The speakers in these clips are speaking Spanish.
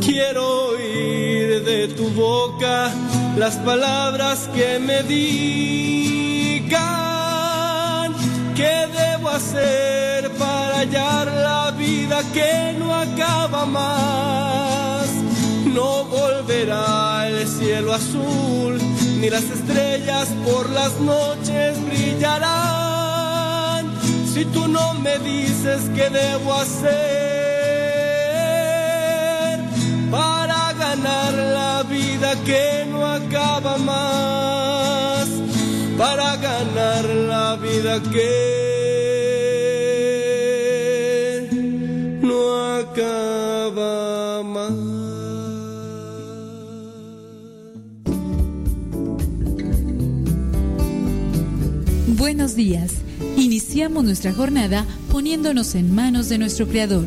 Quiero oír de tu boca las palabras que me digan qué debo hacer para hallar la vida que no acaba más. No volverá el cielo azul, ni las estrellas por las noches brillarán. Si tú no me dices qué debo hacer ganar la vida que no acaba más, para ganar la vida que no acaba más. Buenos días. Iniciamos nuestra jornada poniéndonos en manos de nuestro Creador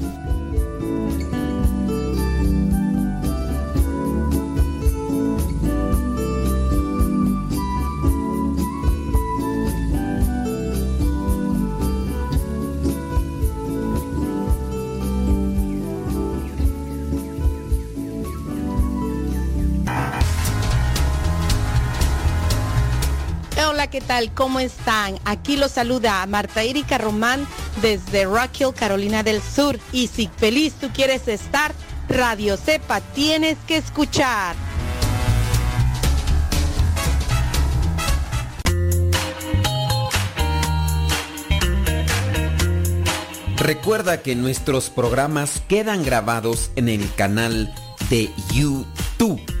¿Qué tal? ¿Cómo están? Aquí los saluda Marta Erika Román desde Rock Hill, Carolina del Sur. Y si feliz tú quieres estar, Radio Cepa tienes que escuchar. Recuerda que nuestros programas quedan grabados en el canal de YouTube.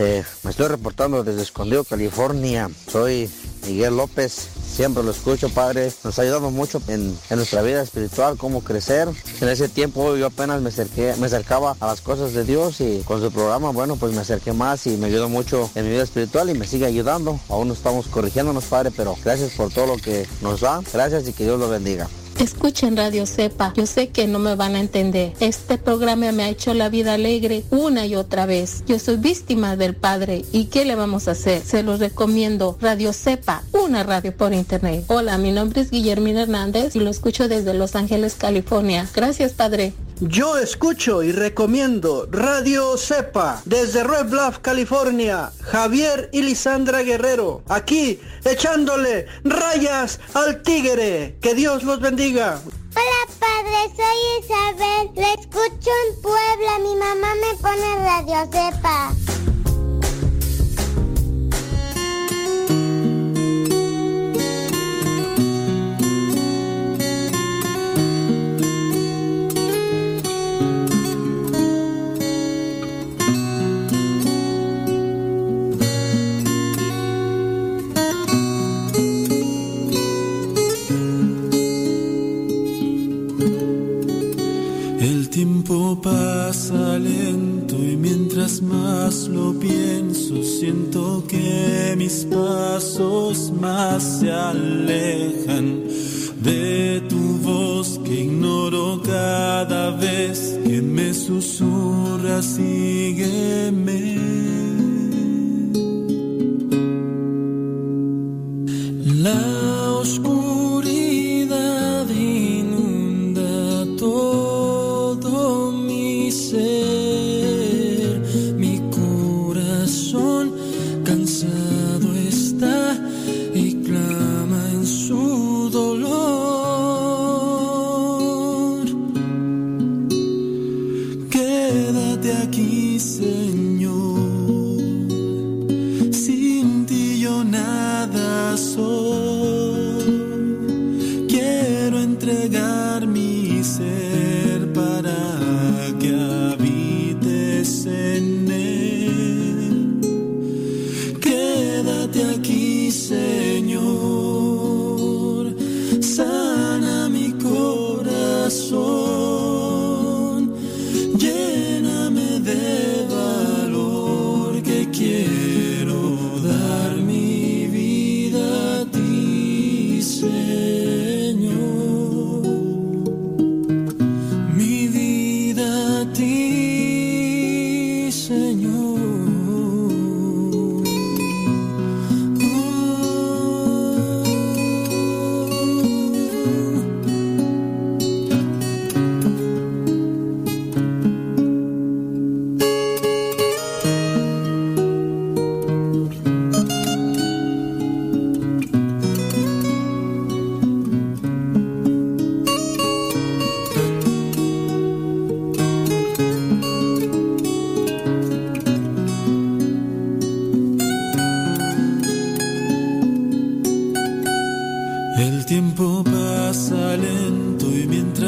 Eh, me estoy reportando desde Escondido, California. Soy Miguel López. Siempre lo escucho, Padre. Nos ha ayudado mucho en, nuestra vida espiritual, cómo crecer. En ese tiempo yo apenas me, me acercaba a las cosas de Dios y con su programa, bueno, pues me acerqué más y me ayudó mucho en mi vida espiritual y me sigue ayudando. Aún no estamos corrigiéndonos, Padre, pero gracias por todo lo que nos da. Gracias y que Dios lo bendiga. Escuchen Radio Sepa. Yo sé que no me van a entender. Este programa me ha hecho la vida alegre una y otra vez. Yo soy víctima del Padre. ¿Y qué le vamos a hacer? Se los recomiendo. Radio Sepa, una radio por internet. Hola, mi nombre es Guillermina Hernández y lo escucho desde Los Ángeles, California. Gracias, Padre. Yo escucho y recomiendo Radio Cepa desde Red Bluff, California. Javier y Lisandra Guerrero. Aquí echándole rayas al tigre. Que Dios los bendiga. Hola padre, soy Isabel. Le escucho en Puebla. Mi mamá me pone Radio Cepa. más se alejan.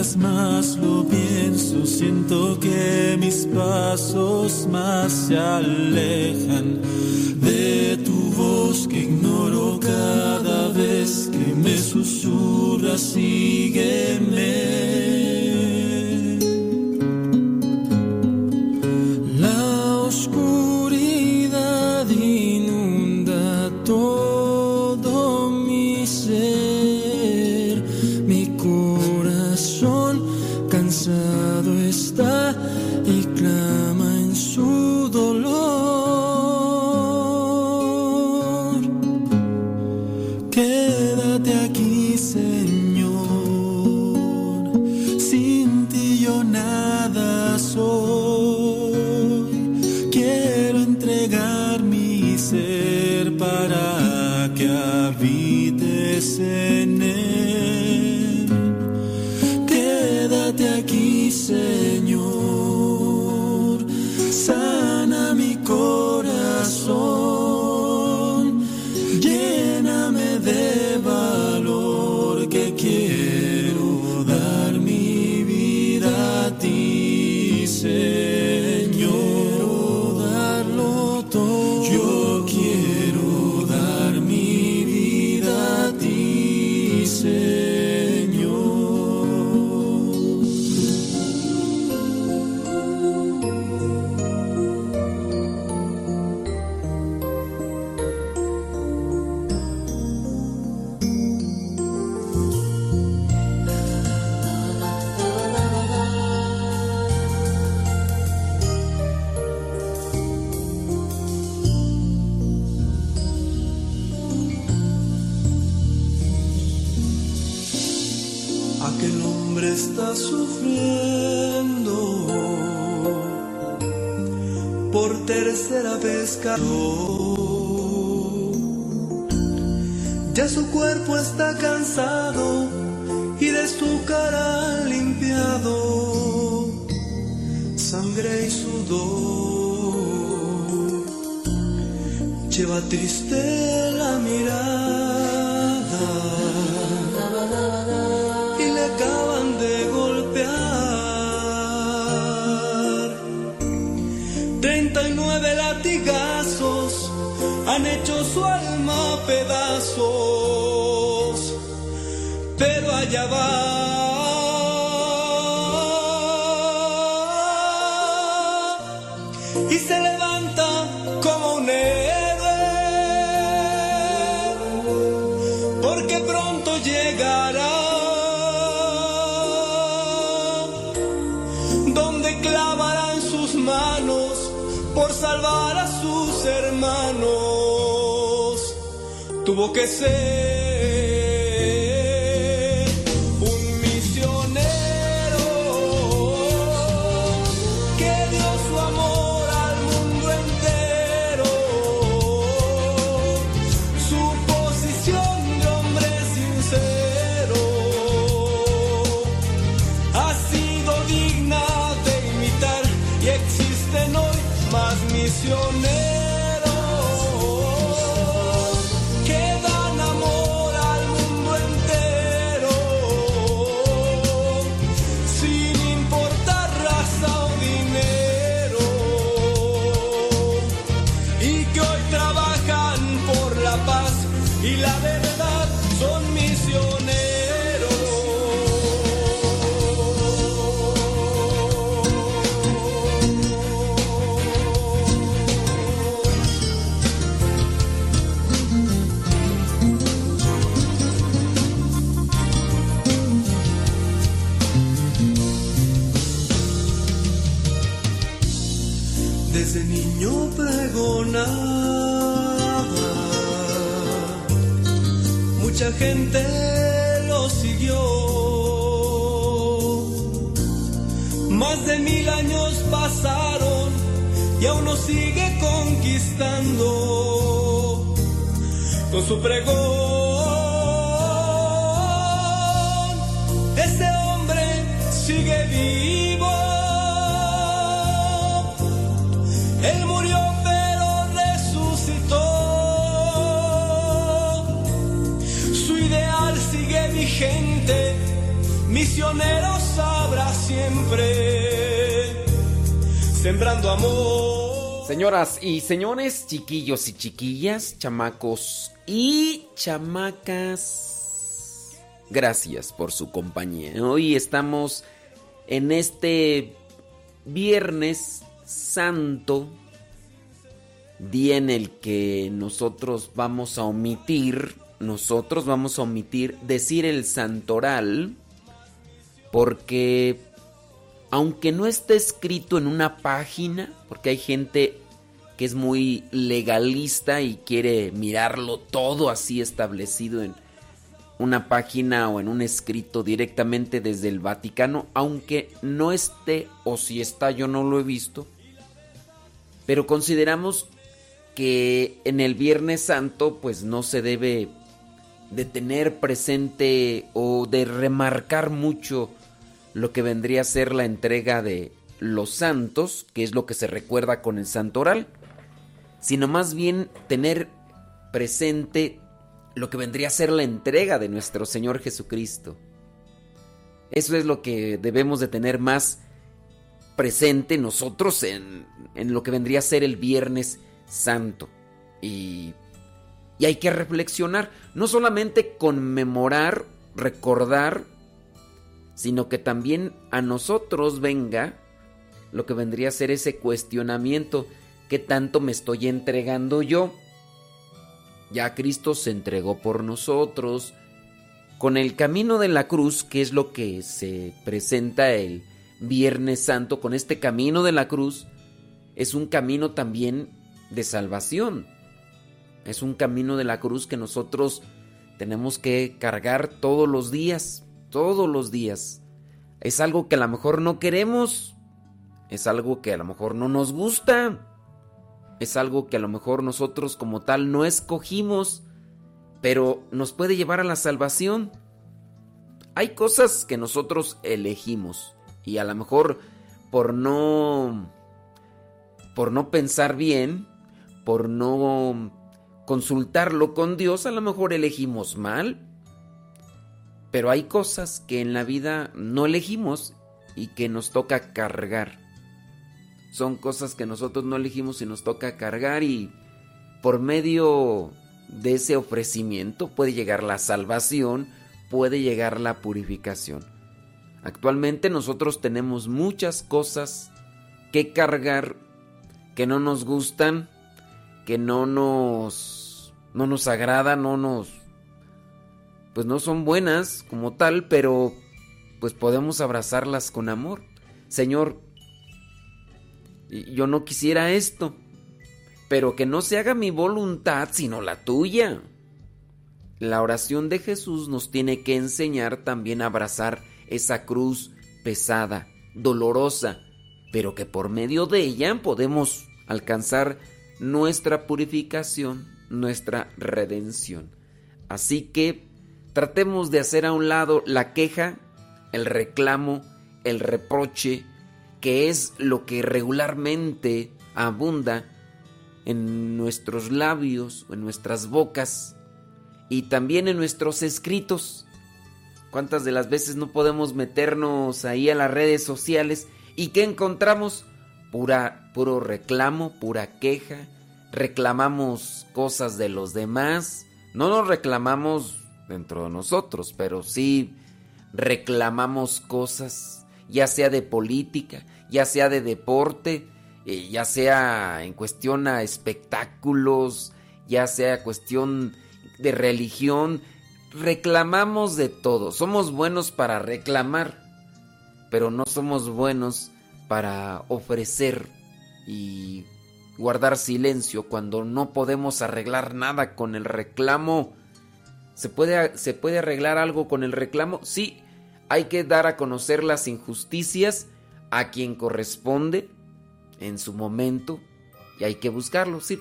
Mientras más lo pienso, siento que mis pasos más se alejan de tu voz que ignoro cada vez que me susurras y señores, chiquillos y chiquillas, chamacos y chamacas, gracias por su compañía. Hoy estamos en este Viernes Santo, día en el que nosotros vamos a omitir nosotros vamos a omitir decir el santoral porque aunque no esté escrito en una página, porque hay gente que es muy legalista y quiere mirarlo todo así establecido en una página o en un escrito directamente desde el Vaticano, aunque no esté o si está yo no lo he visto, pero consideramos que en el Viernes Santo pues no se debe de tener presente o de remarcar mucho lo que vendría a ser la entrega de los santos, que es lo que se recuerda con el santoral, sino más bien tener presente lo que vendría a ser la entrega de nuestro Señor Jesucristo. Eso es lo que debemos de tener más presente nosotros en, en lo que vendría a ser el Viernes Santo. Y y hay que reflexionar, no solamente conmemorar, recordar, sino que también a nosotros venga lo que vendría a ser ese cuestionamiento, ¿qué tanto me estoy entregando yo? Ya Cristo se entregó por nosotros, con el camino de la cruz, que es lo que se presenta el Viernes Santo, con este camino de la cruz, es un camino también de salvación es un camino de la cruz que nosotros tenemos que cargar todos los días, todos los días. Es algo que a lo mejor no queremos, es algo que a lo mejor no nos gusta, es algo que a lo mejor nosotros como tal no escogimos, pero nos puede llevar a la salvación. Hay cosas que nosotros elegimos y a lo mejor por no por no pensar bien, por no consultarlo con Dios, a lo mejor elegimos mal. Pero hay cosas que en la vida no elegimos y que nos toca cargar. Son cosas que nosotros no elegimos y nos toca cargar y por medio de ese ofrecimiento puede llegar la salvación, puede llegar la purificación. Actualmente nosotros tenemos muchas cosas que cargar que no nos gustan, que no nos no nos agrada, no nos pues no son buenas como tal, pero pues podemos abrazarlas con amor. Señor, yo no quisiera esto, pero que no se haga mi voluntad sino la tuya. La oración de Jesús nos tiene que enseñar también a abrazar esa cruz pesada, dolorosa, pero que por medio de ella podemos alcanzar nuestra purificación, nuestra redención. Así que tratemos de hacer a un lado la queja, el reclamo, el reproche, que es lo que regularmente abunda en nuestros labios, en nuestras bocas y también en nuestros escritos. ¿Cuántas de las veces no podemos meternos ahí a las redes sociales y qué encontramos? Pura, puro reclamo, pura queja. Reclamamos cosas de los demás. No nos reclamamos dentro de nosotros, pero sí reclamamos cosas, ya sea de política, ya sea de deporte, eh, ya sea en cuestión a espectáculos, ya sea cuestión de religión, reclamamos de todo. Somos buenos para reclamar, pero no somos buenos para ofrecer y guardar silencio cuando no podemos arreglar nada con el reclamo. ¿Se puede, ¿Se puede arreglar algo con el reclamo? Sí, hay que dar a conocer las injusticias a quien corresponde en su momento y hay que buscarlo, sí.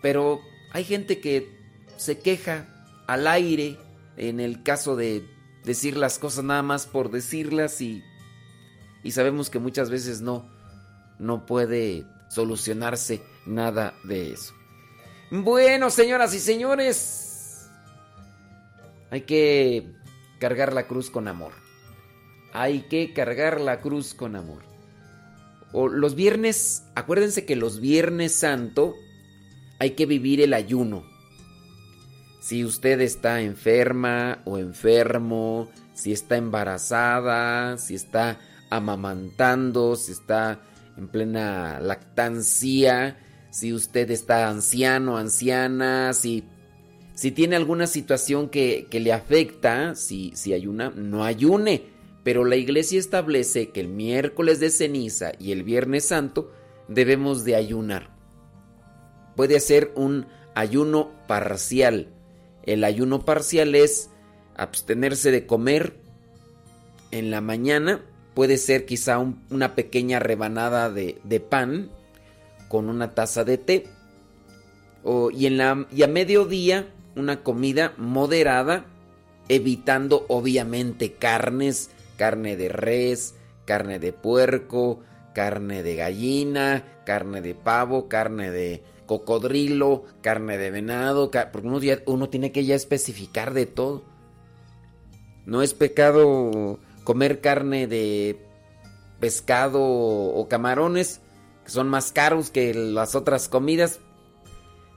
Pero hay gente que se queja al aire en el caso de decir las cosas nada más por decirlas y, y sabemos que muchas veces no, no puede solucionarse nada de eso. Bueno, señoras y señores, hay que cargar la cruz con amor. Hay que cargar la cruz con amor. O los viernes, acuérdense que los viernes santo hay que vivir el ayuno. Si usted está enferma o enfermo, si está embarazada, si está amamantando, si está en plena lactancia, si usted está anciano, anciana, si, si tiene alguna situación que, le afecta, si, si ayuna, no ayune. Pero la iglesia establece que el miércoles de ceniza y el viernes santo debemos de ayunar. Puede ser un ayuno parcial el ayuno parcial es abstenerse de comer en la mañana. Puede ser quizá una pequeña rebanada de, pan con una taza de té. Y, y a mediodía una comida moderada, evitando obviamente carnes, carne de res, carne de puerco, carne de gallina, carne de pavo, carne de, cocodrilo, carne de venado, porque uno, uno tiene que ya especificar de todo. No es pecado comer carne de pescado o camarones, que son más caros que las otras comidas.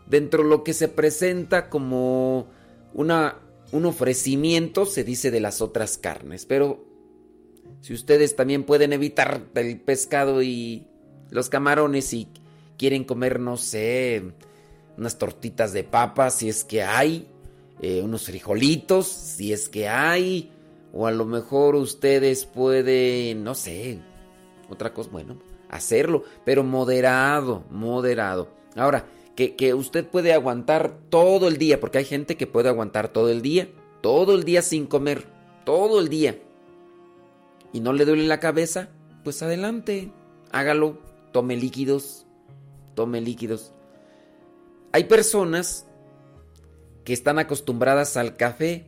Dentro de lo que se presenta como una, un ofrecimiento, se dice de las otras carnes. Pero si ustedes también pueden evitar el pescado y los camarones y quieren comer, no sé, unas tortitas de papa, si es que hay, eh, unos frijolitos, si es que hay, o a lo mejor ustedes pueden, no sé, otra cosa, bueno, hacerlo, pero moderado, moderado. Ahora, que, que usted puede aguantar todo el día, porque hay gente que puede aguantar todo el día, todo el día sin comer, todo el día, y no le duele la cabeza, pues adelante, hágalo, tome líquidos, tome líquidos. Hay personas que están acostumbradas al café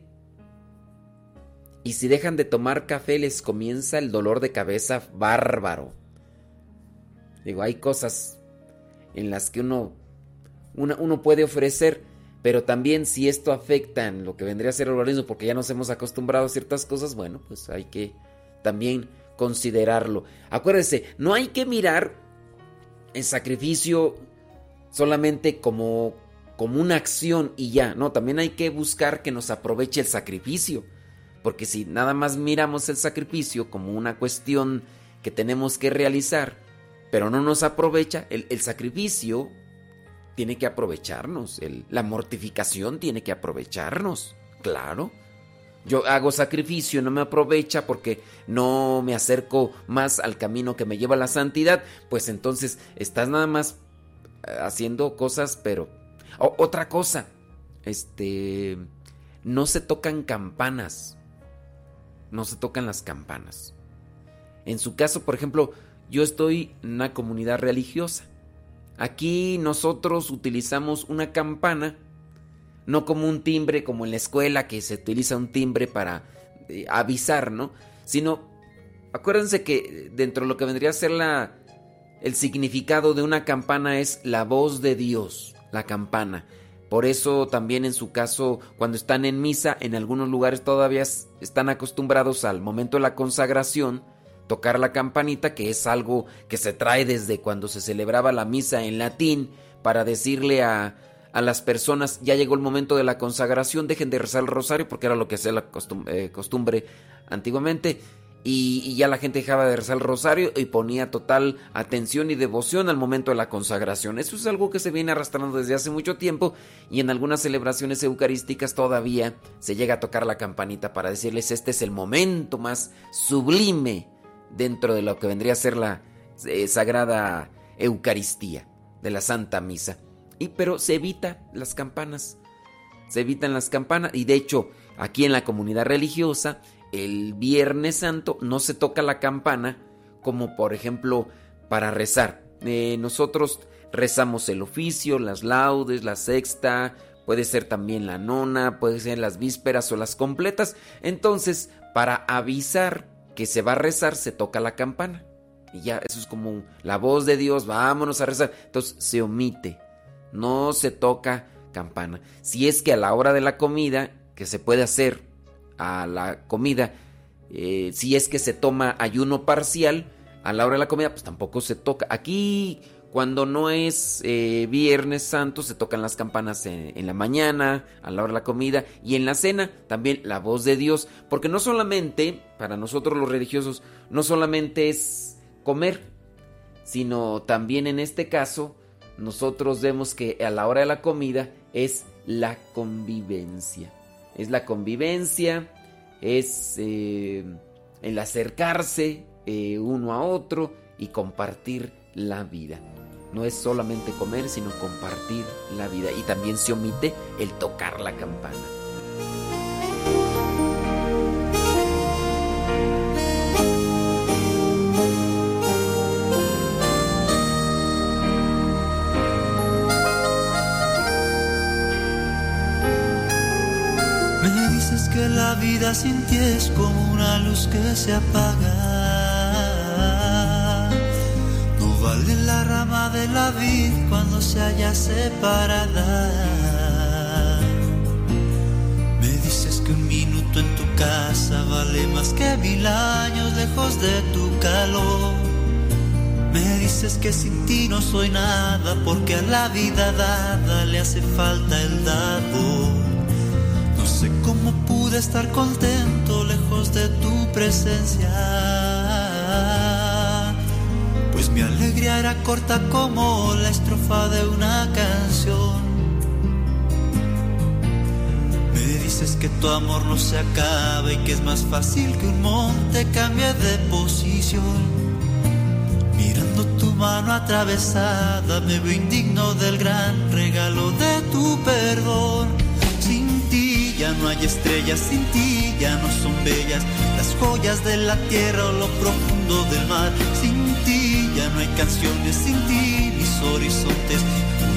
y si dejan de tomar café les comienza el dolor de cabeza bárbaro. Digo, hay cosas en las que uno, uno, puede ofrecer, pero también si esto afecta en lo que vendría a ser el organismo, porque ya nos hemos acostumbrado a ciertas cosas, bueno, pues hay que también considerarlo. Acuérdense, no hay que mirar el sacrificio solamente como, como una acción y ya, no, también hay que buscar que nos aproveche el sacrificio, porque si nada más miramos el sacrificio como una cuestión que tenemos que realizar, pero no nos aprovecha, el, sacrificio tiene que aprovecharnos, la mortificación tiene que aprovecharnos, claro. Yo hago sacrificio, no me aprovecha porque no me acerco más al camino que me lleva a la santidad, pues entonces estás nada más eh, haciendo cosas, pero... otra cosa, este... No se tocan campanas. No se tocan las campanas. En su caso, por ejemplo, yo estoy en una comunidad religiosa. Aquí nosotros utilizamos una campana no como un timbre como en la escuela que se utiliza un timbre para eh, avisar, ¿no? Sino, acuérdense que dentro de lo que vendría a ser la, el significado de una campana es la voz de Dios, la campana. Por eso también en su caso, cuando están en misa, en algunos lugares todavía están acostumbrados al momento de la consagración, tocar la campanita, que es algo que se trae desde cuando se celebraba la misa en latín, para decirle a, a las personas, ya llegó el momento de la consagración, dejen de rezar el rosario porque era lo que hacía la eh, costumbre, antiguamente. Y, ya la gente dejaba de rezar el rosario y ponía total atención y devoción al momento de la consagración. Eso es algo que se viene arrastrando desde hace mucho tiempo y en algunas celebraciones eucarísticas todavía se llega a tocar la campanita para decirles este es el momento más sublime dentro de lo que vendría a ser la eh, sagrada Eucaristía de la Santa Misa. Y pero se evita las campanas. Se evitan las campanas y de hecho aquí en la comunidad religiosa el Viernes Santo no se toca la campana como por ejemplo para rezar. Eh, nosotros rezamos el oficio, las laudes, la sexta, puede ser también la nona, puede ser las vísperas o las completas. Entonces, para avisar que se va a rezar, se toca la campana. Y ya, eso es como la voz de Dios, vámonos a rezar. Entonces se omite no se toca campana. Si es que a la hora de la comida, que se puede hacer a la comida, eh, si es que se toma ayuno parcial, a la hora de la comida, pues tampoco se toca. Aquí, cuando no es eh, Viernes Santo, se tocan las campanas en, en, la mañana, a la hora de la comida, y en la cena también la voz de Dios, porque no solamente, para nosotros los religiosos, no solamente es comer, sino también en este caso, nosotros vemos que a la hora de la comida es la convivencia. Es la convivencia, es eh, el acercarse eh, uno a otro y compartir la vida. No es solamente comer, sino compartir la vida. Y también se omite el tocar la campana. La vida sin ti es como una luz que se apaga. No vale la rama de la vid cuando se haya separada. Me dices que un minuto en tu casa vale más que mil años lejos de tu calor. Me dices que sin ti no soy nada porque a la vida dada le hace falta el dado sé cómo pude estar contento lejos de tu presencia. Pues mi alegría era corta como la estrofa de una canción. Me dices que tu amor no se acaba y que es más fácil que un monte cambie de posición. Mirando tu mano atravesada me veo indigno del gran regalo de tu perdón ya no hay estrellas sin ti, ya no son bellas las joyas de la tierra o lo profundo del mar. Sin ti ya no hay canciones, sin ti mis horizontes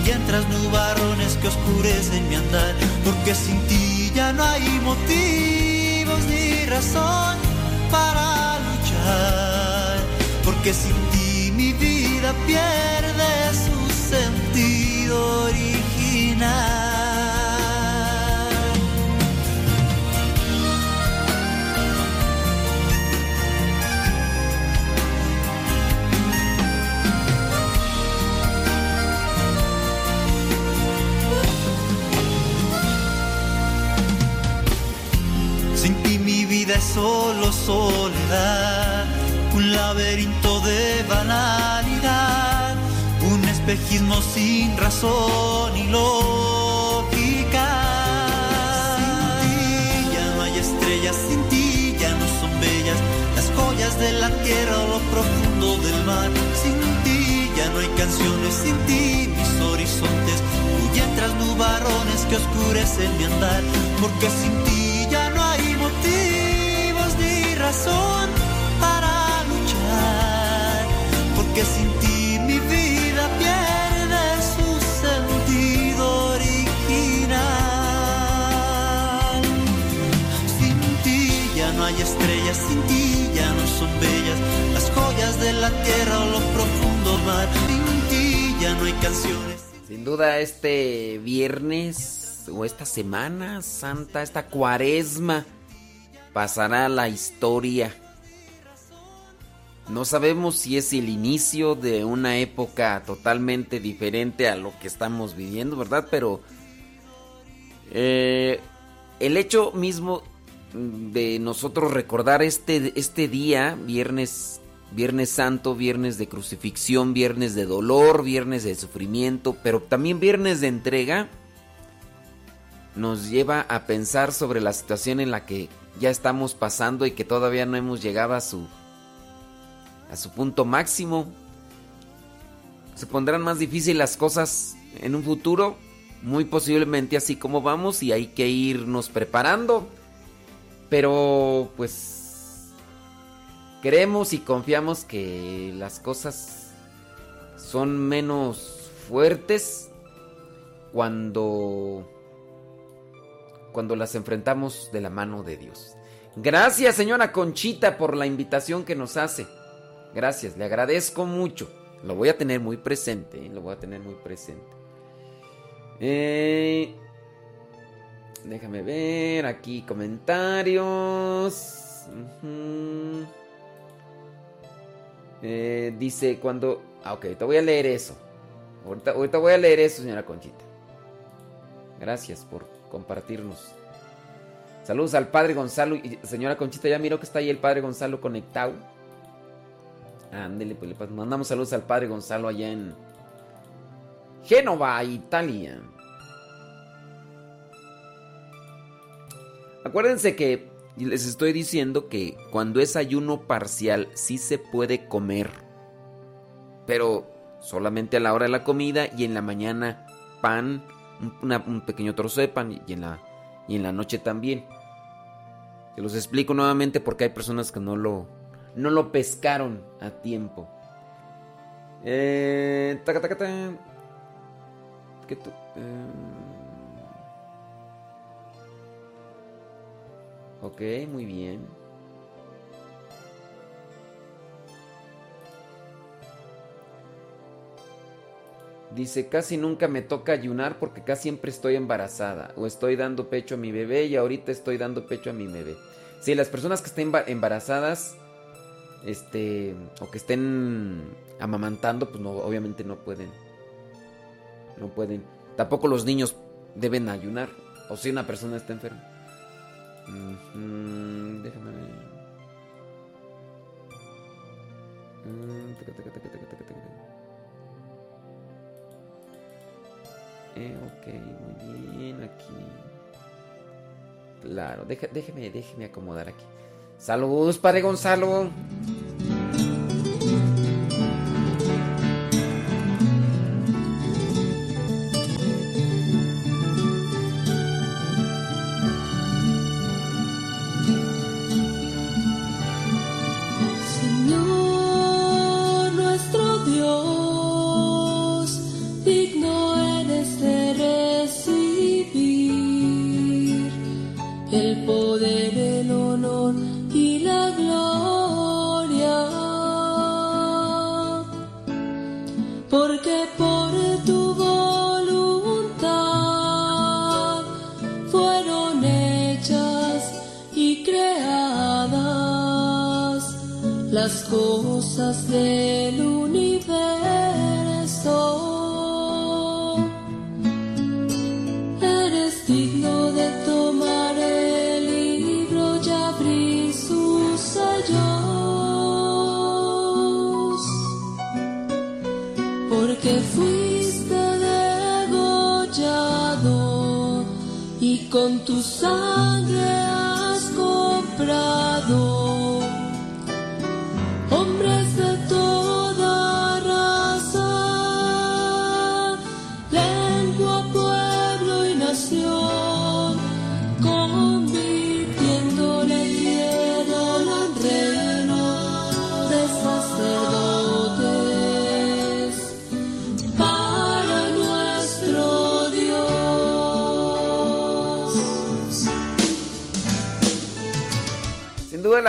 y entras nubarrones que oscurecen mi andar. Porque sin ti ya no hay motivos ni razón para luchar. Porque sin ti mi vida pierde su sentido original. Es solo soledad, un laberinto de banalidad, un espejismo sin razón y lógica. Sin ti ya no hay estrella estrellas sin ti ya no son bellas, las joyas de la tierra o lo profundo del mar. Sin ti ya no hay canciones, sin ti mis horizontes huyen tras nubarrones que oscurecen mi andar, porque sin ti razón para luchar, porque sin ti mi vida pierde su sentido original. Sin ti ya no hay estrellas, sin ti ya no son bellas las joyas de la tierra o lo profundo mar. Sin ti ya no hay canciones. Sin duda este viernes o esta semana santa, esta cuaresma, pasará a la historia. No sabemos si es el inicio de una época totalmente diferente a lo que estamos viviendo, ¿verdad? Pero eh, el hecho mismo de nosotros recordar este, este día, viernes, viernes santo, viernes de crucifixión, viernes de dolor, viernes de sufrimiento, pero también viernes de entrega, nos lleva a pensar sobre la situación en la que ya estamos pasando y que todavía no hemos llegado a su a su punto máximo. Se pondrán más difíciles las cosas en un futuro, muy posiblemente así como vamos y hay que irnos preparando. Pero pues creemos y confiamos que las cosas son menos fuertes cuando cuando las enfrentamos de la mano de Dios. Gracias, señora Conchita, por la invitación que nos hace. Gracias, le agradezco mucho. Lo voy a tener muy presente, ¿eh? lo voy a tener muy presente. Eh, déjame ver aquí comentarios. Eh, dice cuando... Ah, ok, te voy a leer eso. Ahorita voy a leer eso, señora Conchita. Gracias por compartirnos. Saludos al padre Gonzalo. Y señora Conchita, ya miro que está ahí el padre Gonzalo conectado. Ándele, pues le mandamos saludos al padre Gonzalo allá en Génova, Italia. Acuérdense que les estoy diciendo que cuando es ayuno parcial sí se puede comer, pero solamente a la hora de la comida y en la mañana pan, un pequeño trozo de pan y en la, y en la noche también. Se los explico nuevamente porque hay personas que no lo, no lo pescaron a tiempo. Eh, taca, taca, ta. ¿Qué tú? Eh, ok, muy bien. Dice, casi nunca me toca ayunar porque casi siempre estoy embarazada o estoy dando pecho a mi bebé y ahorita estoy dando pecho a mi bebé. Sí, las personas que estén emba- embarazadas, este, o que estén amamantando, pues no, obviamente no pueden. No pueden. Tampoco los niños deben ayunar. O si una persona está enferma. Déjame ver. Taca, taca, taca, taca, ok, muy bien, aquí. Claro, déjeme, déjeme acomodar aquí. Saludos, padre Gonzalo.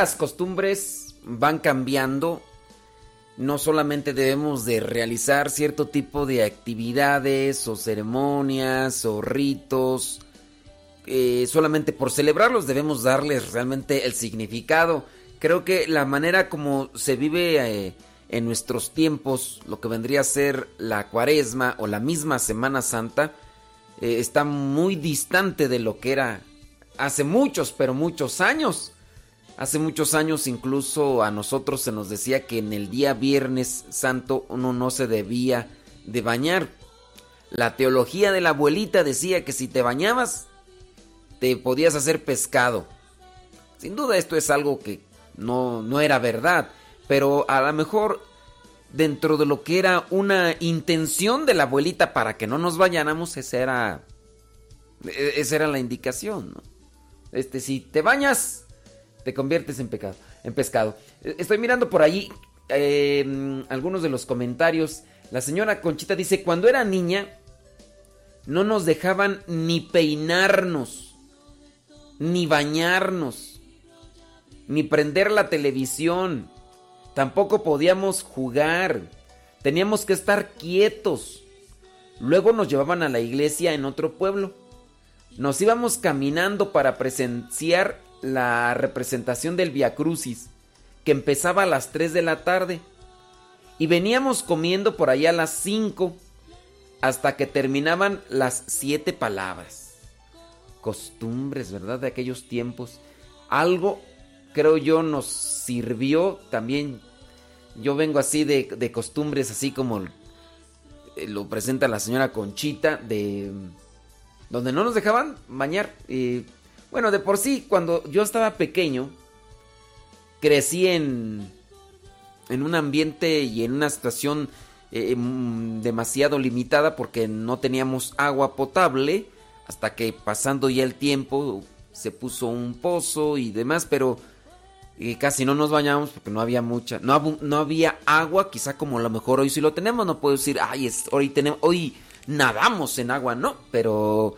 Las costumbres van cambiando. No solamente debemos de realizar cierto tipo de actividades o ceremonias o ritos. eh, solamente por celebrarlos debemos darles realmente el significado. Creo que la manera como se vive eh, en nuestros tiempos, lo que vendría a ser la cuaresma o la misma Semana Santa, eh, está muy distante de lo que era hace muchos, pero muchos años. Hace muchos años incluso a nosotros se nos decía que en el día Viernes Santo uno no se debía de bañar. La teología de la abuelita decía que si te bañabas te podías hacer pescado. Sin duda esto es algo que no, no era verdad, pero a lo mejor dentro de lo que era una intención de la abuelita para que no nos bañáramos, esa era, e- esa era la indicación. Este, si te bañas, te conviertes en pecado, en pescado. Eh, Estoy mirando por ahí eh, algunos de los comentarios. La señora Conchita dice, cuando era niña, no nos dejaban ni peinarnos, ni bañarnos, ni prender la televisión. Tampoco podíamos jugar. Teníamos que estar quietos. Luego nos llevaban a la iglesia en otro pueblo. Nos íbamos caminando para presenciar la representación del Via Crucis, que empezaba a las 3 de la tarde. Y veníamos comiendo por allá a las 5 hasta que terminaban las siete palabras. Costumbres, ¿verdad? De aquellos tiempos. Algo, creo yo, nos sirvió también. Yo vengo así de, de costumbres, así como eh, lo presenta la señora Conchita, de donde no nos dejaban bañar. Y, bueno, de por sí, cuando yo estaba pequeño, crecí en, en un ambiente y en una situación eh, mm, demasiado limitada porque no teníamos agua potable hasta que pasando ya el tiempo se puso un pozo y demás, pero eh, casi no nos bañábamos porque no había mucha, no, había agua, quizá como a lo mejor hoy sí lo tenemos, no puedo decir, ay, es- hoy tenemos, hoy nadamos en agua, no, pero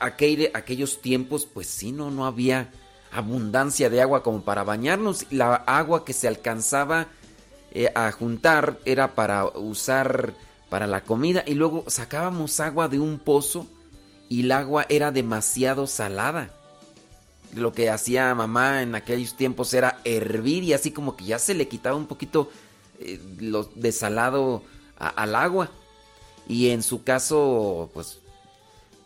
aquel- aquellos tiempos pues sí, no, no había abundancia de agua como para bañarnos, la agua que se alcanzaba eh, a juntar era para usar para la comida y luego sacábamos agua de un pozo y el agua era demasiado salada. Lo que hacía mamá en aquellos tiempos era hervir y así como que ya se le quitaba un poquito eh, lo de salado a- al agua. Y en su caso, pues,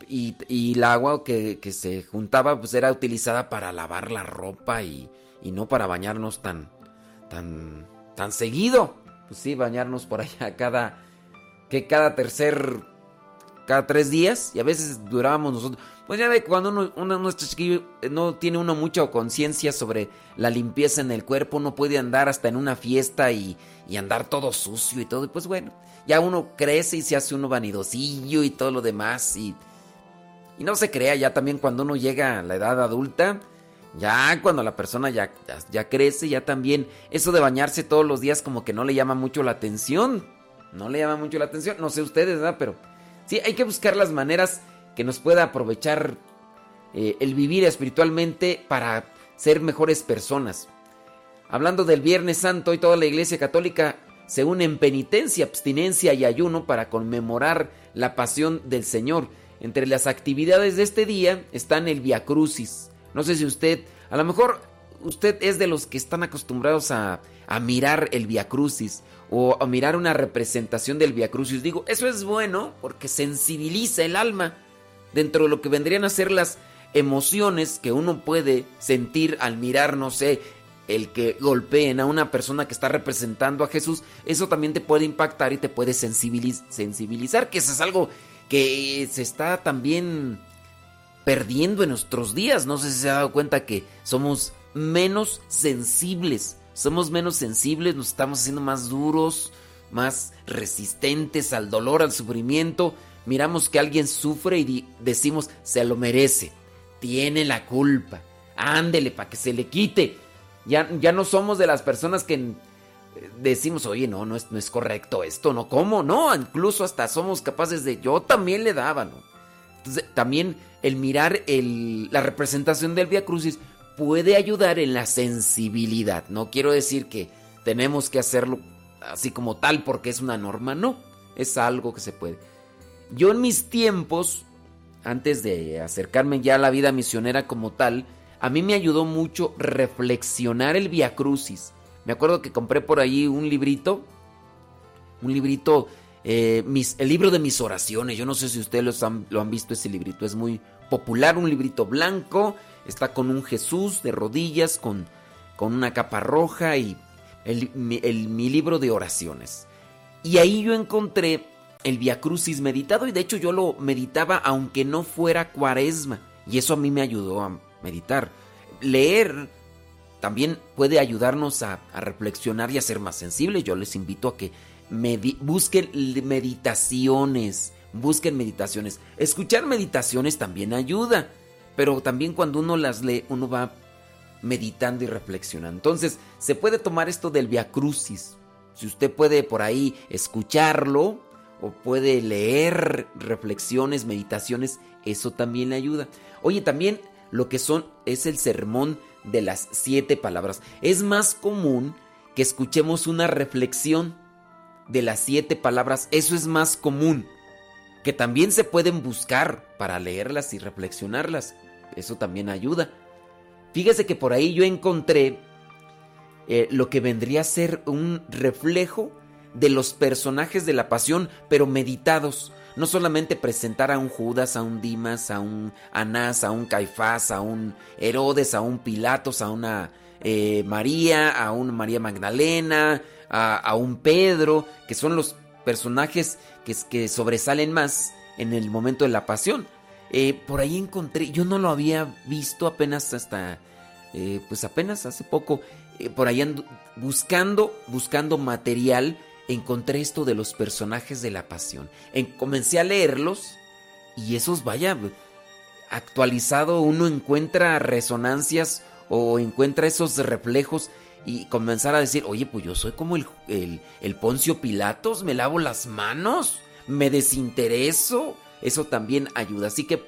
y, y el agua que, que se juntaba, pues era utilizada para lavar la ropa y, y no para bañarnos tan, tan, tan seguido. Pues sí, bañarnos por allá cada, que cada tercer, cada tres días y a veces durábamos nosotros. Pues ya ve cuando uno, uno, uno eh, no tiene uno mucha conciencia sobre la limpieza en el cuerpo, uno puede andar hasta en una fiesta y, y andar todo sucio y todo. Y pues bueno, ya uno crece y se hace uno vanidosillo y todo lo demás. Y, y no se crea, ya también cuando uno llega a la edad adulta, ya cuando la persona ya, ya, crece, ya también eso de bañarse todos los días como que no le llama mucho la atención. No le llama mucho la atención, no sé ustedes, ¿verdad? Pero sí, hay que buscar las maneras que nos pueda aprovechar eh, el vivir espiritualmente para ser mejores personas. Hablando del Viernes Santo, hoy toda la Iglesia Católica se une en penitencia, abstinencia y ayuno para conmemorar la pasión del Señor. Entre las actividades de este día están el Via Crucis. No sé si usted, a lo mejor usted es de los que están acostumbrados a, a mirar el Via Crucis o a mirar una representación del Via Crucis. Digo, eso es bueno porque sensibiliza el alma dentro de lo que vendrían a ser las emociones que uno puede sentir al mirar, no sé, el que golpeen a una persona que está representando a Jesús, eso también te puede impactar y te puede sensibiliz- sensibilizar, que eso es algo que se está también perdiendo en nuestros días. No sé si se ha dado cuenta que somos menos sensibles. Somos menos sensibles, nos estamos haciendo más duros, más resistentes al dolor, al sufrimiento. Miramos que alguien sufre y decimos, se lo merece, tiene la culpa, ándele para que se le quite. Ya, ya no somos de las personas que decimos, oye, no, no es, no es correcto esto, ¿no? ¿Cómo? No, incluso hasta somos capaces de, yo también le daba, ¿no? Entonces, también el mirar la representación del Via Crucis puede ayudar en la sensibilidad. No quiero decir que tenemos que hacerlo así como tal porque es una norma, no, es algo que se puede. Yo en mis tiempos, antes de acercarme ya a la vida misionera como tal, a mí me ayudó mucho reflexionar el Via Crucis. Me acuerdo que compré por ahí un librito, un librito, eh, el libro de mis oraciones. Yo no sé si ustedes lo han visto ese librito, es muy popular, un librito blanco Está con un Jesús de rodillas, con, con una capa roja y el, mi libro de oraciones. Y ahí yo encontré el Via Crucis meditado y de hecho yo lo meditaba aunque no fuera cuaresma. Y eso a mí me ayudó a meditar. Leer también puede ayudarnos a, reflexionar y a ser más sensibles. Yo les invito a que busquen meditaciones. Busquen meditaciones. Escuchar meditaciones también ayuda pero también cuando uno las lee, uno va meditando y reflexionando. Entonces, se puede tomar esto del Via Crucis. Si usted puede por ahí escucharlo o puede leer reflexiones, meditaciones, eso también le ayuda. Oye, también lo que son es el sermón de las siete palabras. Es más común que escuchemos una reflexión de las siete palabras. Eso es más común que también se pueden buscar para leerlas y reflexionarlas. Eso también ayuda. Fíjese que por ahí yo encontré eh, lo que vendría a ser un reflejo de los personajes de la pasión, pero meditados. No solamente presentar a un Judas, a un Dimas, a un Anás, a un Caifás, a un Herodes, a un Pilatos, a una eh, María, a un María Magdalena, a, un Pedro, que son los personajes que, que sobresalen más en el momento de la pasión. Eh, por ahí encontré, yo no lo había visto apenas hasta, eh, pues apenas hace poco, eh, por ahí buscando, buscando material, encontré esto de los personajes de la pasión. comencé a leerlos y esos, vaya, actualizado uno encuentra resonancias o encuentra esos reflejos y comenzar a decir, oye, pues yo soy como el, el, Poncio Pilatos, me lavo las manos, me desintereso. Eso también ayuda. Así que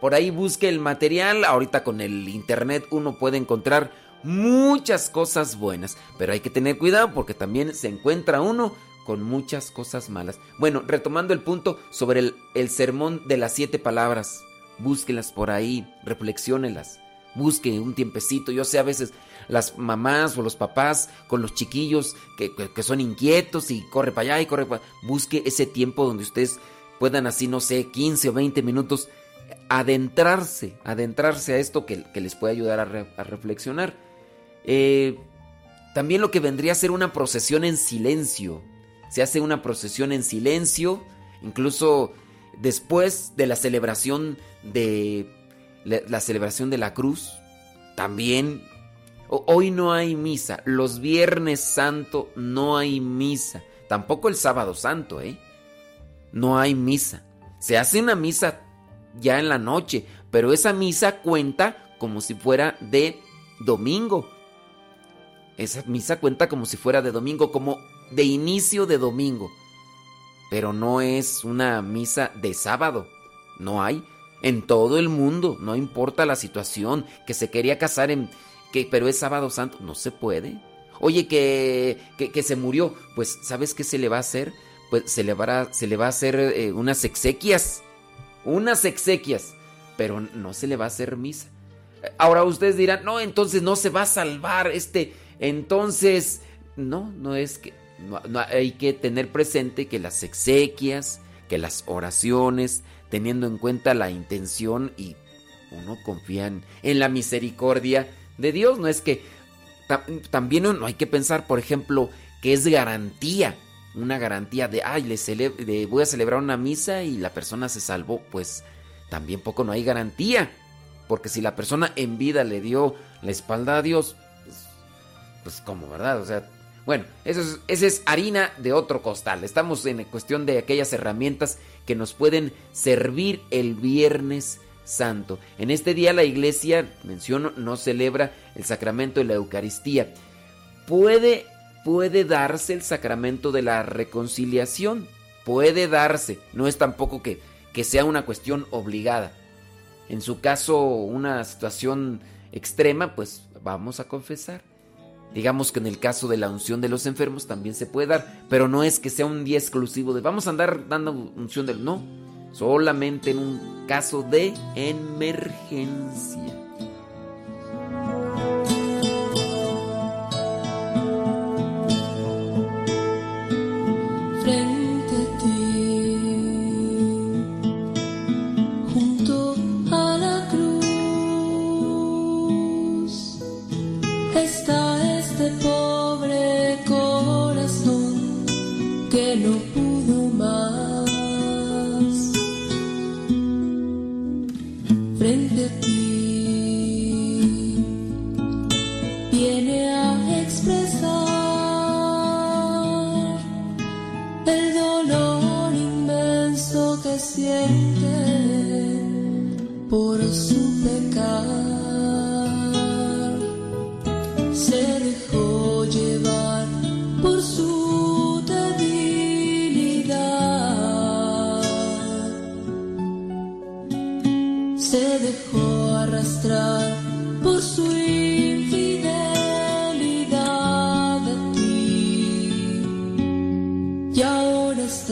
por ahí busque el material. Ahorita con el internet uno puede encontrar muchas cosas buenas. Pero hay que tener cuidado porque también se encuentra uno con muchas cosas malas. Bueno, retomando el punto sobre el, el sermón de las siete palabras. Búsquelas por ahí, reflexiónelas. Busque un tiempecito. Yo sé a veces las mamás o los papás con los chiquillos que, son inquietos y corre para allá y corre para Busque ese tiempo donde ustedes puedan así, no sé, 15 o 20 minutos adentrarse, adentrarse a esto que, les puede ayudar a, reflexionar. Eh, también lo que vendría a ser una procesión en silencio. Se hace una procesión en silencio, incluso después de la celebración de la celebración de la cruz. También Hoy no hay misa. Los viernes santo no hay misa. Tampoco el sábado santo, ¿eh? No hay misa. Se hace una misa ya en la noche, pero esa misa cuenta como si fuera de domingo. Esa misa cuenta como si fuera de domingo, como de inicio de domingo. Pero no es una misa de sábado. No hay. En todo el mundo, no importa la situación, que se quería casar en, pero es sábado santo, no se puede. Oye, que, que, se murió, pues ¿sabes qué se le va a hacer? Pues se le va a, se le va a hacer eh, unas exequias, unas exequias, pero no se le va a hacer misa. Ahora ustedes dirán, no, entonces no se va a salvar este, entonces, no, no es que, hay que tener presente que las exequias, que las oraciones, teniendo en cuenta la intención y uno confía en la misericordia de Dios. No es que también no hay que pensar, por ejemplo, que es garantía, una garantía de, ay, le voy a celebrar una misa y la persona se salvó. Pues también poco no hay garantía. Porque si la persona en vida le dio la espalda a Dios, pues, ¿cómo, verdad? O sea, bueno, eso es, esa es harina de otro costal. Estamos en cuestión de aquellas herramientas que nos pueden servir el Viernes Santo. En este día la iglesia, menciono, no celebra el sacramento de la Eucaristía. Puede, puede darse el sacramento de la reconciliación. Puede darse. No es tampoco que, que sea una cuestión obligada. En su caso, una situación extrema, pues vamos a confesar. Digamos que en el caso de la unción de los enfermos también se puede dar, pero no es que sea un día exclusivo de vamos a andar dando unción del no, solamente en un caso de emergencia.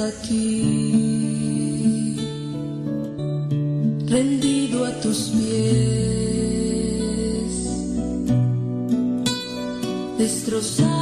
Aquí, rendido a tus pies, destrozado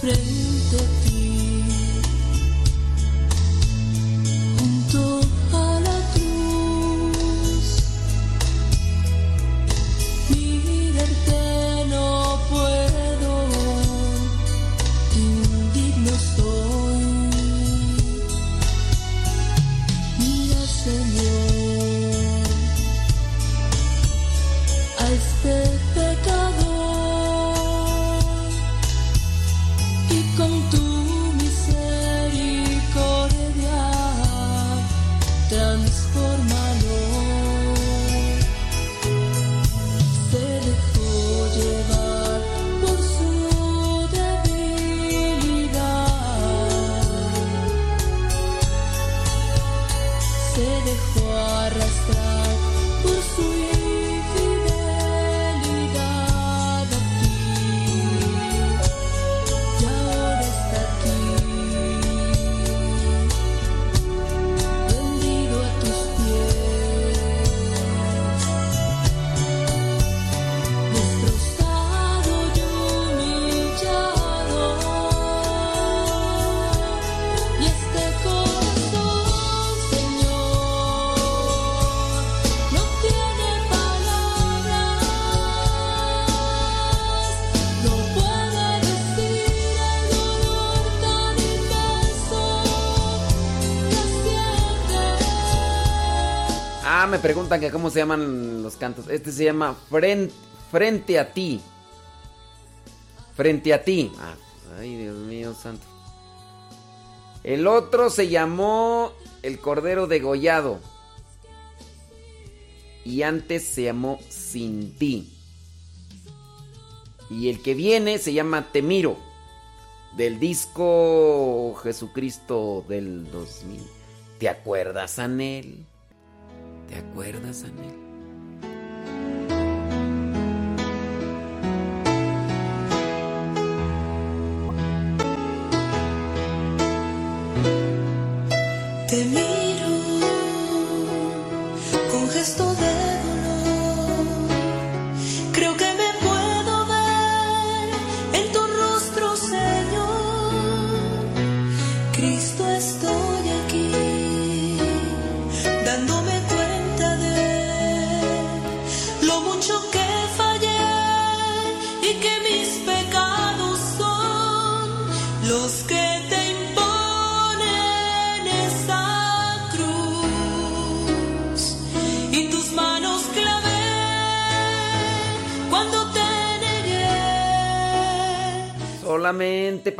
Frente Que cómo se llaman los cantos. Este se llama Frente, frente a ti. Frente a ti. Ah, ay, Dios mío, santo. El otro se llamó El Cordero Degollado. Y antes se llamó Sin ti. Y el que viene se llama Te miro. del disco Jesucristo del 2000. ¿Te acuerdas, Anel? ¿Te acuerdas, Anel?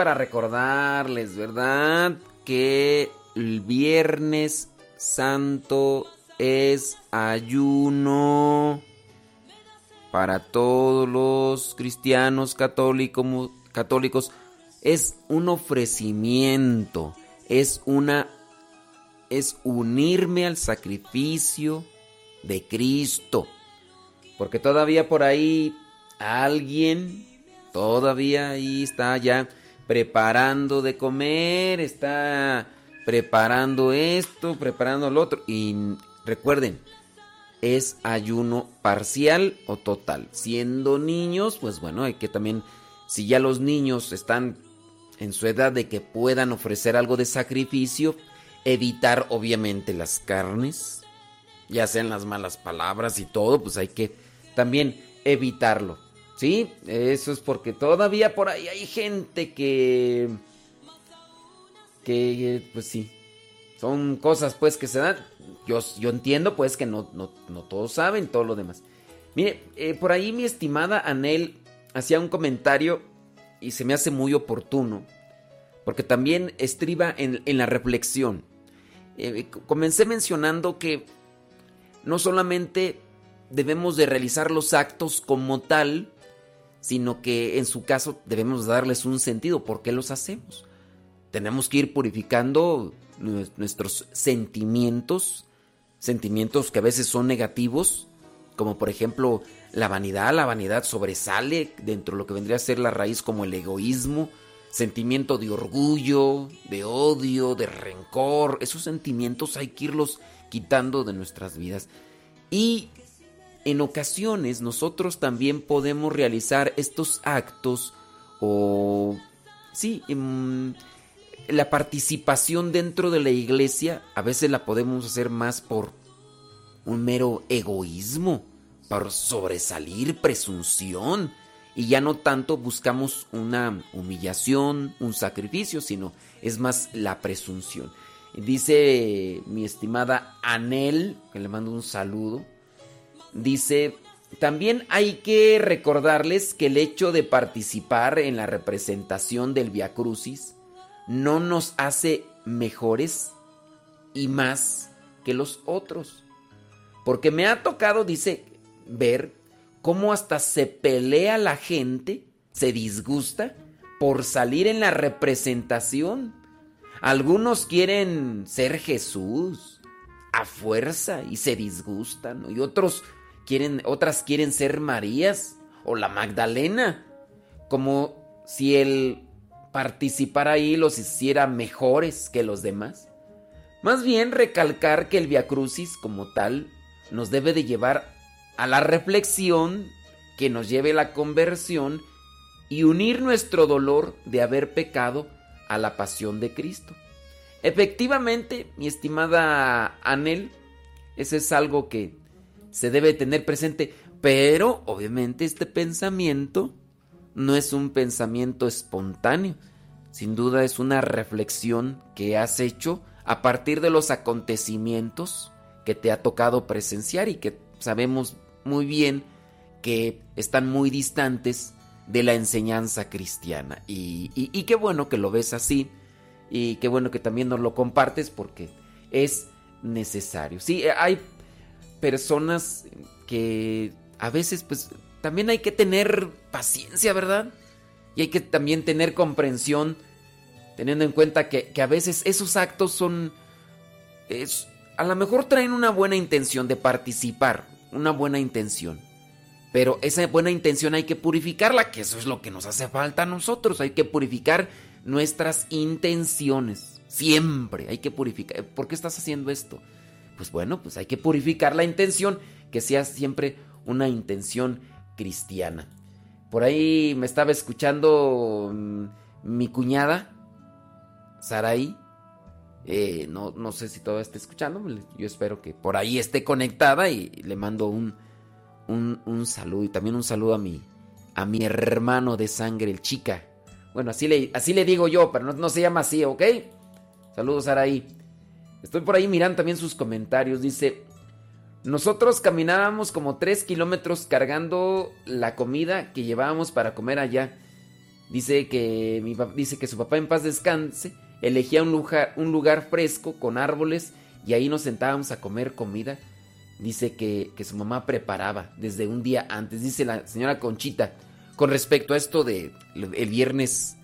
Para recordarles, ¿verdad? Que el viernes santo es ayuno para todos los cristianos católicos, católicos. Es un ofrecimiento, es una es unirme al sacrificio de Cristo. Porque todavía por ahí alguien, todavía ahí está ya preparando de comer, está preparando esto, preparando lo otro. Y recuerden, es ayuno parcial o total. Siendo niños, pues bueno, hay que también, si ya los niños están en su edad de que puedan ofrecer algo de sacrificio, evitar obviamente las carnes, ya sean las malas palabras y todo, pues hay que también evitarlo. ¿Sí? Eso es porque todavía por ahí hay gente que... Que, pues sí. Son cosas pues que se dan. Yo, yo entiendo pues que no, no, no todos saben todo lo demás. Mire, eh, por ahí mi estimada Anel hacía un comentario y se me hace muy oportuno. Porque también estriba en, en la reflexión. Eh, comencé mencionando que no solamente debemos de realizar los actos como tal, sino que en su caso debemos darles un sentido. ¿Por qué los hacemos? Tenemos que ir purificando nuestros sentimientos, sentimientos que a veces son negativos, como por ejemplo la vanidad. La vanidad sobresale dentro de lo que vendría a ser la raíz como el egoísmo, sentimiento de orgullo, de odio, de rencor. Esos sentimientos hay que irlos quitando de nuestras vidas. Y en ocasiones nosotros también podemos realizar estos actos o sí, em, la participación dentro de la iglesia a veces la podemos hacer más por un mero egoísmo, por sobresalir, presunción, y ya no tanto buscamos una humillación, un sacrificio, sino es más la presunción. Dice mi estimada Anel, que le mando un saludo, dice, también hay que recordarles que el hecho de participar en la representación del Via Crucis no nos hace mejores y más que los otros. Porque me ha tocado, dice, ver cómo hasta se pelea la gente, se disgusta por salir en la representación. Algunos quieren ser Jesús a fuerza y se disgustan, y otros otras quieren ser Marías o la Magdalena, como si el participar ahí los hiciera mejores que los demás. Más bien recalcar que el Via Crucis como tal nos debe de llevar a la reflexión que nos lleve a la conversión y unir nuestro dolor de haber pecado a la pasión de Cristo. Efectivamente, mi estimada Anel, ese es algo que se debe tener presente, pero obviamente este pensamiento no es un pensamiento espontáneo, sin duda es una reflexión que has hecho a partir de los acontecimientos que te ha tocado presenciar y que sabemos muy bien que están muy distantes de la enseñanza cristiana. Y, y, qué bueno que lo ves así y qué bueno que también nos lo compartes porque es necesario. Sí, hay personas que a veces pues también hay que tener paciencia, ¿verdad? Y hay que también tener comprensión, teniendo en cuenta que, a veces esos actos son... Es, a lo mejor traen una buena intención de participar, una buena intención. Pero esa buena intención hay que purificarla, que eso es lo que nos hace falta a nosotros. Hay que purificar nuestras intenciones. Siempre hay que purificar. ¿Por qué estás haciendo esto? Pues bueno, pues hay que purificar la intención, que sea siempre una intención cristiana. Por ahí me estaba escuchando mm, mi cuñada, Saraí. Eh, no, no sé si todavía está escuchando. Yo espero que por ahí esté conectada y le mando un, un, saludo. Y también un saludo a mi, a mi hermano de sangre, el chica. Bueno, así le, así le digo yo, pero no, no se llama así, ¿ok? Saludos, Saraí. Estoy por ahí mirando también sus comentarios. Dice, nosotros caminábamos como 3 kilómetros cargando la comida que llevábamos para comer allá. Dice que, dice que su papá en paz descanse elegía un lugar, un lugar fresco con árboles y ahí nos sentábamos a comer comida. Dice que, que su mamá preparaba desde un día antes. Dice la señora Conchita, con respecto a esto de el viernes,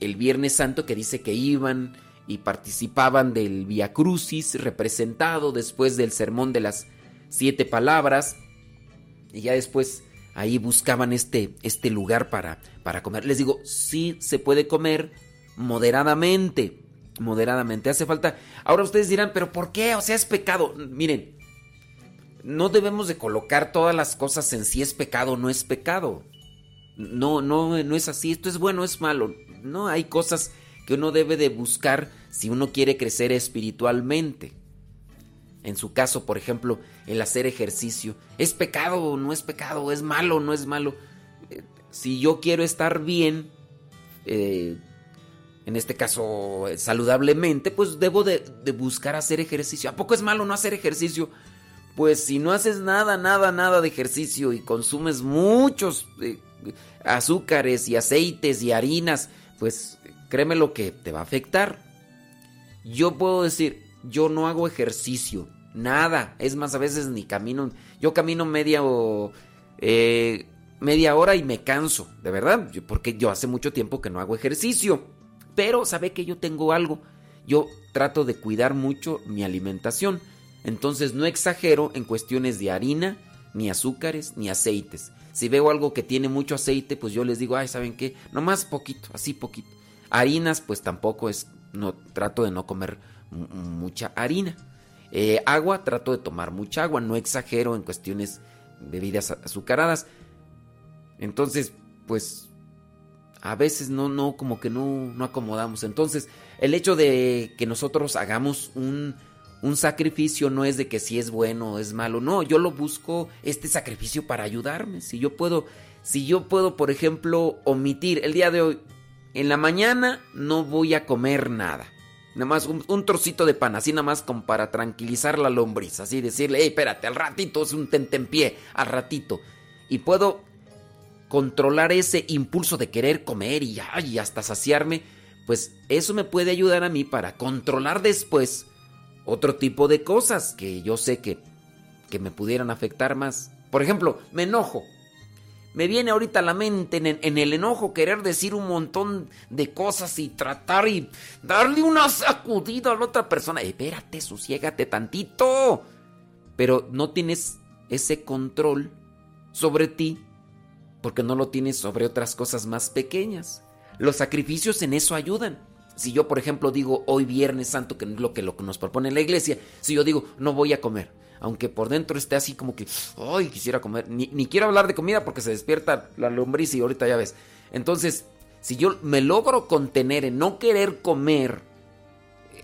el viernes santo que dice que iban y participaban del Via Crucis representado después del sermón de las siete palabras y ya después ahí buscaban este, este lugar para, para comer. Les digo, sí se puede comer moderadamente, moderadamente. Hace falta... Ahora ustedes dirán, pero ¿por qué? O sea, es pecado. Miren, no debemos de colocar todas las cosas en si es pecado o no es pecado. No, no, no es así. Esto es bueno, es malo. No, hay cosas que uno debe de buscar si uno quiere crecer espiritualmente. En su caso, por ejemplo, el hacer ejercicio. ¿Es pecado o no es pecado? ¿Es malo o no es malo? Eh, si yo quiero estar bien, eh, en este caso eh, saludablemente, pues debo de, buscar hacer ejercicio. ¿A poco es malo no hacer ejercicio? Pues si no haces nada, nada, nada de ejercicio y consumes muchos azúcares y aceites y harinas, pues créeme lo que te va a afectar. Yo puedo decir, yo no hago ejercicio, nada. Es más, a veces ni camino. Yo camino media o eh, media hora y me canso, de verdad, porque yo hace mucho tiempo que no hago ejercicio. Pero sabe que yo tengo algo. Yo trato de cuidar mucho mi alimentación. Entonces no exagero en cuestiones de harina, ni azúcares, ni aceites. Si veo algo que tiene mucho aceite, pues yo les digo, ay, ¿saben qué? Nomás poquito, así poquito. Harinas, pues tampoco es, no, trato de no comer mucha harina. Eh, agua, trato de tomar mucha agua, no exagero en cuestiones bebidas azucaradas. Entonces, pues a veces no, no, como que no, no acomodamos. Entonces, el hecho de que nosotros hagamos un, un sacrificio no es de que si es bueno o es malo. No, yo lo busco este sacrificio para ayudarme. Si yo puedo, si yo puedo, por ejemplo, omitir el día de hoy, en la mañana no voy a comer nada. Nada más un, trocito de pan, así nada más como para tranquilizar la lombriz. Así decirle, hey, espérate, al ratito es un tentempié, al ratito. Y puedo controlar ese impulso de querer comer y, hasta saciarme. Pues eso me puede ayudar a mí para controlar después otro tipo de cosas que yo sé que, que me pudieran afectar más. Por ejemplo, me enojo me viene ahorita la mente en, el enojo querer decir un montón de cosas y tratar y darle una sacudida a la otra persona. Espérate, sosiégate tantito. Pero no tienes ese control sobre ti porque no lo tienes sobre otras cosas más pequeñas. Los sacrificios en eso ayudan. Si yo, por ejemplo, digo hoy Viernes Santo, que es que, lo que nos propone la iglesia, si yo digo no voy a comer, aunque por dentro esté así como que, ay, quisiera comer, ni, quiero hablar de comida porque se despierta la lombriz y ahorita ya ves. Entonces, si yo me logro contener en no querer comer,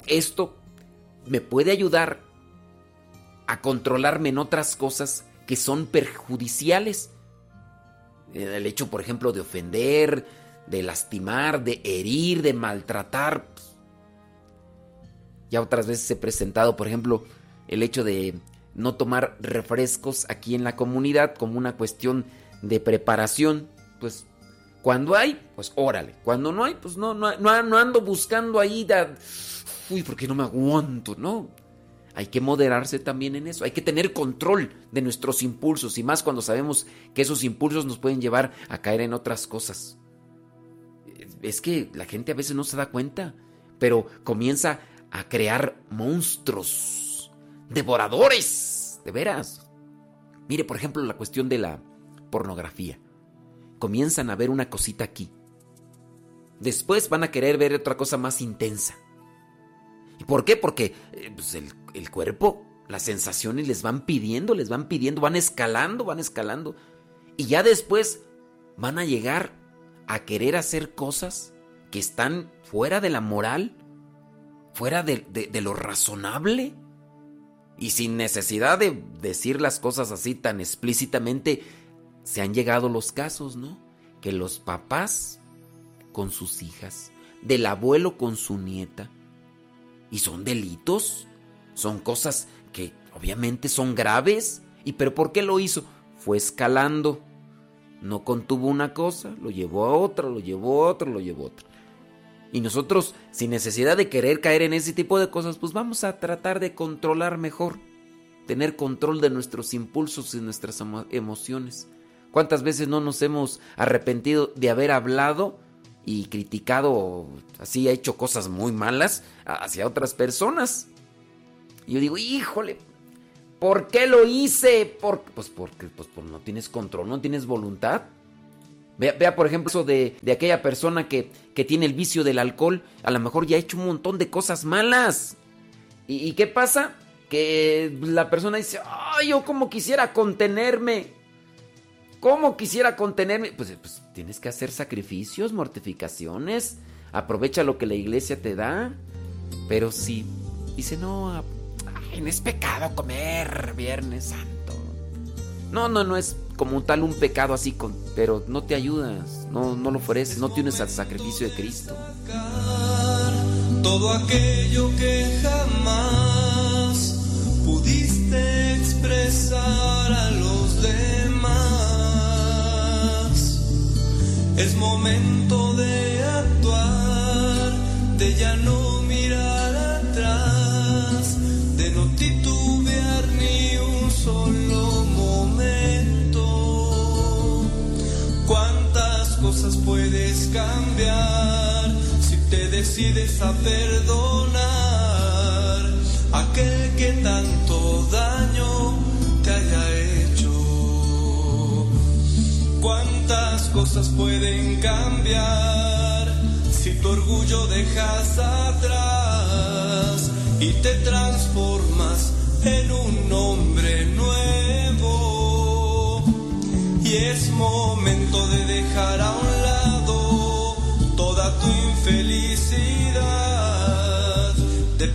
esto me puede ayudar a controlarme en otras cosas que son perjudiciales. El hecho, por ejemplo, de ofender, de lastimar, de herir, de maltratar. Ya otras veces he presentado, por ejemplo, el hecho de no tomar refrescos aquí en la comunidad como una cuestión de preparación. Pues cuando hay, pues órale. Cuando no hay, pues no, no, no, ando buscando ahí. uy, porque no me aguanto, ¿no? Hay que moderarse también en eso. Hay que tener control de nuestros impulsos y más cuando sabemos que esos impulsos nos pueden llevar a caer en otras cosas. es que la gente a veces no se da cuenta, pero comienza a crear monstruos, devoradores, de veras. Mire, por ejemplo, la cuestión de la pornografía. Comienzan a ver una cosita aquí. Después van a querer ver otra cosa más intensa. ¿Y por qué? Porque eh, pues, el, el cuerpo, las sensaciones les van pidiendo, les van pidiendo, van escalando, van escalando. Y ya después van a llegar a querer hacer cosas que están fuera de la moral, fuera de, lo razonable. Y sin necesidad de decir las cosas así tan explícitamente, se han llegado los casos, ¿no? Que los papás con sus hijas, del abuelo con su nieta, y son delitos, son cosas que obviamente son graves. ¿Y pero por qué lo hizo? Fue escalando. No contuvo una cosa, lo llevó a otra, lo llevó a otra, lo llevó a otra. Y nosotros, sin necesidad de querer caer en ese tipo de cosas, pues vamos a tratar de controlar mejor, tener control de nuestros impulsos y nuestras emociones. ¿Cuántas veces no nos hemos arrepentido de haber hablado y criticado, así ha hecho cosas muy malas hacia otras personas? Y yo digo, híjole, ¿por qué lo hice? pues porque pues, no tienes control, no tienes voluntad. Vea, por ejemplo, eso de, aquella persona que, que, tiene el vicio del alcohol. A lo mejor ya ha hecho un montón de cosas malas. ¿Y, qué pasa? Que la persona dice, ay, yo como quisiera contenerme. ¿Cómo quisiera contenerme? Pues, pues tienes que hacer sacrificios, mortificaciones. Aprovecha lo que la iglesia te da. Pero si dice, no, ay, no es pecado comer Viernes Santo. No, no, no es como tal un pecado así, con, pero no te ayudas, no, no lo ofreces, no tienes al sacrificio de Cristo. Todo aquello que jamás pudiste expresar a los demás. Es momento de actuar, de ya no puedes cambiar si te decides a perdonar aquel que tanto daño te haya hecho. Cuántas cosas pueden cambiar si tu orgullo dejas atrás y te transformas en un hombre nuevo y es momento de dejar a un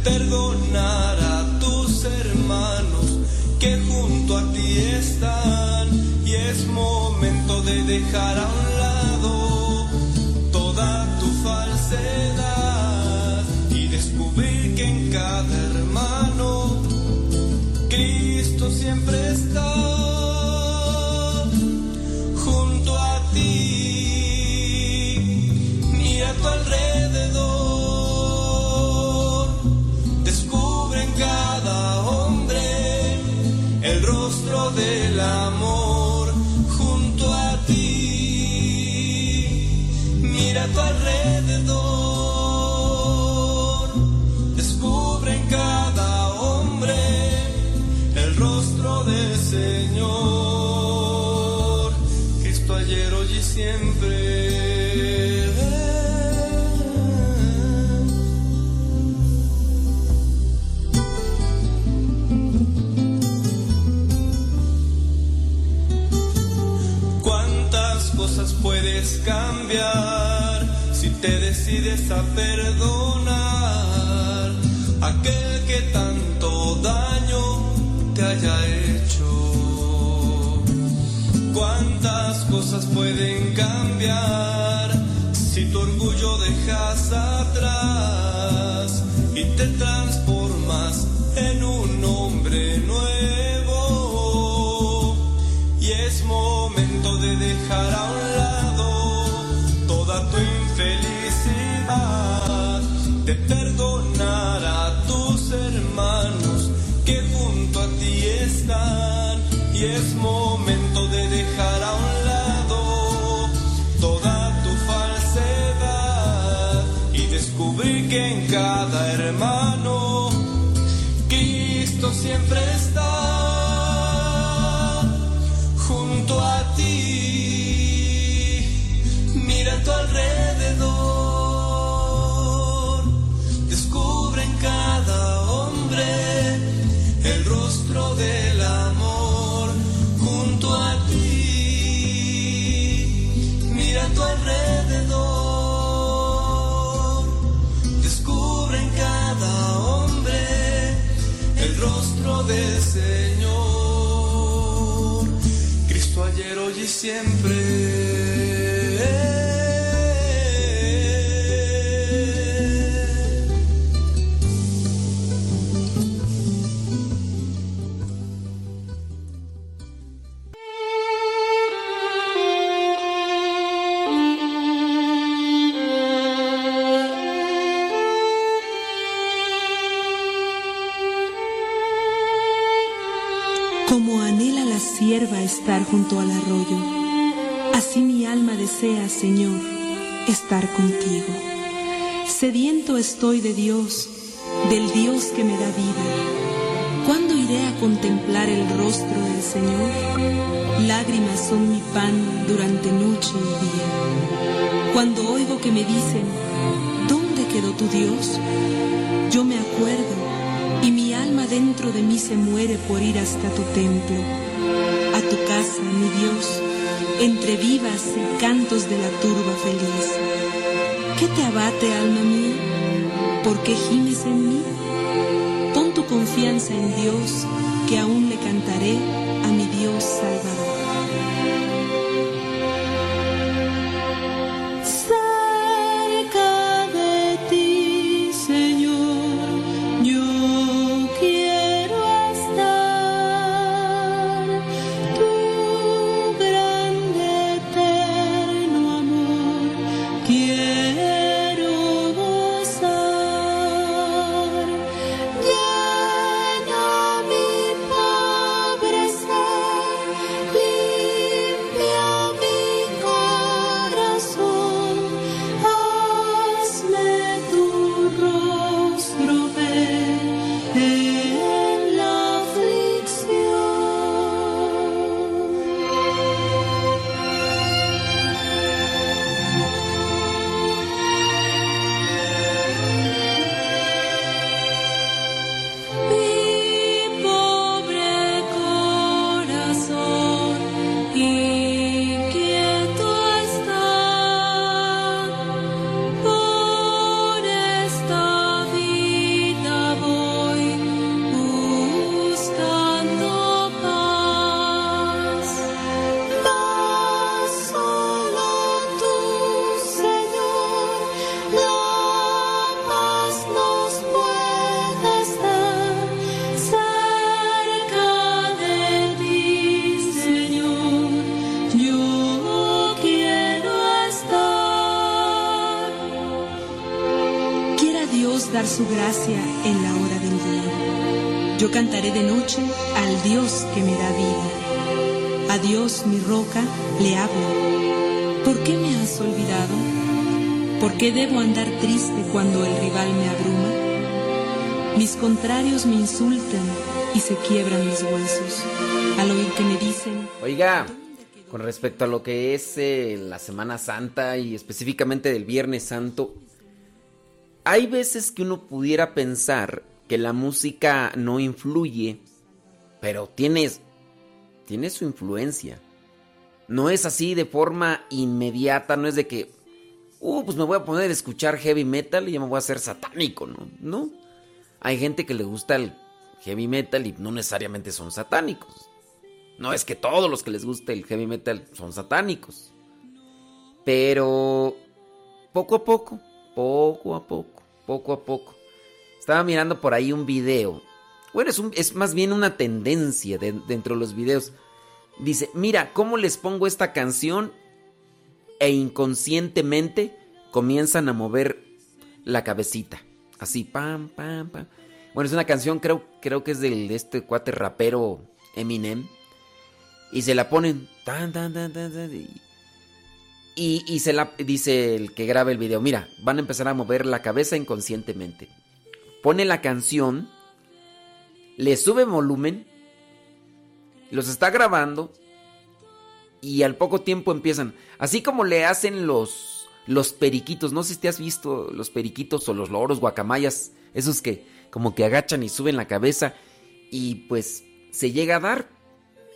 perdonar a tus hermanos que junto a ti están. Y es momento de dejar a un a perdonar aquel que tanto daño te haya hecho. Cuántas cosas pueden cambiar si tu orgullo dejas atrás y te transformas junto al arroyo, así mi alma desea, Señor, estar contigo. Sediento estoy de Dios, del Dios que me da vida. ¿Cuándo iré a contemplar el rostro del Señor? Lágrimas son mi pan durante noche y día. Cuando oigo que me dicen, ¿dónde quedó tu Dios? Yo me acuerdo y mi alma dentro de mí se muere por ir hasta tu templo, mi Dios, entre vivas y cantos de la turba feliz. ¿Qué te abate, alma mía? ¿Por qué gimes en mí? Pon tu confianza en Dios, que aún le cantaré a mi Dios Salvador. Contrarios me insultan y se quiebran mis huesos. Al oír que me dicen, Oiga, con respecto a lo que es eh, la Semana Santa y específicamente del Viernes Santo, hay veces que uno pudiera pensar que la música no influye, pero tiene, tiene su influencia. No es así de forma inmediata, no es de que, uh, pues me voy a poner a escuchar heavy metal y ya me voy a hacer satánico, ¿no? No. Hay gente que le gusta el heavy metal y no necesariamente son satánicos. No es que todos los que les guste el heavy metal son satánicos. Pero poco a poco, poco a poco, poco a poco. Estaba mirando por ahí un video. Bueno, es, más bien una tendencia de- dentro de los videos. Dice, mira, ¿cómo les pongo esta canción? E inconscientemente comienzan a mover la cabecita. Así, pam, pam, pam. Bueno, es una canción, creo, creo que es del, de este cuate rapero Eminem. Y se la ponen. Tan, tan, tan, tan, tan, y, Y, se la dice el que graba el video, mira, van a empezar a mover la cabeza inconscientemente. Pone la canción, le sube volumen, los está grabando y al poco tiempo empiezan, así como le hacen los los periquitos, no sé si te has visto los periquitos o los loros guacamayas, esos que como que agachan y suben la cabeza y pues se llega a dar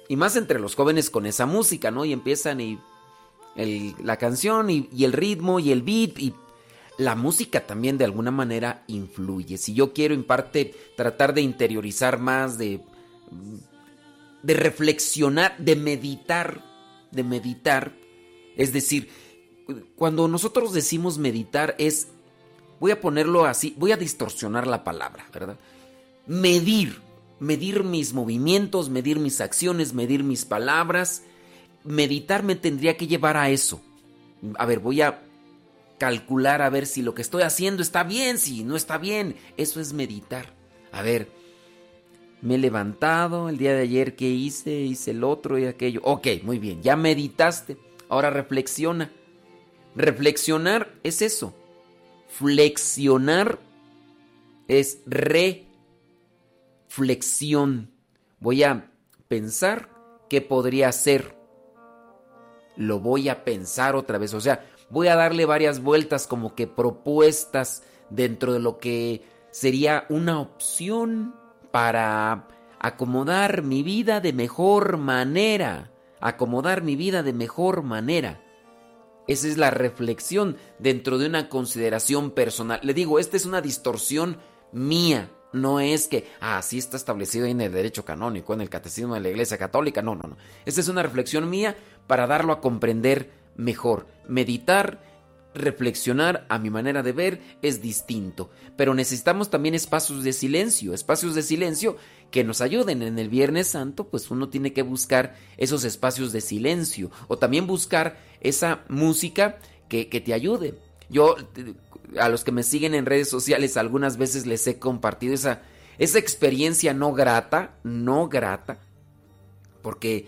y más entre los jóvenes con esa música, ¿no? Y empiezan y la canción y, el ritmo y el beat y la música también de alguna manera influye. Si yo quiero en parte tratar de interiorizar más, de, de reflexionar, de meditar, de meditar, es decir, cuando nosotros decimos meditar es, voy a ponerlo así, voy a distorsionar la palabra, ¿verdad? Medir, medir mis movimientos, medir mis acciones, medir mis palabras, meditar me tendría que llevar a eso. A ver, voy a calcular a ver si lo que estoy haciendo está bien, si no está bien. Eso es meditar. A ver, me he levantado el día de ayer, ¿qué hice? Hice el otro y aquello. Ok, muy bien, ya meditaste. Ahora reflexiona. Reflexionar es eso. Flexionar es reflexión. Voy a pensar qué podría ser lo voy a pensar otra vez. O sea, voy a darle varias vueltas como que propuestas dentro de lo que sería una opción para acomodar mi vida de mejor manera. Acomodar mi vida de mejor manera. Esa es la reflexión dentro de una consideración personal. Le digo, esta es una distorsión mía. No es que, ah, sí está establecido en el derecho canónico, en el catecismo de la Iglesia Católica. No, no, no. Esta es una reflexión mía para darlo a comprender mejor. Meditar, reflexionar a mi manera de ver es distinto, pero necesitamos también espacios de silencio, espacios de silencio que nos ayuden en el Viernes Santo, pues uno tiene que buscar esos espacios de silencio o también buscar esa música que, te ayude. Yo, a los que me siguen en redes sociales, algunas veces les he compartido esa, esa experiencia no grata, no grata, porque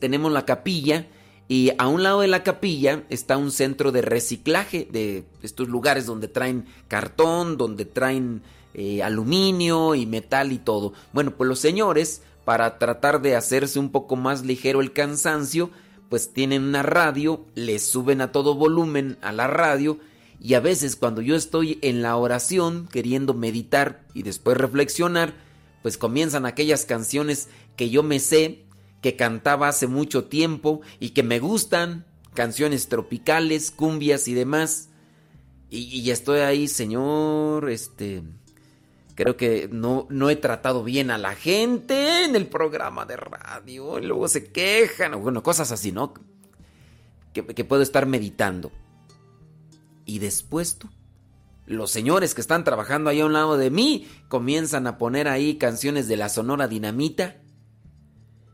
tenemos la capilla y a un lado de la capilla está un centro de reciclaje de estos lugares donde traen cartón, donde traen eh, aluminio y metal y todo. Bueno, pues los señores, para tratar de hacerse un poco más ligero el cansancio, pues tienen una radio, le suben a todo volumen a la radio y a veces cuando yo estoy en la oración queriendo meditar y después reflexionar, pues comienzan aquellas canciones que yo me sé que cantaba hace mucho tiempo y que me gustan, canciones tropicales, cumbias y demás. Y, estoy ahí, señor, este... Creo que no, no he tratado bien a la gente en el programa de radio. Y luego se quejan, bueno, cosas así, ¿no? Que, que puedo estar meditando. Y después tú los señores que están trabajando ahí a un lado de mí comienzan a poner ahí canciones de la Sonora Dinamita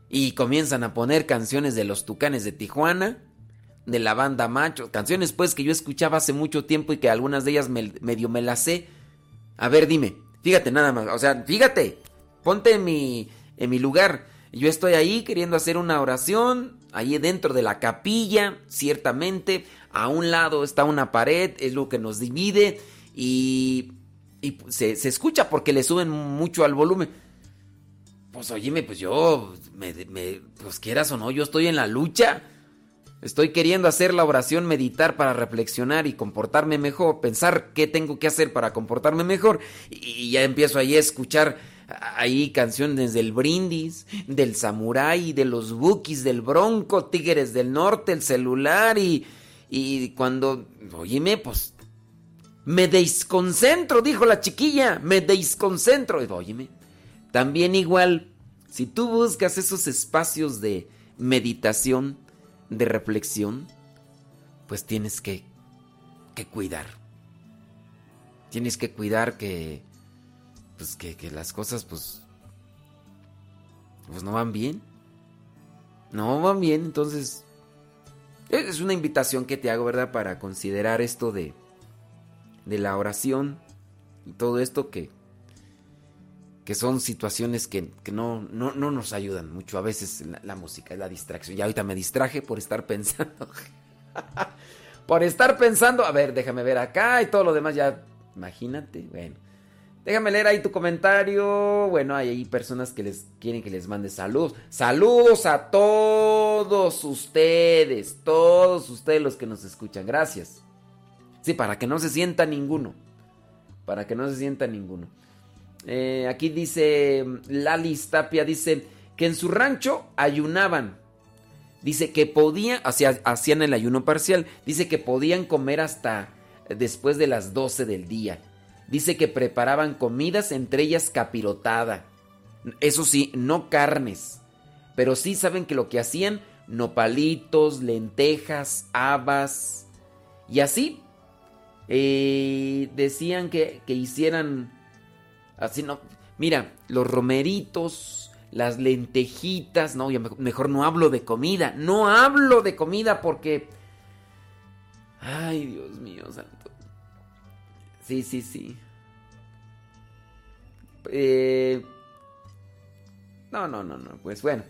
y comienzan a poner canciones de los Tucanes de Tijuana, de la banda Macho, canciones pues que yo escuchaba hace mucho tiempo y que algunas de ellas medio me las sé. A ver, dime, fíjate nada más, o sea, fíjate, ponte en mi, en mi lugar. Yo estoy ahí queriendo hacer una oración, ahí dentro de la capilla, ciertamente, a un lado está una pared, es lo que nos divide y, y se, se escucha porque le suben mucho al volumen. Pues oíme, pues yo, me, pues quieras o no, yo estoy en la lucha. Estoy queriendo hacer la oración, meditar para reflexionar y comportarme mejor, pensar qué tengo que hacer para comportarme mejor. Y, ya empiezo ahí a escuchar ahí canciones del brindis, del samurái, de los bookies, del bronco, tigres del norte, el celular y, y cuando, oíme, pues me desconcentro, dijo la chiquilla, me desconcentro. Y, óyeme, también igual, si tú buscas esos espacios de meditación, de reflexión, pues tienes que, que cuidar. Tienes que cuidar que, pues que, que las cosas, pues, pues no van bien. No van bien, entonces es una invitación que te hago, ¿verdad? Para considerar esto de, de la oración y todo esto que, que son situaciones que, no, no, nos ayudan mucho. A veces la, música es la distracción. Ya ahorita me distraje por estar pensando. por estar pensando, a ver, déjame ver acá y todo lo demás ya, imagínate, bueno. Déjame leer ahí tu comentario. Bueno, hay personas que les quieren que les mande saludos. Saludos a todos ustedes, todos ustedes los que nos escuchan. Gracias. Sí, para que no se sienta ninguno. Para que no se sienta ninguno. Eh, aquí dice Lali Tapia, dice que en su rancho ayunaban. Dice que podían, hacían el ayuno parcial. Dice que podían comer hasta después de las 12 del día. Dice que preparaban comidas, entre ellas capirotada. Eso sí, no carnes. Pero sí saben que lo que hacían, nopalitos, lentejas, habas. Y así. Eh, decían que, que hicieran Así no. Mira, los romeritos, las lentejitas. No, mejor no hablo de comida. No hablo de comida porque. Ay, Dios mío, santo. Sí, sí, sí. Eh, no, no, no, no. Pues bueno.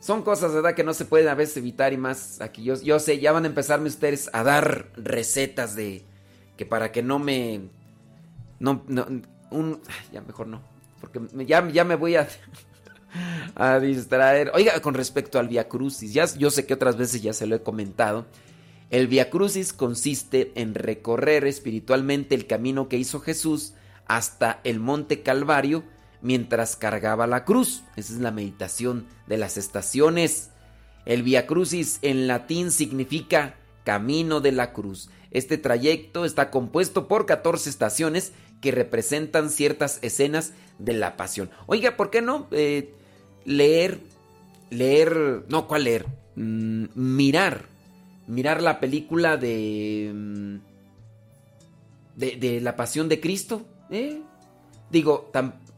Son cosas, ¿verdad? Que no se pueden a veces evitar y más aquí. Yo, yo sé, ya van a empezarme ustedes a dar recetas de... Que para que no me... No, no, un... Ya mejor no, porque ya, ya me voy a, a distraer. Oiga, con respecto al Via Crucis, ya, yo sé que otras veces ya se lo he comentado. El Via Crucis consiste en recorrer espiritualmente el camino que hizo Jesús hasta el monte Calvario mientras cargaba la cruz. Esa es la meditación de las estaciones. El Via Crucis en latín significa camino de la cruz. Este trayecto está compuesto por 14 estaciones que representan ciertas escenas de la pasión. Oiga, ¿por qué no eh, leer, leer, no, ¿cuál leer? Mm, mirar, mirar la película de, mm, de, de, la pasión de Cristo? ¿eh? Digo,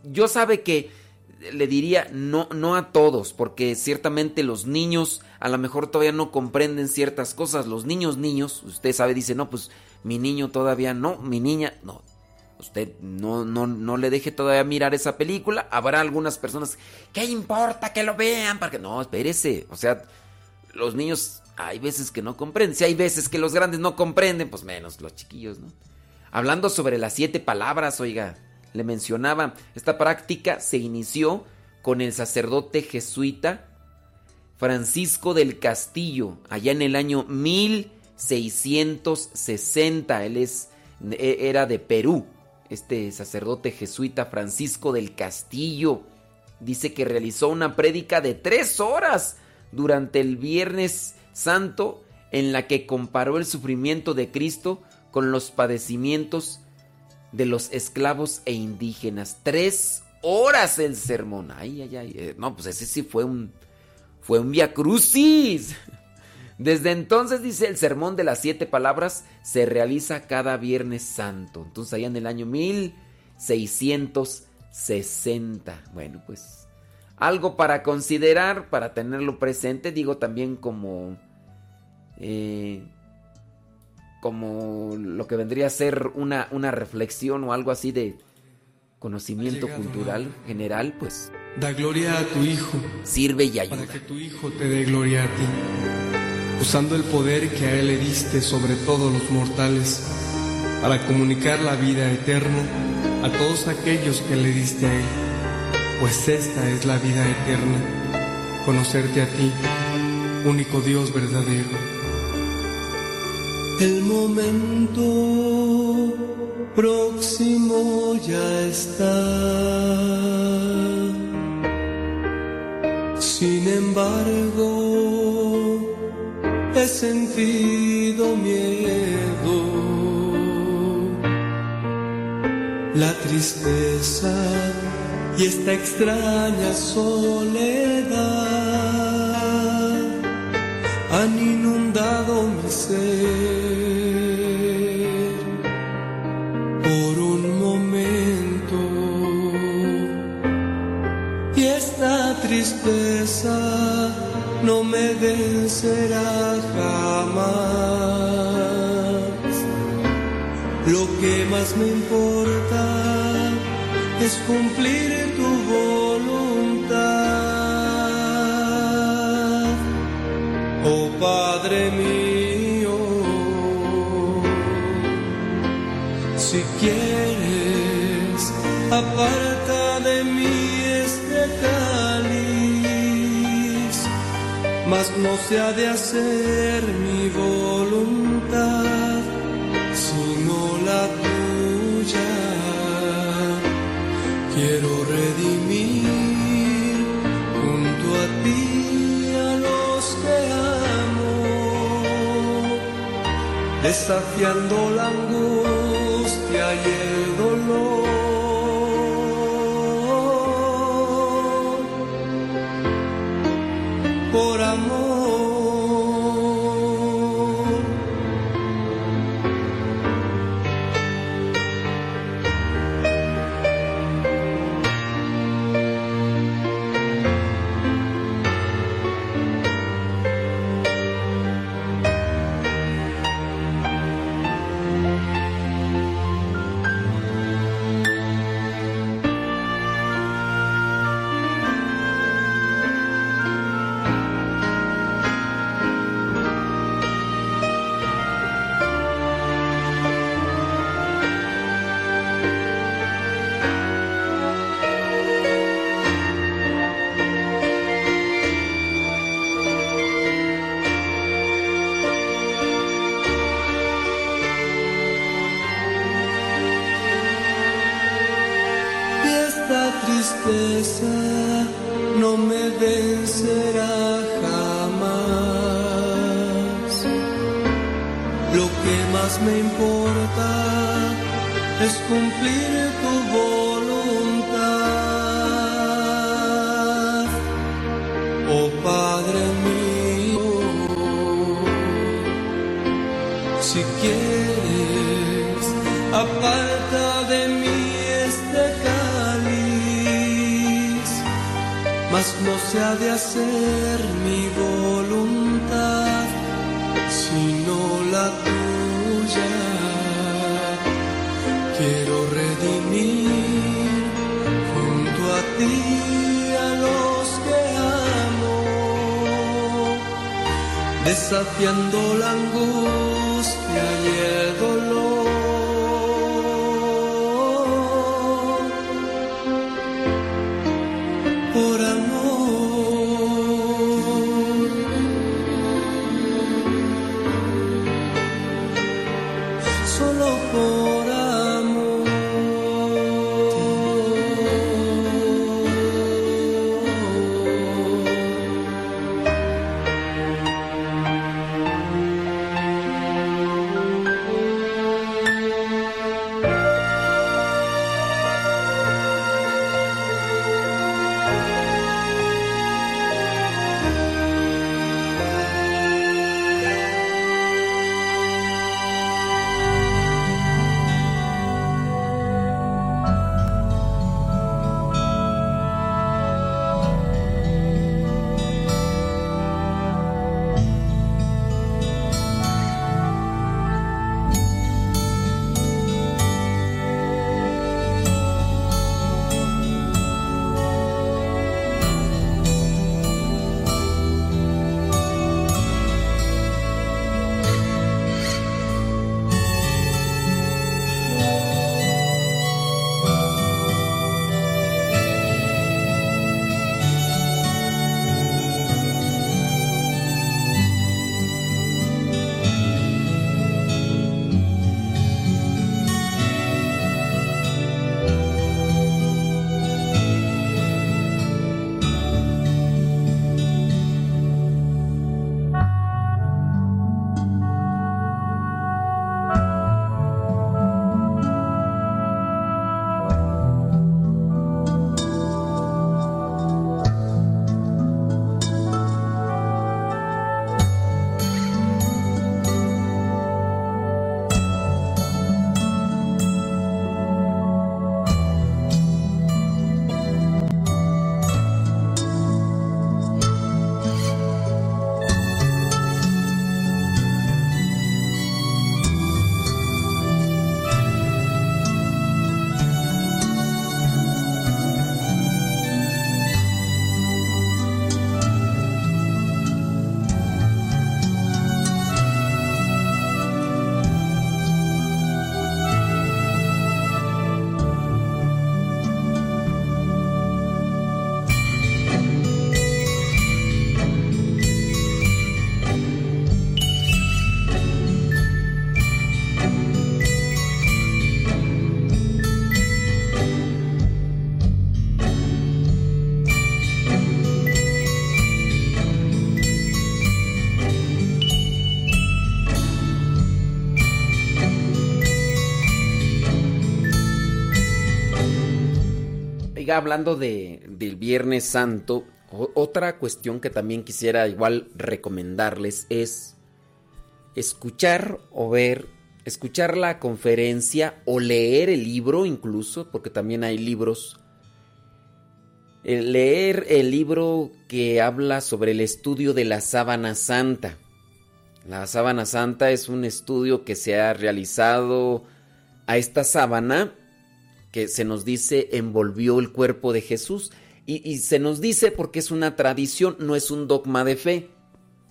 yo sabe que le diría no, no a todos, porque ciertamente los niños a lo mejor todavía no comprenden ciertas cosas. Los niños, niños, usted sabe, dice, no, pues mi niño todavía no, mi niña, no, Usted no, no, no le deje todavía mirar esa película. Habrá algunas personas, ¿qué importa que lo vean? Porque no, espérese. O sea, los niños hay veces que no comprenden. Si hay veces que los grandes no comprenden, pues menos los chiquillos, ¿no? Hablando sobre las siete palabras, oiga, le mencionaba, esta práctica se inició con el sacerdote jesuita Francisco del Castillo, allá en el año 1660. Él es, e, era de Perú este sacerdote jesuita Francisco del Castillo. Dice que realizó una prédica de tres horas durante el Viernes Santo en la que comparó el sufrimiento de Cristo con los padecimientos de los esclavos e indígenas. Tres horas el sermón. Ay, ay, ay. Eh, no, pues ese sí fue un. Fue un via crucis. Desde entonces, dice, el sermón de las siete palabras se realiza cada Viernes Santo. Entonces, allá en el año 1660. Bueno, pues algo para considerar, para tenerlo presente, digo también como... Eh, como lo que vendría a ser una, una reflexión o algo así de conocimiento cultural general, pues... Da gloria a tu Hijo. Sirve y ayuda. Para que tu Hijo te dé gloria a ti usando el poder que a Él le diste sobre todos los mortales, para comunicar la vida eterna a todos aquellos que le diste a Él, pues esta es la vida eterna, conocerte a ti, único Dios verdadero. El momento próximo ya está. Sin embargo, he sentido miedo, la tristeza y esta extraña soledad han inundado mi ser. Por un momento y esta tristeza no me vencerá jamás. Lo que más me importa es cumplir tu voluntad. Oh Padre mío, si quieres, aparece mas no se ha de hacer mi voluntad, sino la tuya. Quiero redimir junto a ti a los que amo, desafiando la angustia y Hablando de, del Viernes Santo, otra cuestión que también quisiera igual recomendarles es escuchar o ver, escuchar la conferencia o leer el libro incluso, porque también hay libros. leer el libro que habla sobre el estudio de la sábana santa. La sábana santa es un estudio que se ha realizado a esta sábana que se nos dice envolvió el cuerpo de Jesús. Y, se nos dice porque es una tradición, no es un dogma de fe.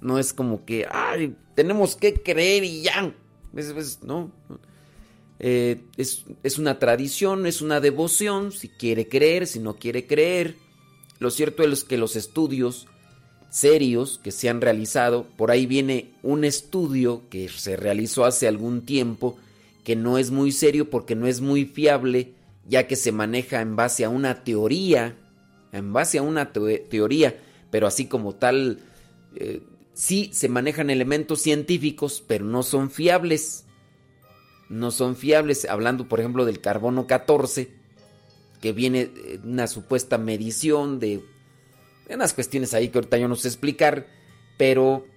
No es como que, ay, tenemos que creer y ya. no. Eh, es, es una tradición, es una devoción, si quiere creer, si no quiere creer. Lo cierto es que los estudios serios que se han realizado, por ahí viene un estudio que se realizó hace algún tiempo, que no es muy serio porque no es muy fiable, ya que se maneja en base a una teoría, en base a una teoría, pero así como tal, eh, sí se manejan elementos científicos, pero no son fiables. No son fiables, hablando por ejemplo del carbono 14, que viene una supuesta medición de unas cuestiones ahí que ahorita yo no sé explicar, pero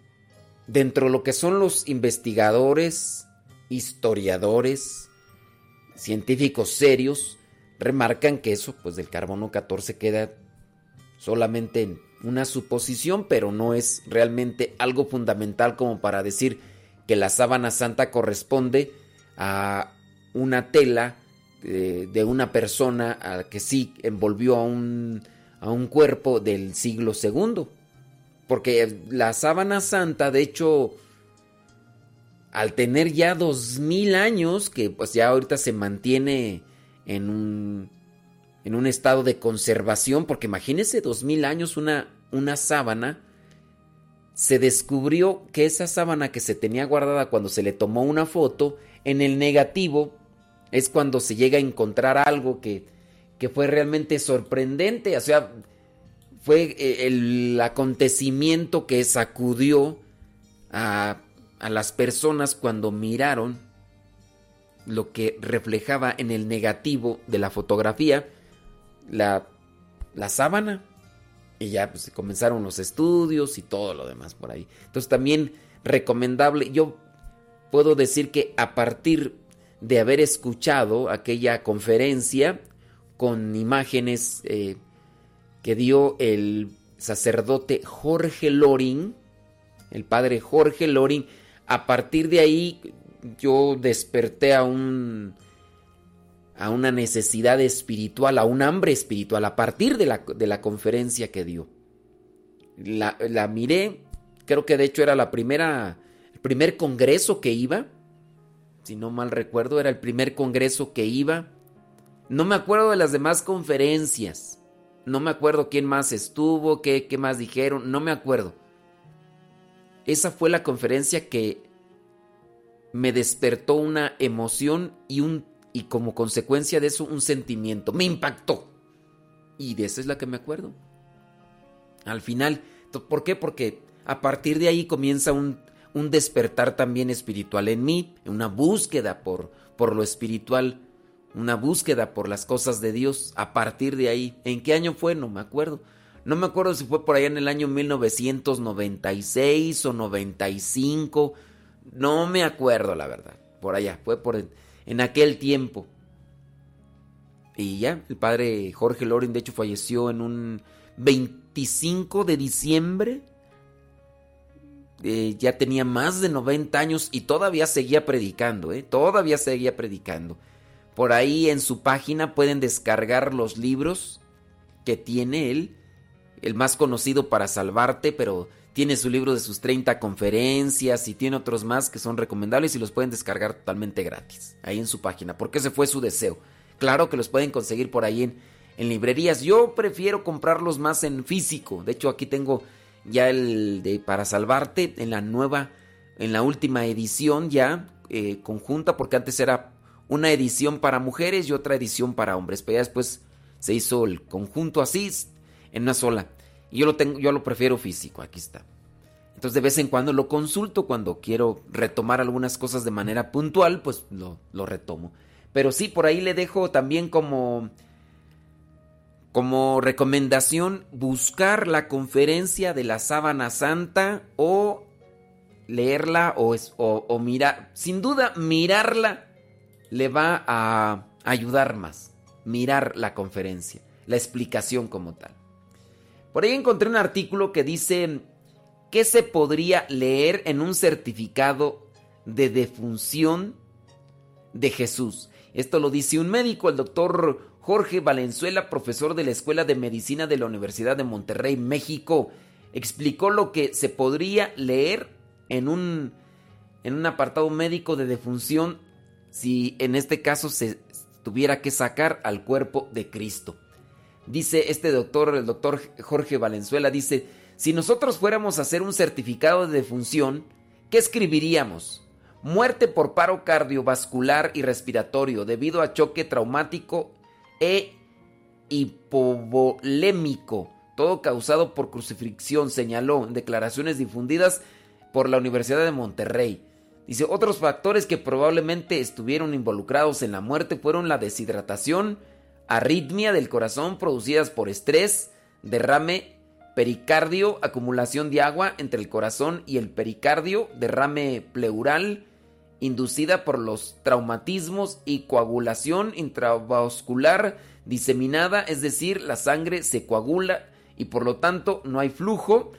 dentro de lo que son los investigadores, historiadores, científicos serios, remarcan que eso, pues del carbono 14 queda solamente en una suposición, pero no es realmente algo fundamental como para decir que la sábana santa corresponde a una tela de, una persona a que sí envolvió a un, a un cuerpo del siglo segundo. Porque la sábana santa, de hecho, al tener ya dos mil años, que pues ya ahorita se mantiene en un, en un estado de conservación, porque imagínense dos mil años una, una sábana, se descubrió que esa sábana que se tenía guardada cuando se le tomó una foto, en el negativo es cuando se llega a encontrar algo que, que fue realmente sorprendente, o sea, fue eh, el acontecimiento que sacudió a, a las personas cuando miraron lo que reflejaba en el negativo de la fotografía la, la sábana. Y ya pues, comenzaron los estudios y todo lo demás por ahí. Entonces también recomendable, yo puedo decir que a partir de haber escuchado aquella conferencia con imágenes eh, que dio el sacerdote Jorge Loring, el padre Jorge Loring, a partir de ahí yo desperté a un a una necesidad espiritual, a un hambre espiritual a partir de la, de la conferencia que dio. La, la, miré, creo que de hecho era la primera, el primer congreso que iba, si no mal recuerdo, era el primer congreso que iba. No me acuerdo de las demás conferencias, no me acuerdo quién más estuvo, qué, qué más dijeron, no me acuerdo. Esa fue la conferencia que me despertó una emoción y, un, y como consecuencia de eso un sentimiento. Me impactó. Y de esa es la que me acuerdo. Al final, ¿por qué? Porque a partir de ahí comienza un, un despertar también espiritual en mí, una búsqueda por, por lo espiritual, una búsqueda por las cosas de Dios. A partir de ahí, ¿en qué año fue? No me acuerdo. No me acuerdo si fue por allá en el año 1996 o 95 no me acuerdo, la verdad. Por allá, fue por en, aquel tiempo. Y ya, el padre Jorge Loren, de hecho, falleció en un 25 de diciembre. Eh, ya tenía más de 90 años y todavía seguía predicando, ¿eh? Todavía seguía predicando. Por ahí en su página pueden descargar los libros que tiene él. El más conocido para salvarte, pero tiene su libro de sus 30 conferencias y tiene otros más que son recomendables y los pueden descargar totalmente gratis ahí en su página, porque ese fue su deseo. Claro que los pueden conseguir por ahí en, librerías. Yo prefiero comprarlos más en físico. De hecho, aquí tengo ya el de Para Salvarte en la nueva, en la última edición ya eh, conjunta, porque antes era una edición para mujeres y otra edición para hombres. Pero ya después se hizo el conjunto así en una sola. Y yo lo tengo, yo lo prefiero físico, aquí está. Entonces de vez en cuando lo consulto cuando quiero retomar algunas cosas de manera puntual, pues lo, lo retomo. Pero sí, por ahí le dejo también como como recomendación, buscar la conferencia de la sábana santa o leerla o, o, mirar. Sin duda, mirarla le va a ayudar más. Mirar la conferencia, la explicación como tal. Por ahí encontré un artículo que dice que se podría leer en un certificado de defunción de Jesús. Esto lo dice un médico, el doctor Jorge Valenzuela, profesor de la Escuela de Medicina de la Universidad de Monterrey, México, explicó lo que se podría leer en un, en un apartado médico de defunción si en este caso se tuviera que sacar al cuerpo de Cristo. Dice este doctor, el doctor Jorge Valenzuela, dice, si nosotros fuéramos a hacer un certificado de defunción, ¿qué escribiríamos? Muerte por paro cardiovascular y respiratorio debido a choque traumático e hipovolémico, todo causado por crucifixión, señaló en declaraciones difundidas por la Universidad de Monterrey. Dice, otros factores que probablemente estuvieron involucrados en la muerte fueron la deshidratación, arritmia del corazón producidas por estrés, derrame pericardio, acumulación de agua entre el corazón y el pericardio, derrame pleural, inducida por los traumatismos y coagulación intravascular diseminada, es decir, la sangre se coagula y por lo tanto no hay flujo.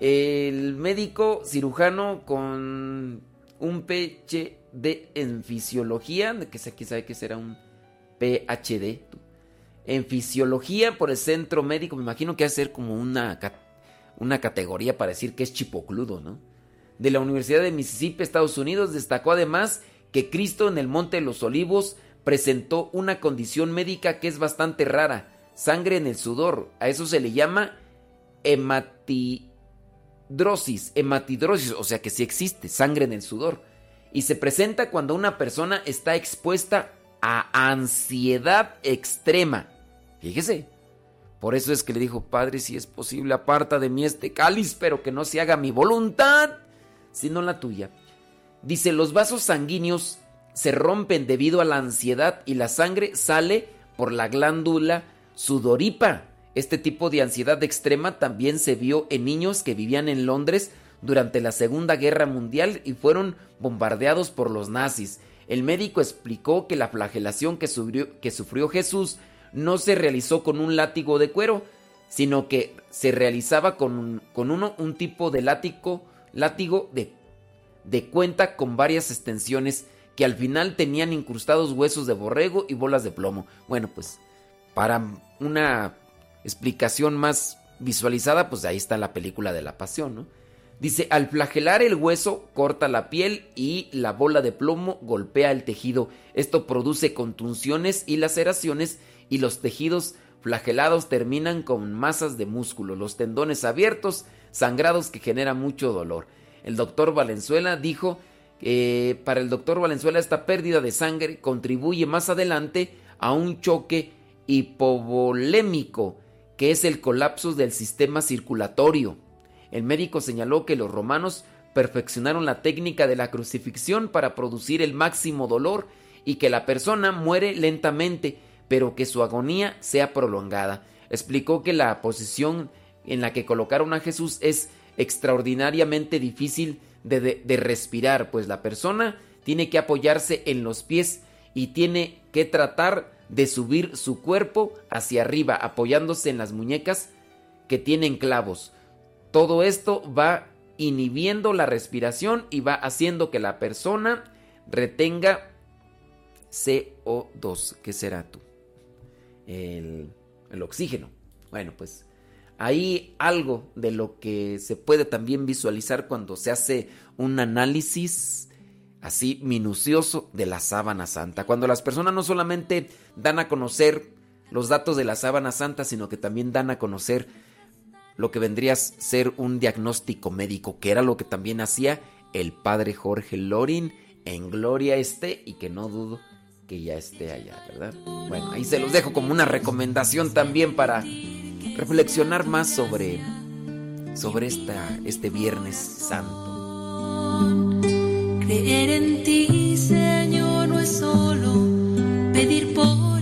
El médico cirujano con un PhD en fisiología, que aquí sabe que será un PhD, en fisiología por el centro médico, me imagino que va a ser como una, una categoría para decir que es chipocludo, ¿no? de la Universidad de Mississippi, Estados Unidos, destacó además que Cristo en el Monte de los Olivos presentó una condición médica que es bastante rara, sangre en el sudor. A eso se le llama hematidrosis, hematidrosis, o sea que sí existe, sangre en el sudor. Y se presenta cuando una persona está expuesta a ansiedad extrema. Fíjese. Por eso es que le dijo, Padre, si es posible, aparta de mí este cáliz, pero que no se haga mi voluntad, sino la tuya. Dice, los vasos sanguíneos se rompen debido a la ansiedad y la sangre sale por la glándula sudoripa. Este tipo de ansiedad extrema también se vio en niños que vivían en Londres durante la Segunda Guerra Mundial y fueron bombardeados por los nazis. El médico explicó que la flagelación que sufrió, Jesús no se realizó con un látigo de cuero, sino que se realizaba con, un tipo de látigo látigo de, de cuenta con varias extensiones que al final tenían incrustados huesos de borrego y bolas de plomo. Bueno, pues para una explicación más visualizada, pues ahí está la película de la pasión, ¿no? Dice, al flagelar el hueso corta la piel y la bola de plomo golpea el tejido. Esto produce contunciones y laceraciones y los tejidos flagelados terminan con masas de músculo, los tendones abiertos sangrados que generan mucho dolor. El doctor Valenzuela dijo que para el doctor Valenzuela esta pérdida de sangre contribuye más adelante a un choque hipovolémico, que es el colapso del sistema circulatorio. El médico señaló que los romanos perfeccionaron la técnica de la crucifixión para producir el máximo dolor y que la persona muere lentamente, pero que su agonía sea prolongada. Explicó que la posición en la que colocaron a Jesús es extraordinariamente difícil de, respirar, pues la persona tiene que apoyarse en los pies y tiene que tratar de subir su cuerpo hacia arriba, apoyándose en las muñecas que tienen clavos. Todo esto va inhibiendo la respiración y va haciendo que la persona retenga CO2, que será tú? El, el oxígeno. Bueno, pues Ahí algo de lo que se puede también visualizar cuando se hace un análisis así minucioso de la sábana santa. Cuando las personas no solamente dan a conocer los datos de la sábana santa, sino que también dan a conocer lo que vendría a ser un diagnóstico médico, que era lo que también hacía el padre Jorge Lorin en Gloria esté y que no dudo que ya esté allá, ¿verdad? Bueno, ahí se los dejo como una recomendación también para reflexionar más sobre, sobre esta, este Viernes Santo. Creer en ti, Señor, no es solo pedir por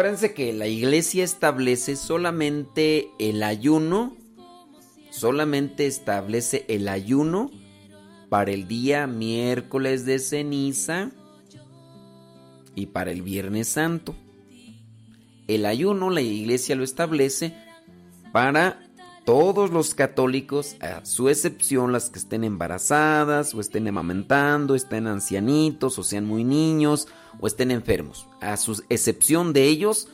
Acuérdense que la iglesia establece solamente el ayuno, solamente establece el ayuno para el día miércoles de ceniza y para el viernes santo. El ayuno la iglesia lo establece para todos los católicos, a su excepción las que estén embarazadas o estén amamentando, estén ancianitos o sean muy niños o estén enfermos. A su excepción de ellos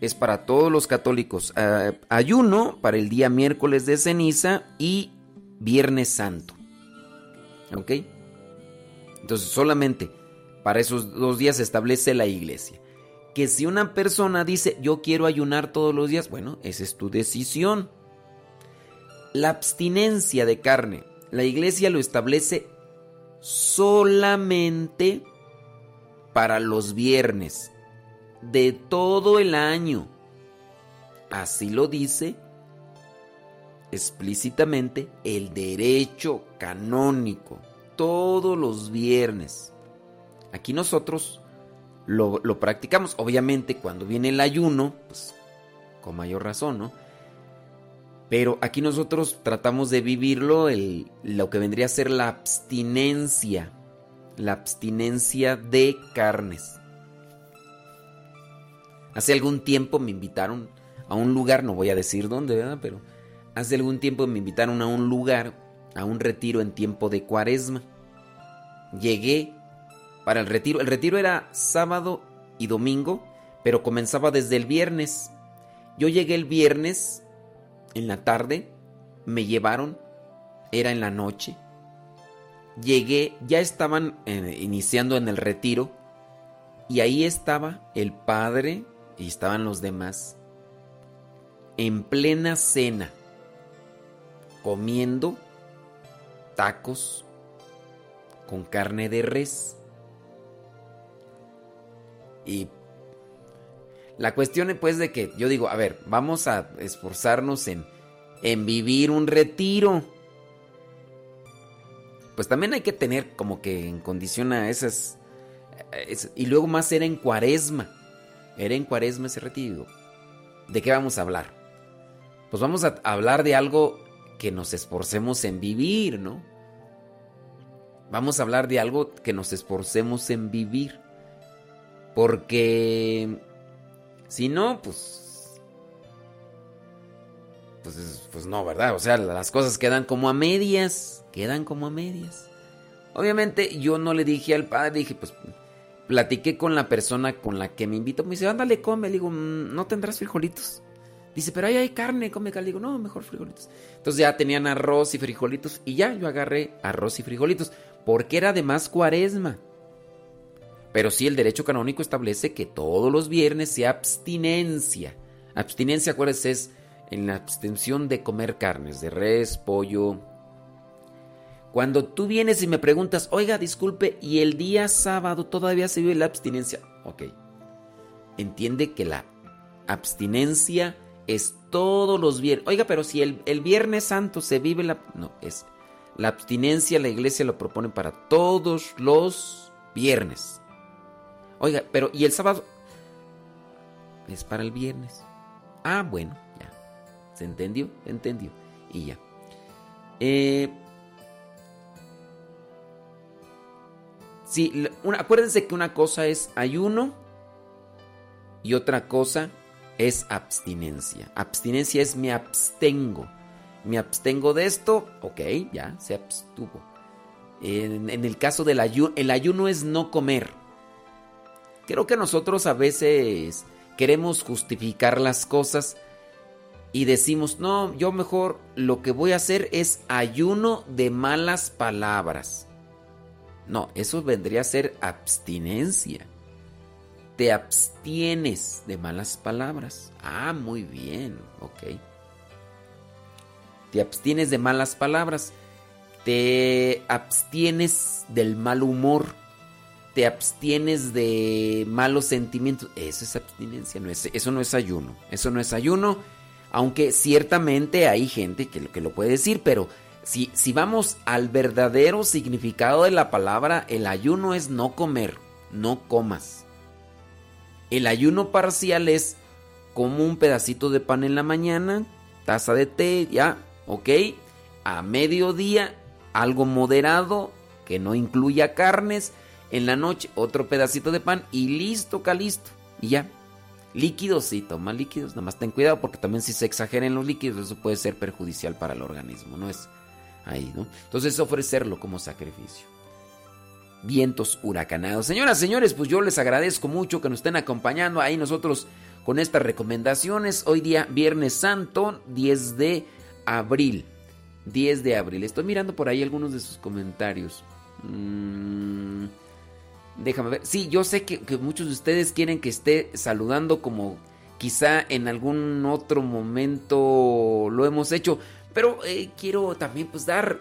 es para todos los católicos. Ah, ayuno para el día miércoles de ceniza y viernes santo. ¿Ok? Entonces solamente para esos dos días se establece la iglesia. Que si una persona dice yo quiero ayunar todos los días, bueno, esa es tu decisión. La abstinencia de carne, la iglesia lo establece solamente para los viernes de todo el año. Así lo dice explícitamente el derecho canónico, todos los viernes. Aquí nosotros lo, lo practicamos, obviamente cuando viene el ayuno, pues con mayor razón, ¿no? Pero aquí nosotros tratamos de vivirlo el, lo que vendría a ser la abstinencia, la abstinencia de carnes. Hace algún tiempo me invitaron a un lugar, no voy a decir dónde, ¿verdad? Pero hace algún tiempo me invitaron a un lugar, a un retiro en tiempo de cuaresma. Llegué para el retiro. El retiro era sábado y domingo, pero comenzaba desde el viernes. Yo llegué el viernes en la tarde, me llevaron, era en la noche. Llegué, ya estaban eh, iniciando en el retiro y ahí estaba el padre y estaban los demás en plena cena comiendo tacos con carne de res. Y la cuestión es pues de que yo digo, a ver, vamos a esforzarnos en, en vivir un retiro. Pues también hay que tener como que en condición a esas... es- y luego más era en cuaresma. Era en cuaresma ese retiro. ¿De qué vamos a hablar? Pues vamos a hablar de algo que nos esforcemos en vivir, ¿no? Vamos a hablar de algo que nos esforcemos en vivir. Porque si no, pues pues, es- pues no, ¿verdad? O sea, las cosas quedan como a medias, quedan como a medias. Obviamente yo no le dije al padre, dije, pues platiqué con la persona con la que me invitó, me dice, ándale, come, le digo, "Mm, ¿no tendrás frijolitos? Dice, pero ahí hay carne, come. Le digo, no, mejor frijolitos. Entonces ya tenían arroz y frijolitos y ya yo agarré arroz y frijolitos, porque era además cuaresma. Pero sí, el derecho canónico establece que todos los viernes sea abstinencia. Abstinencia, acuérdense, es en la abstención de comer carnes, de res, pollo. Cuando tú vienes y me preguntas, oiga, disculpe, ¿y el día sábado todavía se vive la abstinencia? Ok. Entiende que la abstinencia es todos los viernes. Oiga, pero si el, el Viernes Santo se vive la... No, es la abstinencia, la iglesia lo propone para todos los viernes. Oiga, pero ¿y el sábado? Es para el viernes. Ah, bueno, ya. ¿Se entendió? ¿Se entendió? Y ya. Eh, sí, acuérdense que una cosa es ayuno y otra cosa es abstinencia. Abstinencia es me abstengo. Me abstengo de esto, ok, ya, se abstuvo. En, el caso del ayuno, el ayuno es no comer. Creo que nosotros a veces queremos justificar las cosas y decimos, no, yo mejor lo que voy a hacer es ayuno de malas palabras. No, eso vendría a ser abstinencia. Te abstienes de malas palabras. Ah, muy bien, ok. Te abstienes de malas palabras. Te abstienes del mal humor. Te abstienes de malos sentimientos. Eso es abstinencia, no es, eso no es ayuno. Eso no es ayuno. Aunque ciertamente hay gente que, que lo puede decir, pero si, si vamos al verdadero significado de la palabra, el ayuno es no comer, no comas. El ayuno parcial es como un pedacito de pan en la mañana, taza de té, ya, ¿ok? A mediodía, algo moderado, que no incluya carnes. En la noche, otro pedacito de pan y listo, calisto. Y ya. Líquidos, sí, toma líquidos. Nada más ten cuidado porque también si se exageren los líquidos, eso puede ser perjudicial para el organismo. No es ahí, ¿no? Entonces ofrecerlo como sacrificio. Vientos huracanados. Señoras, señores, pues yo les agradezco mucho que nos estén acompañando ahí nosotros con estas recomendaciones. Hoy día, Viernes Santo, 10 de abril. 10 de abril. Estoy mirando por ahí algunos de sus comentarios. Mm, déjame ver. Sí, yo sé que, muchos de ustedes quieren que esté saludando como quizá en algún otro momento lo hemos hecho. Pero eh, quiero también pues dar...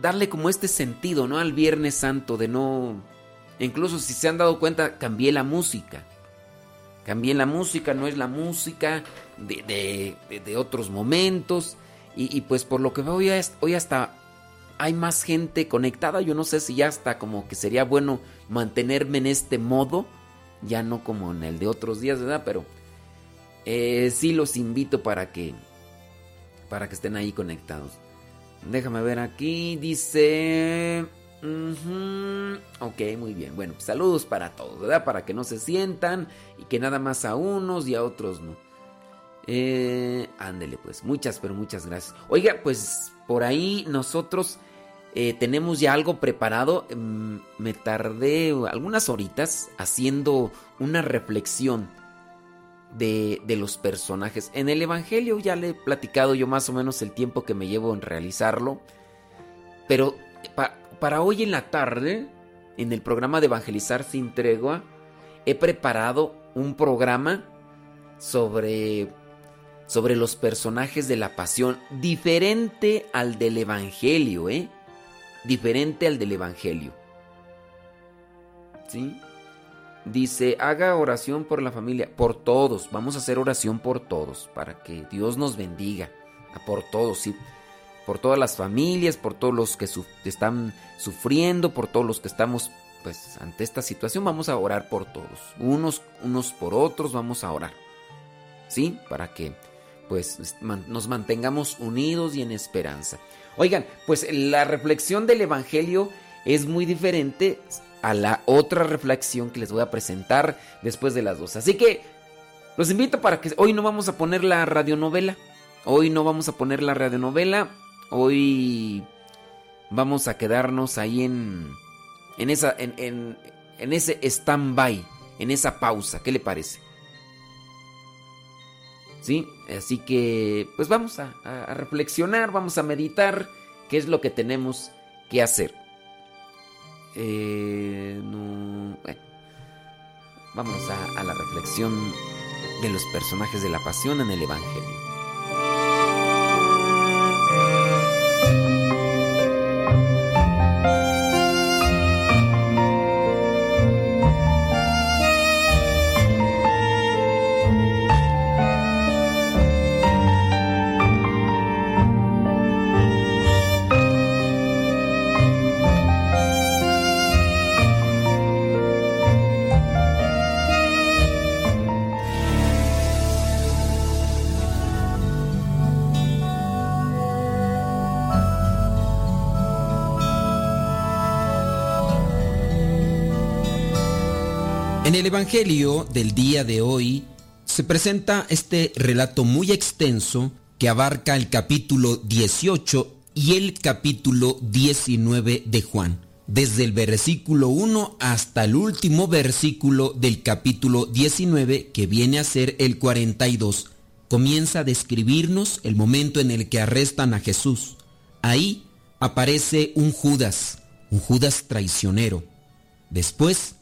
Darle como este sentido, ¿no? Al Viernes Santo de no... Incluso si se han dado cuenta, cambié la música. Cambié la música, no es la música de, otros momentos. Y, pues por lo que veo hoy, hoy hasta hay más gente conectada. Yo no sé si ya hasta como que sería bueno mantenerme en este modo. Ya no como en el de otros días, ¿verdad? Pero eh, sí los invito para que, para que estén ahí conectados. Déjame ver aquí. Dice... Ok, muy bien. Bueno, pues saludos para todos, ¿verdad? Para que no se sientan y que nada más a unos y a otros no. Eh, ándele pues, muchas, pero muchas gracias. Oiga, pues por ahí nosotros eh, tenemos ya algo preparado. Mm, me tardé algunas horitas haciendo una reflexión de, los personajes. En el Evangelio ya le he platicado yo más o menos el tiempo que me llevo en realizarlo. Pero para hoy en la tarde, en el programa de Evangelizar sin tregua, he preparado un programa sobre sobre los personajes de la pasión, diferente al del Evangelio, ¿eh? Diferente al del Evangelio. ¿Sí? Dice, haga oración por la familia, por todos, vamos a hacer oración por todos, para que Dios nos bendiga, por todos, sí, por todas las familias, por todos los que están sufriendo, por todos los que estamos, pues, ante esta situación, vamos a orar por todos, unos, unos por otros, vamos a orar, ¿sí? Para que pues nos mantengamos unidos y en esperanza. Oigan, pues la reflexión del Evangelio es muy diferente a la otra reflexión que les voy a presentar después de las dos. Así que los invito para que hoy no vamos a poner la radionovela. Hoy no vamos a poner la radionovela. Hoy vamos a quedarnos ahí en, en, esa, en, en, ese stand-by, en esa pausa. ¿Qué le parece? ¿sí? Así que, pues vamos a, reflexionar, vamos a meditar qué es lo que tenemos que hacer. Eh, vámonos a la reflexión de los personajes de la pasión en el Evangelio. Evangelio del día de hoy se presenta este relato muy extenso que abarca el capítulo 18 y el capítulo 19 de Juan, desde el versículo 1 hasta el último versículo del capítulo 19 que viene a ser el 42. Comienza a describirnos el momento en el que arrestan a Jesús. Ahí aparece un Judas, un Judas traicionero. Después,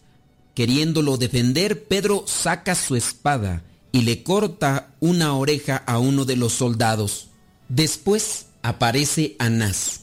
queriéndolo defender, Pedro saca su espada y le corta una oreja a uno de los soldados. Después aparece Anás.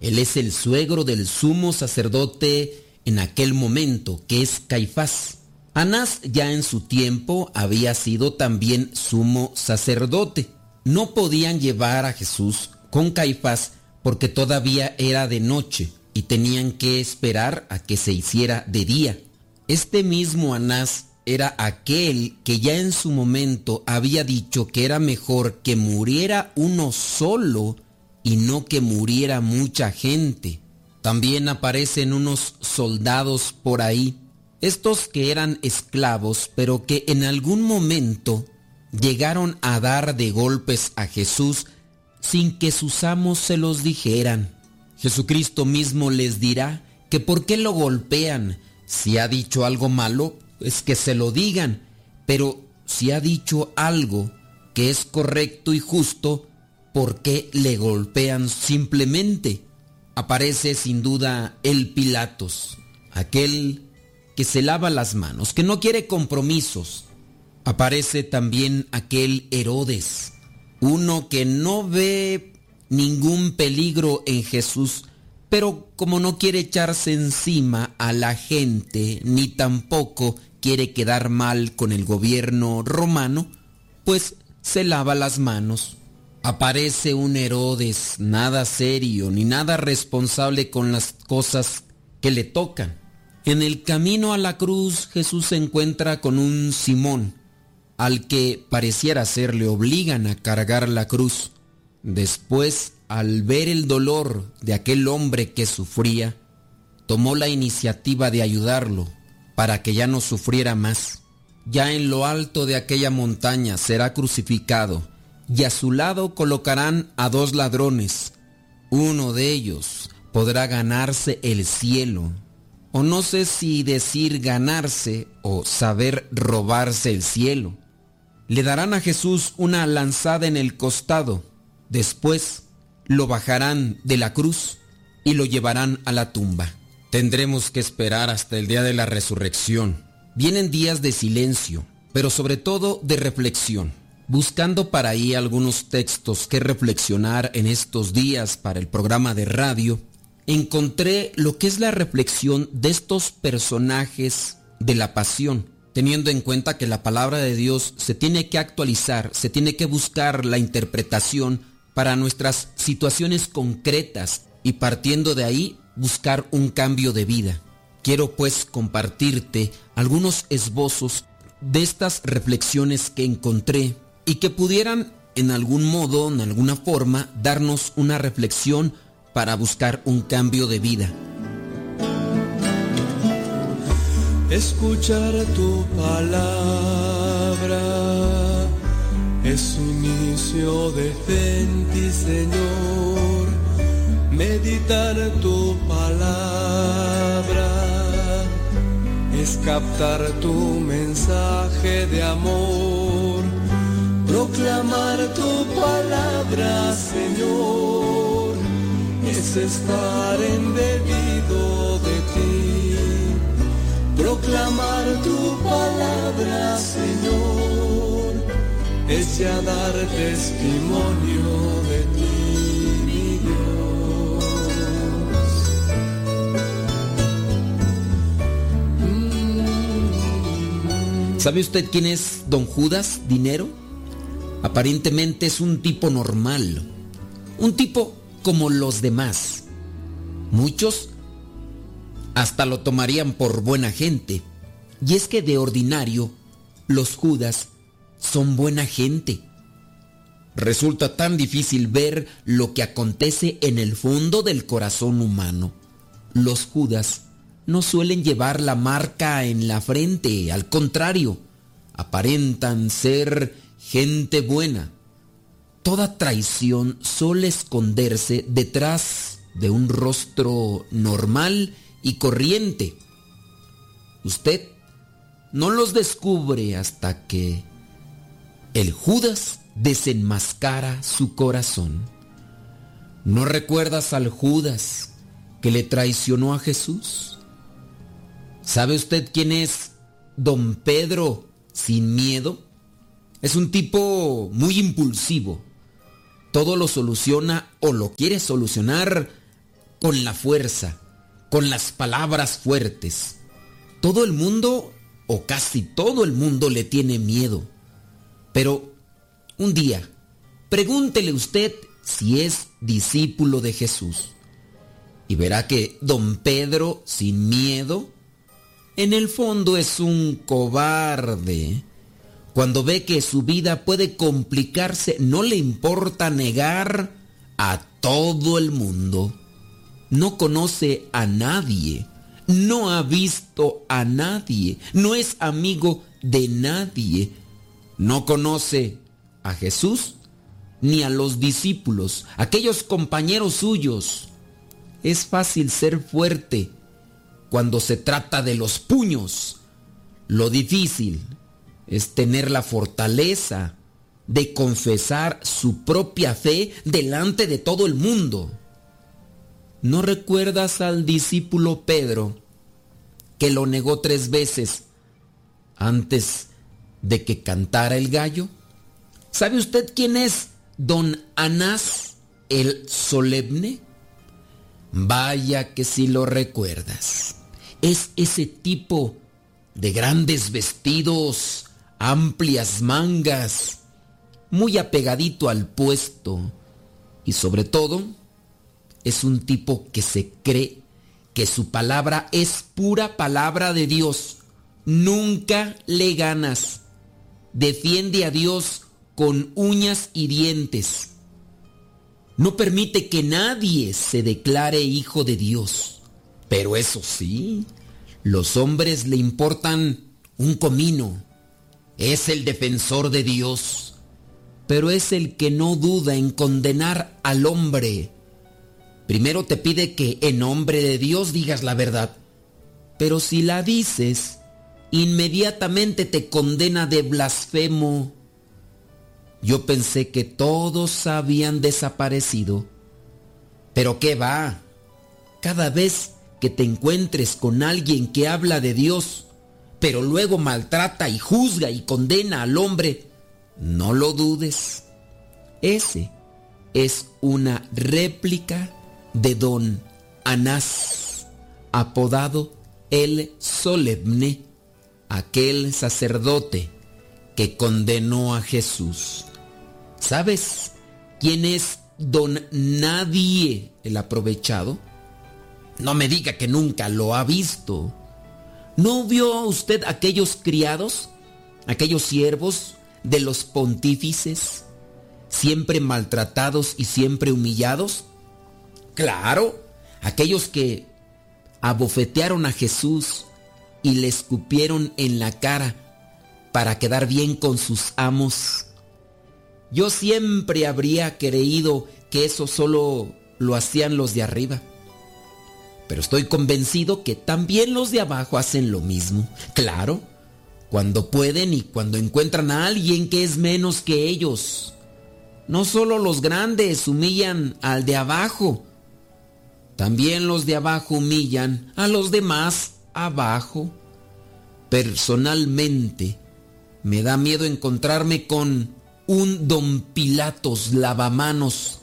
Él es el suegro del sumo sacerdote en aquel momento, que es Caifás. Anás ya en su tiempo había sido también sumo sacerdote. No podían llevar a Jesús con Caifás porque todavía era de noche y tenían que esperar a que se hiciera de día. Este mismo Anás era aquel que ya en su momento había dicho que era mejor que muriera uno solo y no que muriera mucha gente. También aparecen unos soldados por ahí, estos que eran esclavos, pero que en algún momento llegaron a dar de golpes a Jesús sin que sus amos se los dijeran. Jesucristo mismo les dirá que por qué lo golpean. Si ha dicho algo malo, es que se lo digan, pero si ha dicho algo que es correcto y justo, ¿por qué le golpean simplemente? Aparece sin duda el Pilatos, aquel que se lava las manos, que no quiere compromisos. Aparece también aquel Herodes, uno que no ve ningún peligro en Jesús, pero como no quiere echarse encima a la gente, ni tampoco quiere quedar mal con el gobierno romano, pues se lava las manos. Aparece un Herodes nada serio ni nada responsable con las cosas que le tocan. En el camino a la cruz Jesús se encuentra con un Simón, al que pareciera ser le obligan a cargar la cruz. Después al ver el dolor de aquel hombre que sufría, tomó la iniciativa de ayudarlo para que ya no sufriera más. Ya en lo alto de aquella montaña será crucificado y a su lado colocarán a dos ladrones. Uno de ellos podrá ganarse el cielo. O no sé si decir ganarse o saber robarse el cielo. Le darán a Jesús una lanzada en el costado. Después lo bajarán de la cruz y lo llevarán a la tumba. Tendremos que esperar hasta el día de la resurrección. Vienen días de silencio, pero sobre todo de reflexión. Buscando para ahí algunos textos que reflexionar en estos días para el programa de radio, encontré lo que es la reflexión de estos personajes de la pasión, teniendo en cuenta que la palabra de Dios se tiene que actualizar, se tiene que buscar la interpretación para nuestras situaciones concretas y partiendo de ahí buscar un cambio de vida. Quiero pues compartirte algunos esbozos de estas reflexiones que encontré y que pudieran en algún modo, en alguna forma, darnos una reflexión para buscar un cambio de vida. Escuchar tu palabra es inicio de fe Señor. Meditar tu palabra es captar tu mensaje de amor. Proclamar tu palabra, Señor, es estar en debido de ti. Proclamar tu palabra, Señor es ya dar testimonio de ti, mi Dios. ¿Sabe usted quién es don Judas Dinero? Aparentemente es un tipo normal, un tipo como los demás. Muchos hasta lo tomarían por buena gente. Y es que de ordinario, los Judas son buena gente. Resulta tan difícil ver lo que acontece en el fondo del corazón humano. Los Judas no suelen llevar la marca en la frente, al contrario, aparentan ser gente buena. Toda traición suele esconderse detrás de un rostro normal y corriente. Usted no los descubre hasta que el Judas desenmascara su corazón. ¿No recuerdas al Judas que le traicionó a Jesús? ¿Sabe usted quién es don Pedro sin miedo? Es un tipo muy impulsivo. Todo lo soluciona o lo quiere solucionar con la fuerza, con las palabras fuertes. Todo el mundo, o casi todo el mundo, le tiene miedo. Pero un día, pregúntele usted si es discípulo de Jesús. Y verá que don Pedro, sin miedo, en el fondo es un cobarde. Cuando ve que su vida puede complicarse, no le importa negar a todo el mundo. No conoce a nadie, no ha visto a nadie, no es amigo de nadie, no conoce a Jesús ni a los discípulos, aquellos compañeros suyos. Es fácil ser fuerte cuando se trata de los puños. Lo difícil es tener la fortaleza de confesar su propia fe delante de todo el mundo. ¿No recuerdas al discípulo Pedro que lo negó tres veces antes de que cantara el gallo? ¿Sabe usted quién es don Anás el solemne? Vaya que si lo recuerdas. Es ese tipo de grandes vestidos, amplias mangas, muy apegadito al puesto y sobre todo es un tipo que se cree que su palabra es pura palabra de Dios. Nunca le ganas. Defiende a Dios con uñas y dientes. No permite que nadie se declare hijo de Dios. Pero eso sí, los hombres le importan un comino. Es el defensor de Dios, pero es el que no duda en condenar al hombre. Primero te pide que en nombre de Dios digas la verdad, pero si la dices, inmediatamente te condena de blasfemo. Yo pensé que todos habían desaparecido, pero ¿qué va? Cada vez que te encuentres con alguien que habla de Dios, pero luego maltrata y juzga y condena al hombre, no lo dudes. Ese es una réplica de don Anás, apodado el Solemne, aquel sacerdote que condenó a Jesús. ¿Sabes quién es don Nadie el aprovechado? No me diga que nunca lo ha visto. ¿No vio usted aquellos criados, aquellos siervos de los pontífices, siempre maltratados y siempre humillados? Claro, aquellos que abofetearon a Jesús y le escupieron en la cara para quedar bien con sus amos. Yo siempre habría creído que eso solo lo hacían los de arriba. Pero estoy convencido que también los de abajo hacen lo mismo. Claro, cuando pueden y cuando encuentran a alguien que es menos que ellos. No solo los grandes humillan al de abajo, también los de abajo humillan a los demás abajo. Personalmente, me da miedo encontrarme con un don Pilatos lavamanos.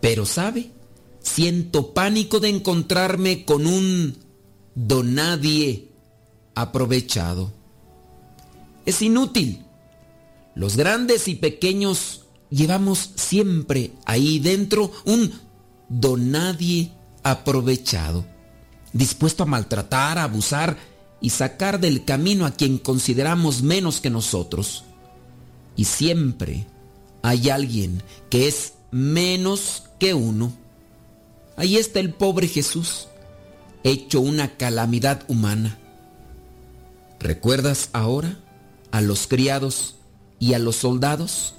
Pero sabe, siento pánico de encontrarme con un don nadie aprovechado. Es inútil. Los grandes y pequeños llevamos siempre ahí dentro un don nadie aprovechado, dispuesto a maltratar, a abusar y sacar del camino a quien consideramos menos que nosotros. Y siempre hay alguien que es menos que uno. Ahí está el pobre Jesús, hecho una calamidad humana. ¿Recuerdas ahora a los criados y a los soldados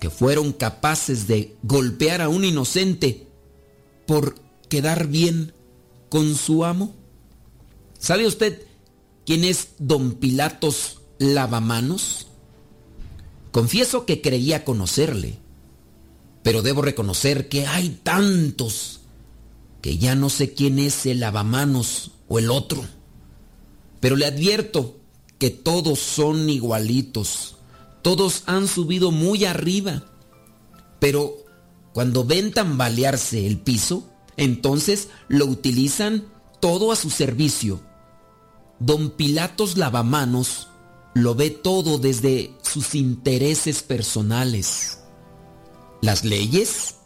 que fueron capaces de golpear a un inocente por quedar bien con su amo? ¿Sabe usted quién es don Pilatos Lavamanos? Confieso que creía conocerle, pero debo reconocer que hay tantos que ya no sé quién es el lavamanos o el otro. Pero le advierto que todos son igualitos, todos han subido muy arriba, pero cuando ven tambalearse el piso, entonces lo utilizan todo a su servicio. Don Pilatos Lavamanos lo ve todo desde sus intereses personales. Las leyes,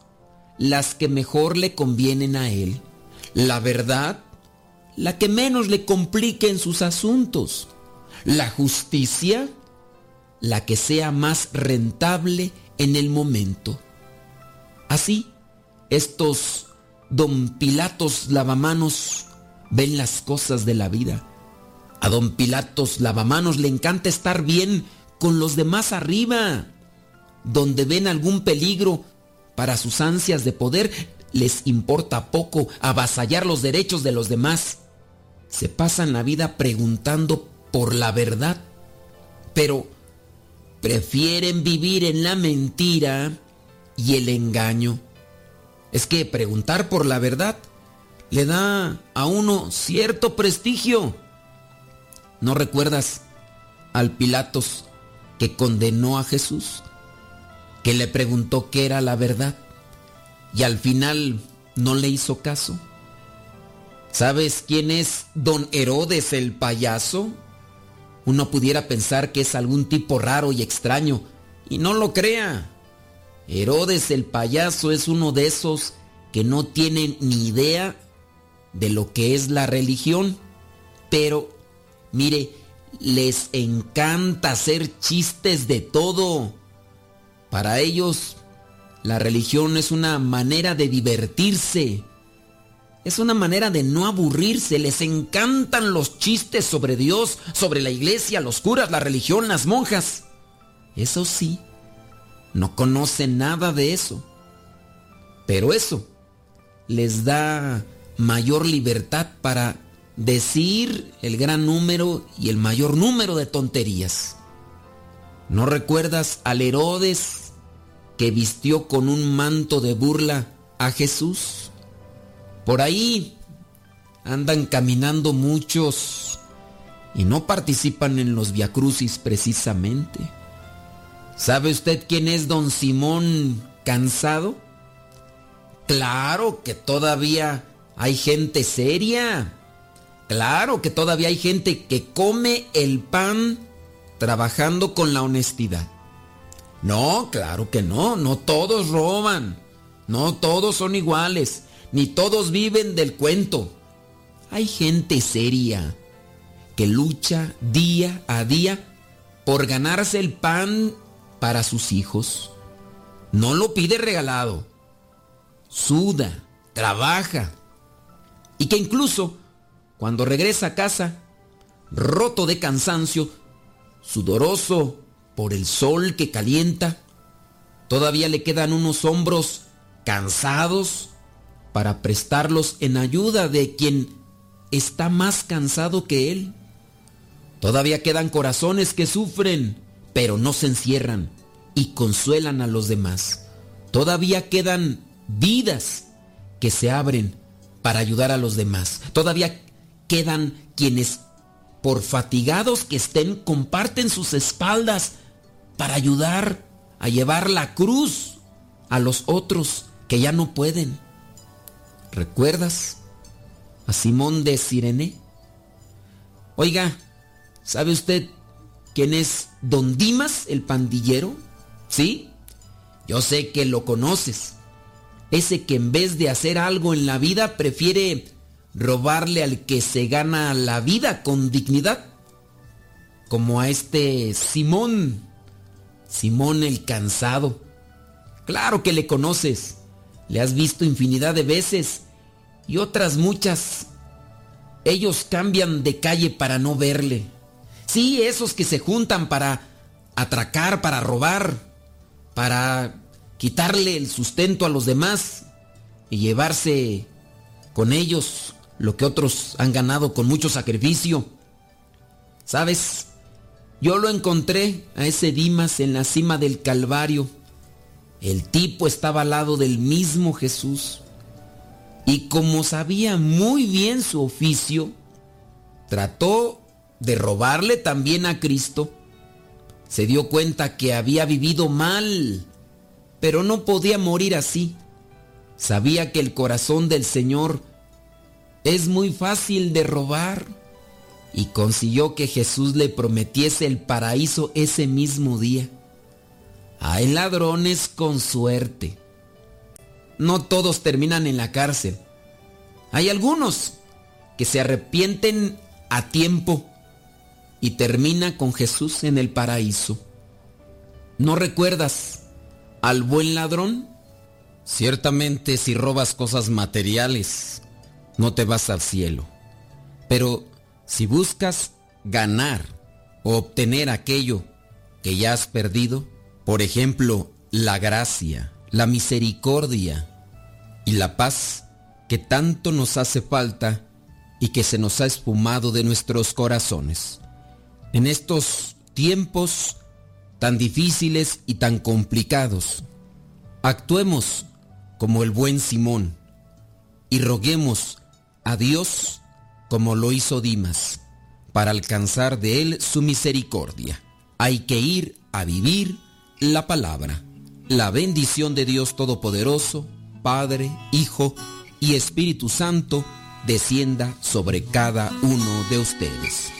las que mejor le convienen a él. La verdad, la que menos le complique en sus asuntos. La justicia, la que sea más rentable en el momento. Así, estos don Pilatos lavamanos ven las cosas de la vida. A don Pilatos lavamanos le encanta estar bien con los demás arriba. Donde ven algún peligro para sus ansias de poder, les importa poco avasallar los derechos de los demás. Se pasan la vida preguntando por la verdad, pero prefieren vivir en la mentira y el engaño. Es que preguntar por la verdad le da a uno cierto prestigio. ¿No recuerdas al Pilatos que condenó a Jesús? Que le preguntó qué era la verdad y al final no le hizo caso. ¿Sabes quién es don Herodes el payaso? Uno pudiera pensar que es algún tipo raro y extraño, y no lo crea. Herodes el payaso es uno de esos que no tienen ni idea de lo que es la religión, pero mire, les encanta hacer chistes de todo. Para ellos, la religión es una manera de divertirse. Es una manera de no aburrirse. Les encantan los chistes sobre Dios, sobre la iglesia, los curas, la religión, las monjas. Eso sí, no conocen nada de eso. Pero eso les da mayor libertad para decir el gran número y el mayor número de tonterías. ¿No recuerdas al Herodes que vistió con un manto de burla a Jesús? Por ahí andan caminando muchos y no participan en los viacrucis precisamente. ¿Sabe usted quién es don Simón Cansado? Claro que todavía hay gente seria. Claro que todavía hay gente que come el pan trabajando con la honestidad. No, claro que no, no todos roban, no todos son iguales, ni todos viven del cuento. Hay gente seria que lucha día a día por ganarse el pan para sus hijos. No lo pide regalado. Suda, trabaja. Y que incluso cuando regresa a casa, roto de cansancio, sudoroso por el sol que calienta, todavía le quedan unos hombros cansados para prestarlos en ayuda de quien está más cansado que él. Todavía quedan corazones que sufren, pero no se encierran y consuelan a los demás. Todavía quedan vidas que se abren para ayudar a los demás. Todavía quedan quienes, por fatigados que estén, comparten sus espaldas para ayudar a llevar la cruz a los otros que ya no pueden. ¿Recuerdas a Simón de Sirene? Oiga, ¿sabe usted quién es Don Dimas, el pandillero? ¿Sí? Yo sé que lo conoces. Ese que en vez de hacer algo en la vida prefiere robarle al que se gana la vida con dignidad. Como a este Simón, Simón el cansado. Claro que le conoces, le has visto infinidad de veces y otras muchas ellos cambian de calle para no verle. Sí, esos que se juntan para atracar, para robar, para quitarle el sustento a los demás y llevarse con ellos lo que otros han ganado con mucho sacrificio. ¿Sabes? Yo lo encontré a ese Dimas en la cima del Calvario. El tipo estaba al lado del mismo Jesús. Y como sabía muy bien su oficio, trató de robarle también a Cristo. Se dio cuenta que había vivido mal, pero no podía morir así. Sabía que el corazón del Señor es muy fácil de robar y consiguió que Jesús le prometiese el paraíso ese mismo día. Hay ladrones con suerte. No todos terminan en la cárcel. Hay algunos que se arrepienten a tiempo y termina con Jesús en el paraíso. ¿No recuerdas al buen ladrón? Ciertamente si robas cosas materiales, no te vas al cielo. Pero si buscas ganar o obtener aquello que ya has perdido, por ejemplo, la gracia, la misericordia y la paz que tanto nos hace falta y que se nos ha espumado de nuestros corazones. En estos tiempos tan difíciles y tan complicados, actuemos como el buen Simón y roguemos a Dios como lo hizo Dimas, para alcanzar de él su misericordia. Hay que ir a vivir la palabra. La bendición de Dios Todopoderoso, Padre, Hijo y Espíritu Santo, descienda sobre cada uno de ustedes.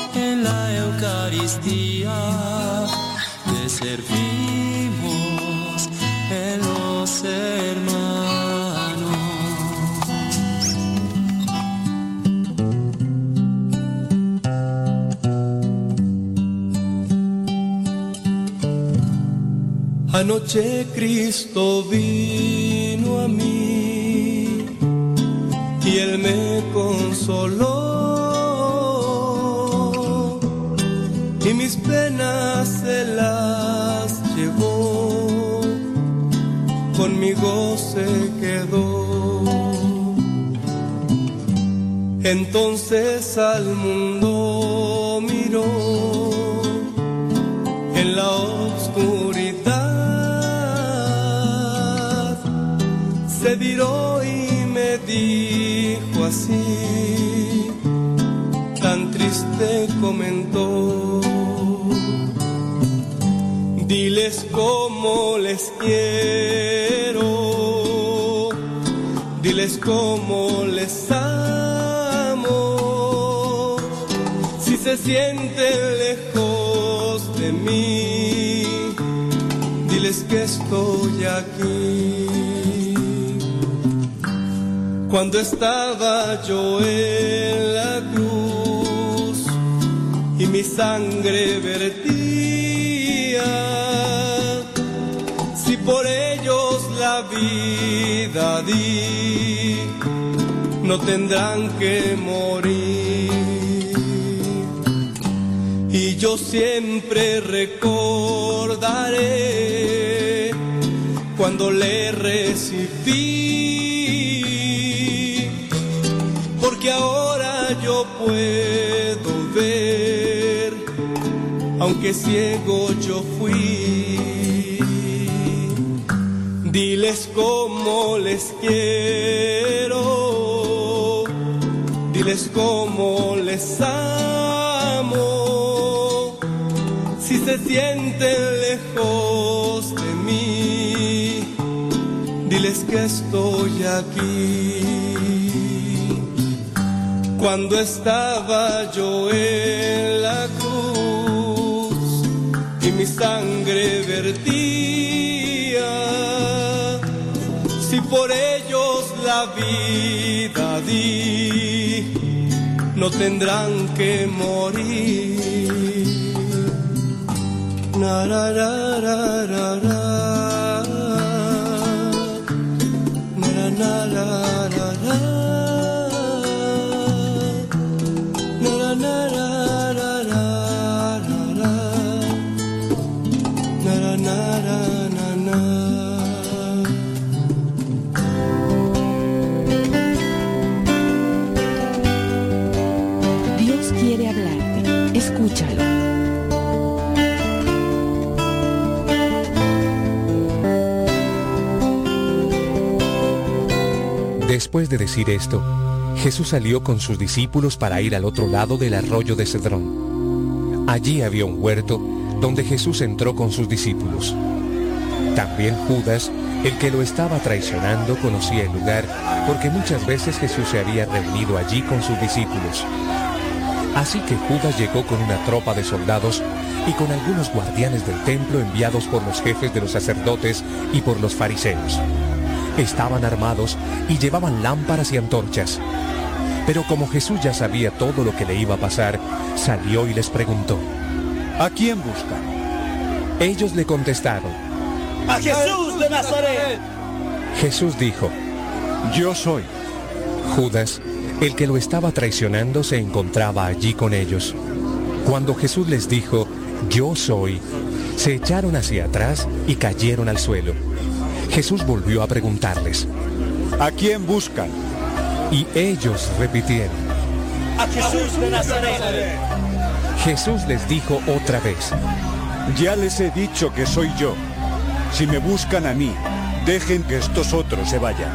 Eucaristía, te servimos en los hermanos. Anoche Cristo vino a mí y Él me consoló mis penas se las llevó, conmigo se quedó. Entonces al mundo miró en la oscuridad, se viró y me dijo así, tan triste comentó. Diles cómo les quiero, diles cómo les amo, si se sienten lejos de mí, diles que estoy aquí. Cuando estaba yo en la cruz y mi sangre vertía, por ellos la vida di, no tendrán que morir. Y yo siempre recordaré cuando le recibí, porque ahora yo puedo ver, aunque ciego yo fui. Diles cómo les quiero, diles cómo les amo, si se sienten lejos de mí, diles que estoy aquí. cuando estaba yo en la cruz y mi sangre vertía. Por ellos la vida di, no tendrán que morir. Después de decir esto, Jesús salió con sus discípulos para ir al otro lado del arroyo de Cedrón. Allí había un huerto donde Jesús entró con sus discípulos. También Judas, el que lo estaba traicionando, conocía el lugar porque muchas veces Jesús se había reunido allí con sus discípulos. Así que Judas llegó con una tropa de soldados y con algunos guardianes del templo enviados por los jefes de los sacerdotes y por los fariseos. Estaban armados y llevaban lámparas y antorchas. Pero como Jesús ya sabía todo lo que le iba a pasar, salió y les preguntó, ¿A quién buscan? Ellos le contestaron, ¡A Jesús de Nazaret! Jesús dijo, Yo soy. Judas, el que lo estaba traicionando, se encontraba allí con ellos. Cuando Jesús les dijo, Yo soy, se echaron hacia atrás y cayeron al suelo. Jesús volvió a preguntarles, ¿A quién buscan? y ellos repitieron. ¡A Jesús de Nazaret! Jesús les dijo otra vez, Ya les he dicho que soy yo. Si me buscan a mí, dejen que estos otros se vayan.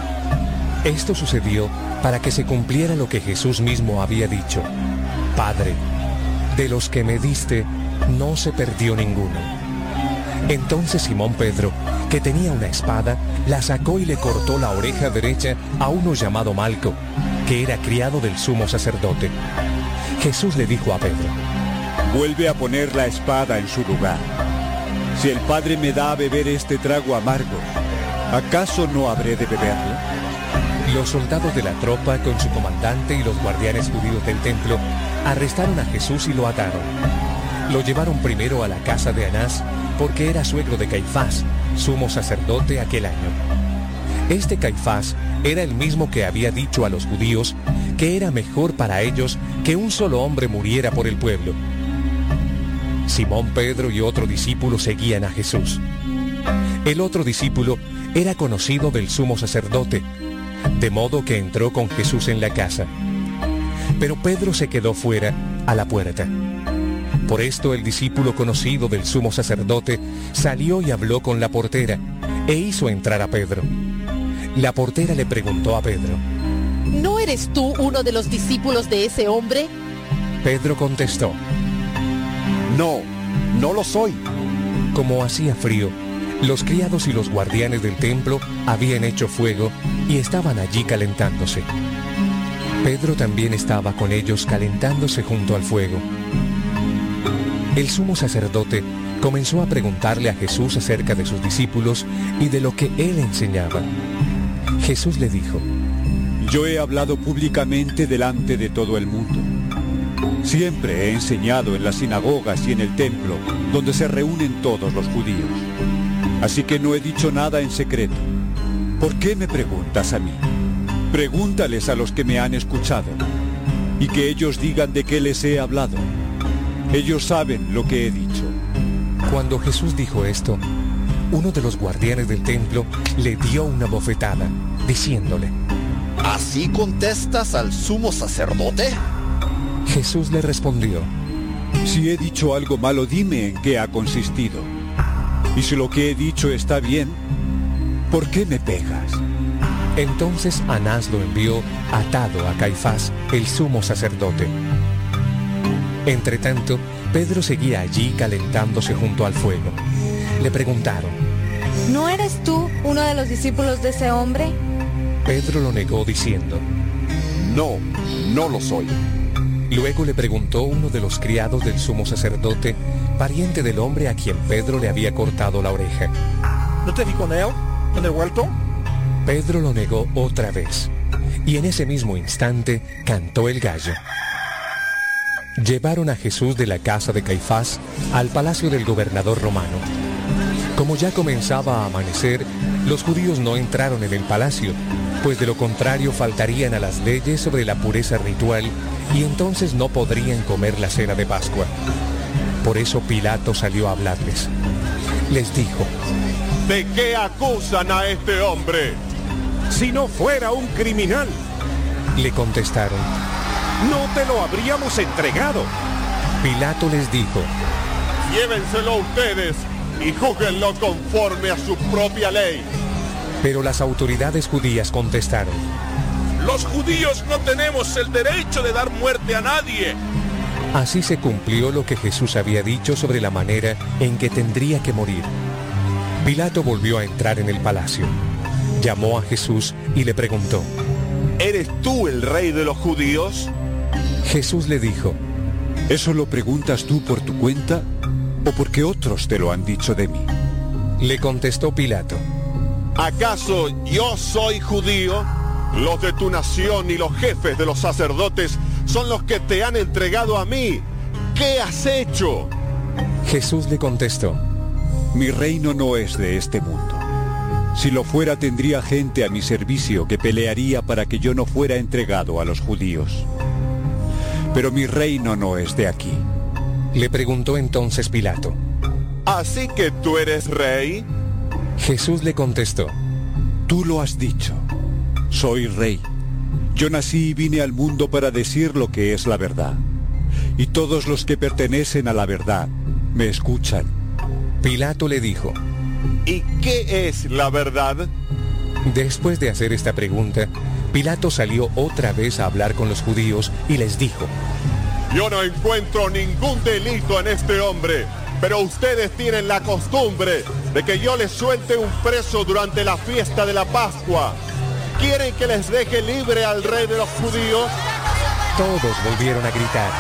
Esto sucedió para que se cumpliera lo que Jesús mismo había dicho. Padre, de los que me diste, no se perdió ninguno. Entonces Simón Pedro, que tenía una espada, la sacó y le cortó la oreja derecha a uno llamado Malco, que era criado del sumo sacerdote. Jesús le dijo a Pedro, Vuelve a poner la espada en su lugar. Si el Padre me da a beber este trago amargo, ¿acaso no habré de beberlo? Los soldados de la tropa, con su comandante y los guardianes judíos del templo, arrestaron a Jesús y lo ataron. Lo llevaron primero a la casa de Anás, porque era suegro de Caifás, sumo sacerdote aquel año. Este Caifás era el mismo que había dicho a los judíos que era mejor para ellos que un solo hombre muriera por el pueblo. Simón Pedro y otro discípulo seguían a Jesús. El otro discípulo era conocido del sumo sacerdote, de modo que entró con Jesús en la casa. Pero Pedro se quedó fuera, a la puerta. Por esto el discípulo conocido del sumo sacerdote salió y habló con la portera e hizo entrar a Pedro. La portera le preguntó a Pedro. ¿No eres tú uno de los discípulos de ese hombre? Pedro contestó. No, no lo soy. Como hacía frío, los criados y los guardianes del templo habían hecho fuego y estaban allí calentándose. Pedro también estaba con ellos calentándose junto al fuego. El sumo sacerdote comenzó a preguntarle a Jesús acerca de sus discípulos y de lo que él enseñaba. Jesús le dijo, Yo he hablado públicamente delante de todo el mundo. Siempre he enseñado en las sinagogas y en el templo, donde se reúnen todos los judíos. Así que no he dicho nada en secreto. ¿Por qué me preguntas a mí? Pregúntales a los que me han escuchado y que ellos digan de qué les he hablado. Ellos saben lo que he dicho. Cuando Jesús dijo esto, uno de los guardianes del templo le dio una bofetada, diciéndole, ¿Así contestas al sumo sacerdote? Jesús le respondió, Si he dicho algo malo, dime en qué ha consistido. Y si lo que he dicho está bien, ¿por qué me pegas? Entonces Anás lo envió atado a Caifás, el sumo sacerdote. Entretanto, Pedro seguía allí calentándose junto al fuego. Le preguntaron, ¿No eres tú uno de los discípulos de ese hombre? Pedro lo negó diciendo, No, no lo soy. Luego le preguntó uno de los criados del sumo sacerdote, pariente del hombre a quien Pedro le había cortado la oreja. ¿No te vi con él en el huerto? Pedro lo negó otra vez, y en ese mismo instante cantó el gallo. Llevaron a Jesús de la casa de Caifás al palacio del gobernador romano. Como ya comenzaba a amanecer, los judíos no entraron en el palacio, pues de lo contrario faltarían a las leyes sobre la pureza ritual y entonces no podrían comer la cena de Pascua. Por eso Pilato salió a hablarles. Les dijo, ¿De qué acusan a este hombre? Si no fuera un criminal, le contestaron. No te lo habríamos entregado. Pilato les dijo, Llévenselo ustedes y júguenlo conforme a su propia ley. pero las autoridades judías contestaron, Los judíos no tenemos el derecho de dar muerte a nadie. Así se cumplió lo que Jesús había dicho sobre la manera en que tendría que morir. Pilato volvió a entrar en el palacio. Llamó a Jesús y le preguntó, ¿Eres tú el rey de los judíos? Jesús le dijo, ¿Eso lo preguntas tú por tu cuenta o porque otros te lo han dicho de mí? Le contestó Pilato, ¿Acaso yo soy judío? Los de tu nación y los jefes de los sacerdotes son los que te han entregado a mí. ¿Qué has hecho? Jesús le contestó, Mi reino no es de este mundo. Si lo fuera tendría gente a mi servicio que pelearía para que yo no fuera entregado a los judíos. Pero mi reino no es de aquí. Le preguntó entonces Pilato. ¿Así que tú eres rey? Jesús le contestó, Tú lo has dicho. Soy rey. Yo nací y vine al mundo para decir lo que es la verdad. Y todos los que pertenecen a la verdad me escuchan. Pilato le dijo, ¿Y qué es la verdad? Después de hacer esta pregunta, Pilato salió otra vez a hablar con los judíos y les dijo, Yo no encuentro ningún delito en este hombre, pero ustedes tienen la costumbre de que yo les suelte un preso durante la fiesta de la Pascua. ¿Quieren que les deje libre al rey de los judíos? todos volvieron a gritar.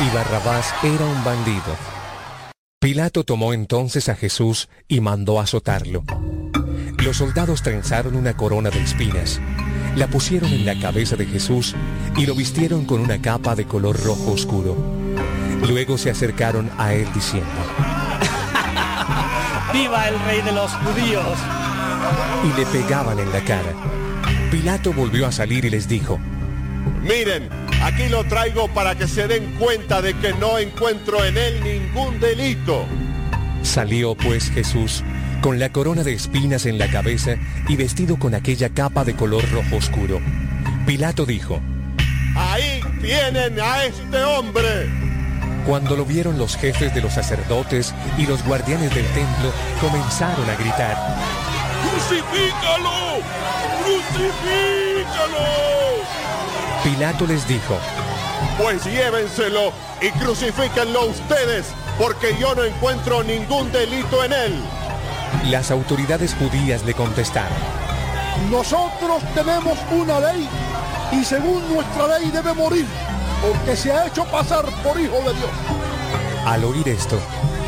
Y Barrabás era un bandido. Pilato tomó entonces a Jesús y mandó azotarlo. Los soldados trenzaron una corona de espinas, la pusieron en la cabeza de Jesús y lo vistieron con una capa de color rojo oscuro. Luego se acercaron a él diciendo, ¡Viva el rey de los judíos! y le pegaban en la cara. Pilato volvió a salir y les dijo, Miren, aquí lo traigo para que se den cuenta de que no encuentro en él ningún delito. Salió pues Jesús con la corona de espinas en la cabeza y vestido con aquella capa de color rojo oscuro. Pilato dijo, Ahí tienen a este hombre. cuando lo vieron los jefes de los sacerdotes y los guardianes del templo, comenzaron a gritar, ¡Crucifícalo! ¡Crucifícalo! Pilato les dijo, Pues llévenselo y crucifíquenlo ustedes, porque yo no encuentro ningún delito en él. las autoridades judías le contestaron, Nosotros tenemos una ley y según nuestra ley debe morir porque se ha hecho pasar por hijo de Dios. Al oír esto,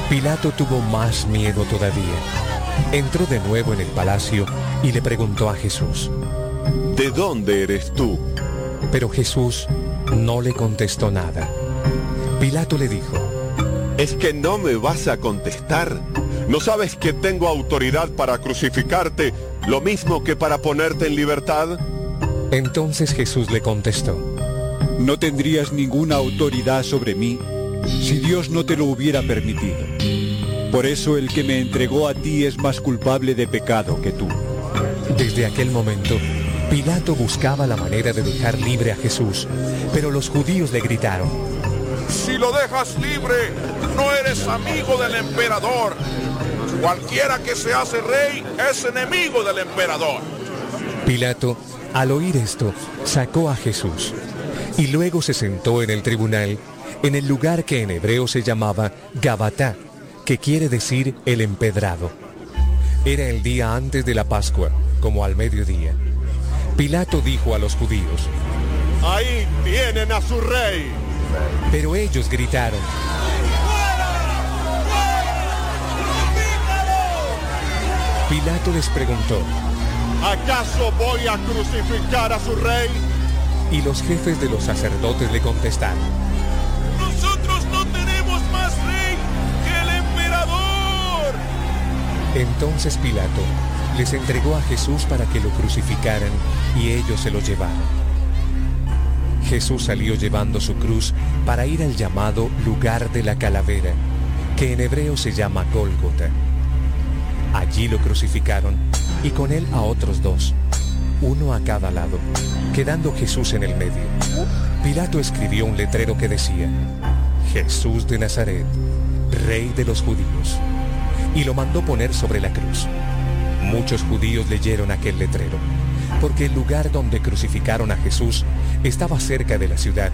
Pilato tuvo más miedo todavía. Entró de nuevo en el palacio y le preguntó a Jesús. ¿De dónde eres tú? Pero Jesús no le contestó nada. Pilato le dijo, ¿Es que no me vas a contestar? ¿No sabes que tengo autoridad para crucificarte, lo mismo que para ponerte en libertad? Entonces Jesús le contestó, No tendrías ninguna autoridad sobre mí si Dios no te lo hubiera permitido. Por eso el que me entregó a ti es más culpable de pecado que tú. Desde aquel momento, Pilato buscaba la manera de dejar libre a Jesús, pero los judíos le gritaron, Si lo dejas libre, no eres amigo del emperador. Cualquiera que se hace rey es enemigo del emperador. Pilato, al oír esto, sacó a Jesús y luego se sentó en el tribunal, en el lugar que en hebreo se llamaba Gabatá, que quiere decir el empedrado. Era el día antes de la Pascua, como al mediodía. Pilato dijo a los judíos, Ahí tienen a su rey. Pero ellos gritaron, Pilato les preguntó, ¿acaso voy a crucificar a su rey? Y los jefes de los sacerdotes le contestaron, Nosotros no tenemos más rey que el emperador. Entonces Pilato les entregó a Jesús para que lo crucificaran y ellos se lo llevaron. Jesús salió llevando su cruz para ir al llamado lugar de la calavera, que en hebreo se llama Gólgota. Allí lo crucificaron y con él a otros dos, uno a cada lado, quedando Jesús en el medio. Pilato escribió un letrero que decía, Jesús de Nazaret, Rey de los judíos, y lo mandó poner sobre la cruz. Muchos judíos leyeron aquel letrero, porque el lugar donde crucificaron a Jesús estaba cerca de la ciudad,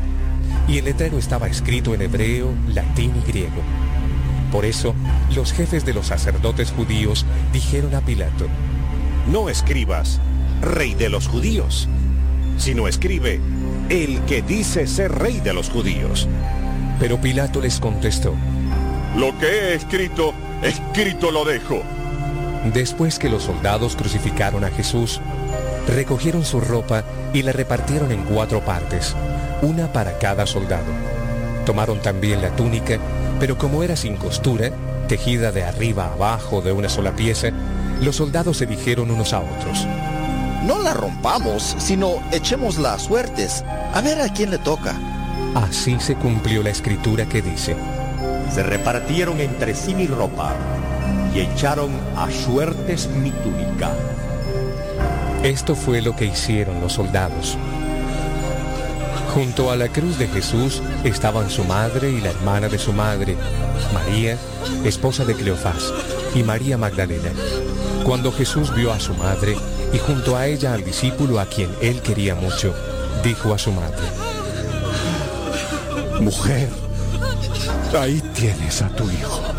y el letrero estaba escrito en hebreo, latín y griego. Por eso, los jefes de los sacerdotes judíos dijeron a Pilato, No escribas, rey de los judíos, sino escribe, el que dice ser rey de los judíos. Pero Pilato les contestó, Lo que he escrito, escrito lo dejo. Después que los soldados crucificaron a Jesús, recogieron su ropa y la repartieron en cuatro partes, una para cada soldado. Tomaron también la túnica, pero como era sin costura, tejida de arriba a abajo de una sola pieza, los soldados se dijeron unos a otros. No la rompamos, sino echémosla a suertes, a ver a quién le toca. Así se cumplió la escritura que dice, Se repartieron entre sí mi ropa y echaron a suertes mi túnica. Esto fue lo que hicieron los soldados. Junto a la cruz de Jesús estaban su madre y la hermana de su madre, María, esposa de Cleofás, y María Magdalena. Cuando Jesús vio a su madre y junto a ella al discípulo a quien él quería mucho, dijo a su madre, Mujer, ahí tienes a tu hijo.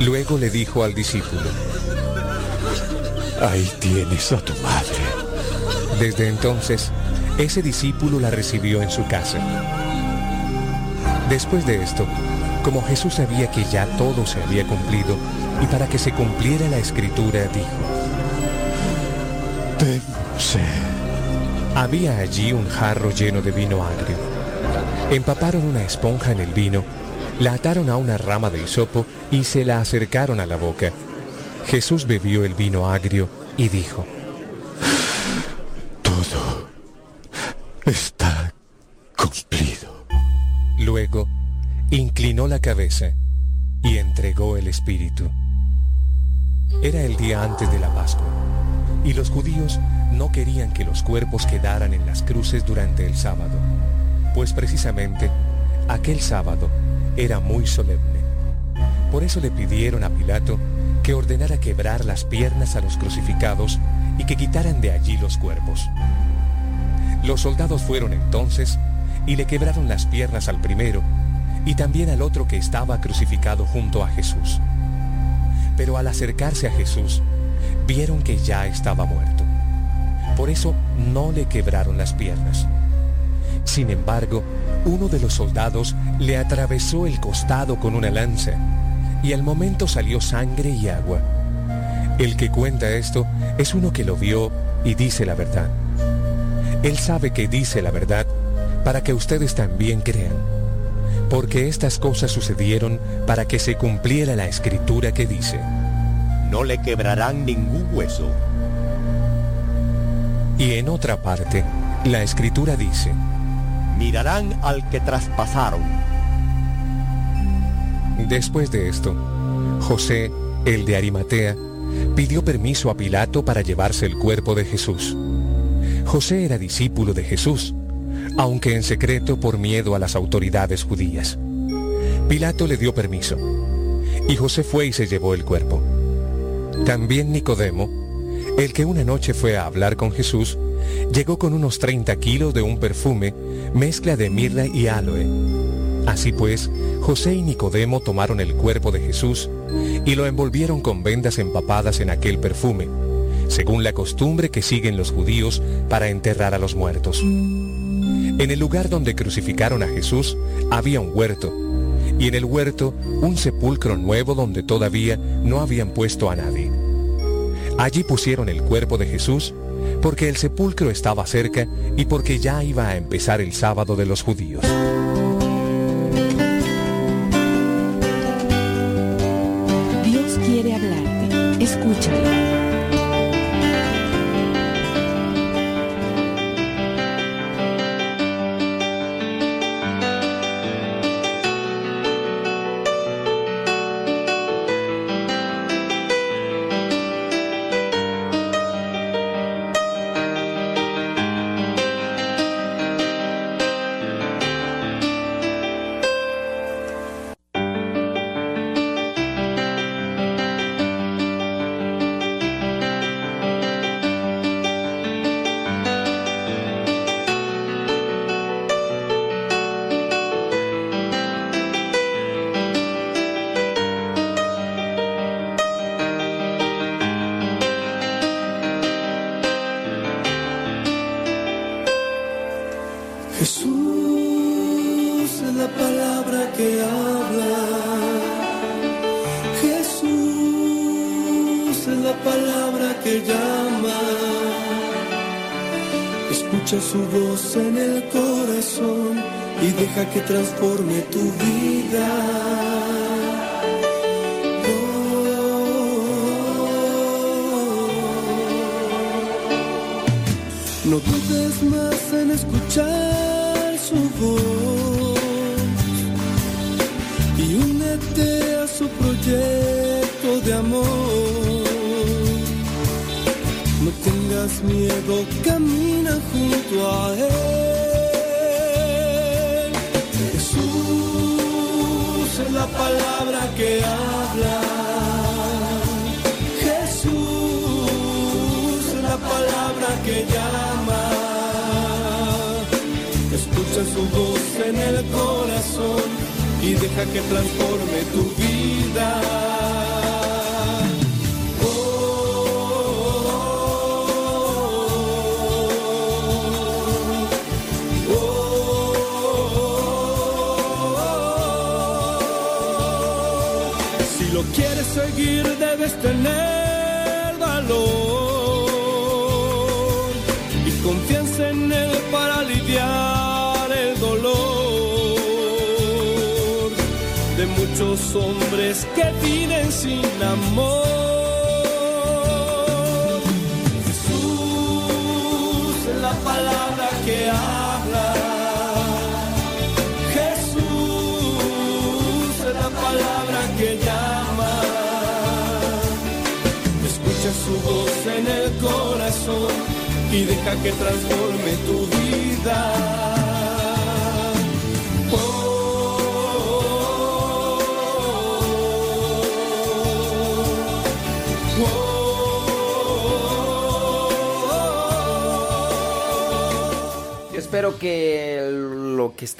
Luego le dijo al discípulo, Ahí tienes a tu madre. Desde entonces, ese discípulo la recibió en su casa. Después de esto, como Jesús sabía que ya todo se había cumplido y para que se cumpliera la escritura, dijo, Tengo sed. Había allí un jarro lleno de vino agrio. Empaparon una esponja en el vino, la ataron a una rama de hisopo y se la acercaron a la boca. Jesús bebió el vino agrio y dijo, Todo está cumplido. Luego, inclinó la cabeza y entregó el espíritu. Era el día antes de la Pascua, y los judíos no querían que los cuerpos quedaran en las cruces durante el sábado, pues precisamente aquel sábado era muy solemne. Por eso le pidieron a Pilato que ordenara quebrar las piernas a los crucificados y que quitaran de allí los cuerpos. Los soldados fueron entonces y le quebraron las piernas al primero y también al otro que estaba crucificado junto a Jesús. Pero al acercarse a Jesús, vieron que ya estaba muerto. Por eso no le quebraron las piernas. Sin embargo, uno de los soldados le atravesó el costado con una lanza y al momento salió sangre y agua. El que cuenta esto es uno que lo vio y dice la verdad. Él sabe que dice la verdad para que ustedes también crean, porque estas cosas sucedieron para que se cumpliera la escritura que dice, No le quebrarán ningún hueso. y en otra parte, la escritura dice, Mirarán al que traspasaron. Después de esto, José, el de Arimatea, pidió permiso a Pilato para llevarse el cuerpo de Jesús. José era discípulo de Jesús, aunque en secreto por miedo a las autoridades judías. Pilato le dio permiso, y José fue y se llevó el cuerpo. También Nicodemo, el que una noche fue a hablar con Jesús, llegó con unos 30 kilos de un perfume, mezcla de mirra y aloe. Así pues, José y Nicodemo tomaron el cuerpo de Jesús y lo envolvieron con vendas empapadas en aquel perfume, según la costumbre que siguen los judíos para enterrar a los muertos. En el lugar donde crucificaron a Jesús había un huerto, y en el huerto un sepulcro nuevo donde todavía no habían puesto a nadie. Allí pusieron el cuerpo de Jesús porque el sepulcro estaba cerca y porque ya iba a empezar el sábado de los judíos. Dios quiere hablarte. Escúchalo.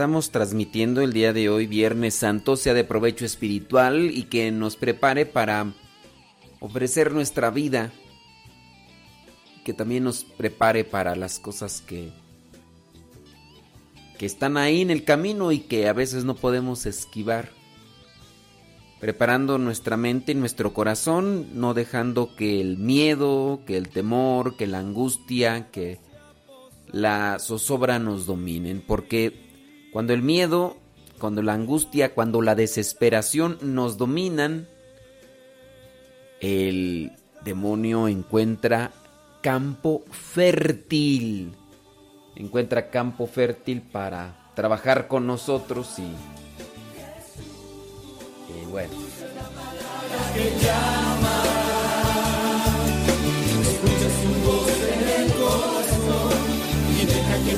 Estamos transmitiendo el día de hoy, Viernes Santo, sea de provecho espiritual y que nos prepare para ofrecer nuestra vida. Que también nos prepare para las cosas que, que están ahí en el camino y que a veces no podemos esquivar. Preparando nuestra mente y nuestro corazón, no dejando que el miedo, que el temor, que la angustia, que la zozobra nos dominen, porque cuando el miedo, cuando la angustia, cuando la desesperación nos dominan, el demonio encuentra campo fértil, encuentra campo fértil para trabajar con nosotros y, y bueno. Escucha su voz en el corazón y deja que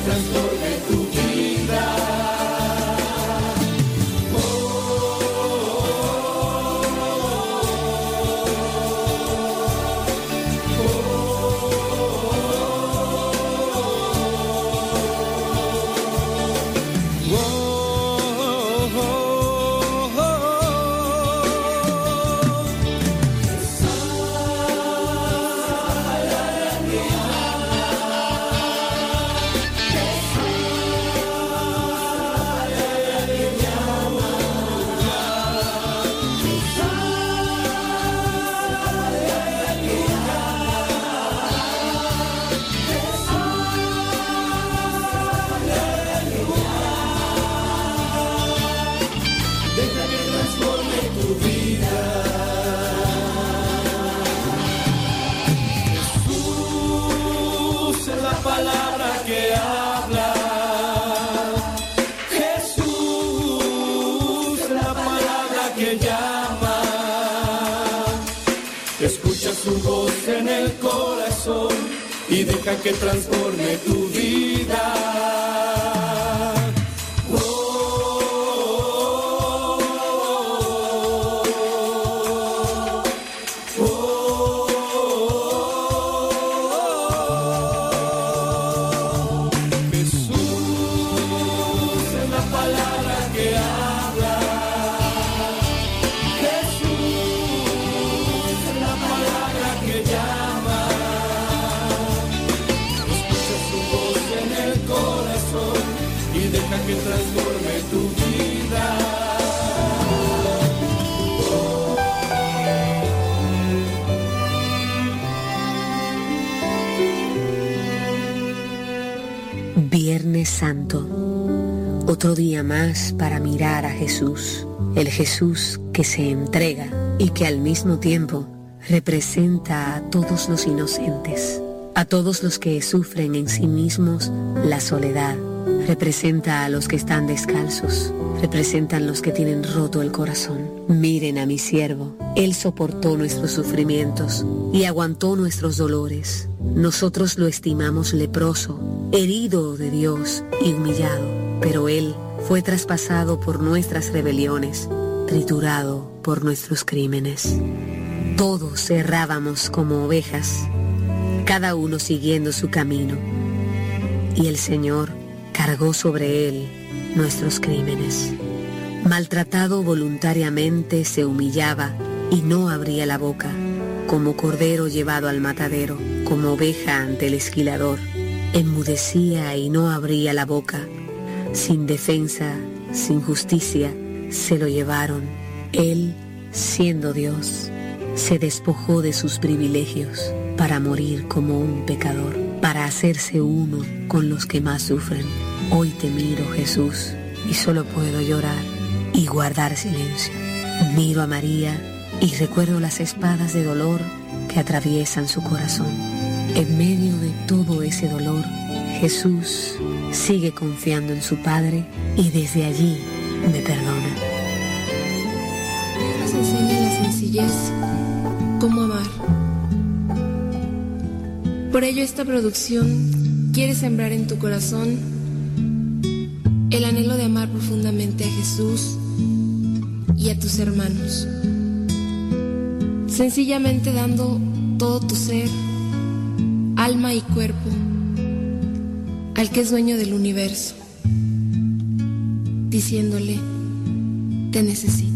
que transforme tu vida. Otro día más para mirar a Jesús, el Jesús que se entrega y que al mismo tiempo representa a todos los inocentes, a todos los que sufren en sí mismos la soledad, representa a los que están descalzos, representan los que tienen roto el corazón. Miren a mi siervo, él soportó nuestros sufrimientos y aguantó nuestros dolores. Nosotros lo estimamos leproso, herido de Dios y humillado, pero él fue traspasado por nuestras rebeliones, triturado por nuestros crímenes. Todos errábamos como ovejas, cada uno siguiendo su camino, y el Señor cargó sobre él nuestros crímenes. Maltratado voluntariamente se humillaba y no abría la boca, como cordero llevado al matadero, como oveja ante el esquilador. Enmudecía y no abría la boca. Sin defensa, sin justicia, se lo llevaron. Él, siendo Dios, se despojó de sus privilegios para morir como un pecador, para hacerse uno con los que más sufren. Hoy te miro, Jesús, y solo puedo llorar y guardar silencio. Miro a María y recuerdo las espadas de dolor que atraviesan su corazón. En medio de todo ese dolor, Jesús sigue confiando en su Padre y desde allí me perdona. Nos enseña la sencillez, cómo amar. Por ello esta producción quiere sembrar en tu corazón el anhelo de amar profundamente a Jesús y a tus hermanos. Sencillamente dando todo tu ser, alma y cuerpo al que es dueño del universo, diciéndole, te necesito.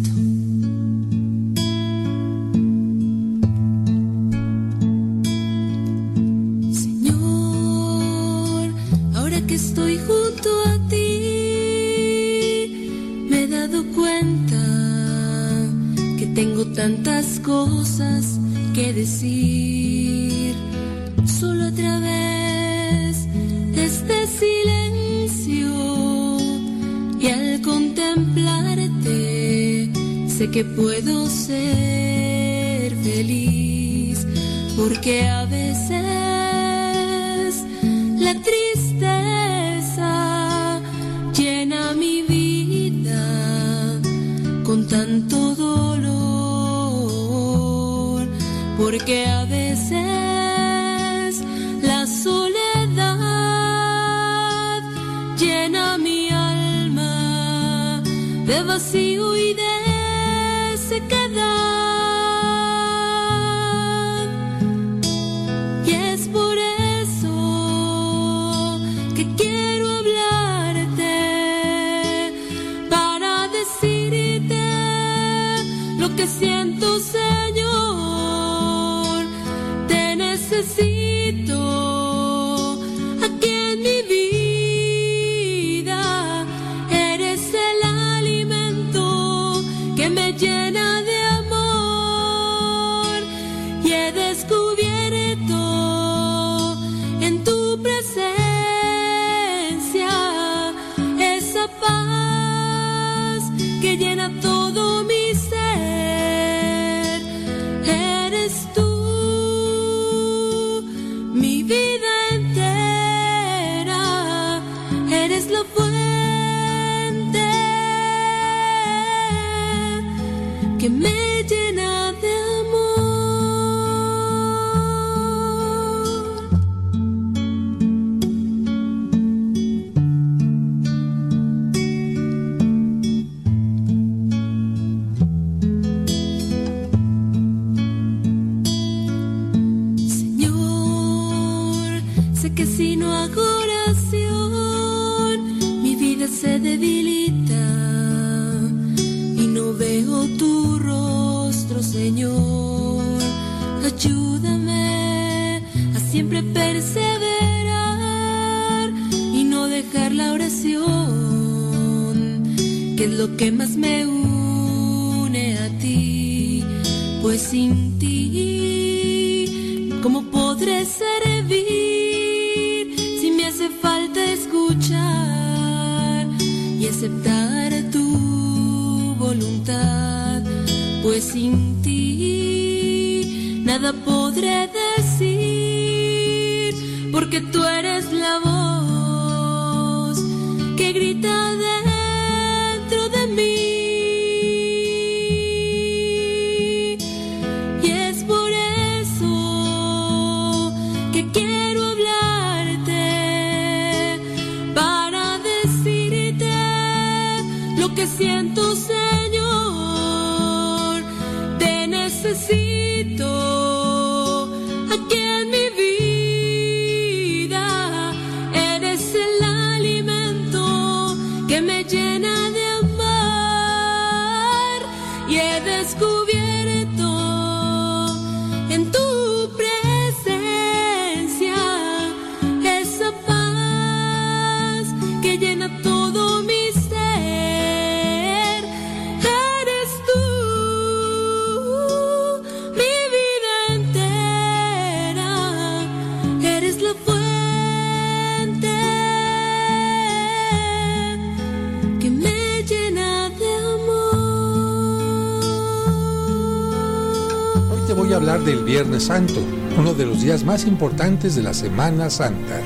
Santo, uno de los días más importantes de la Semana Santa.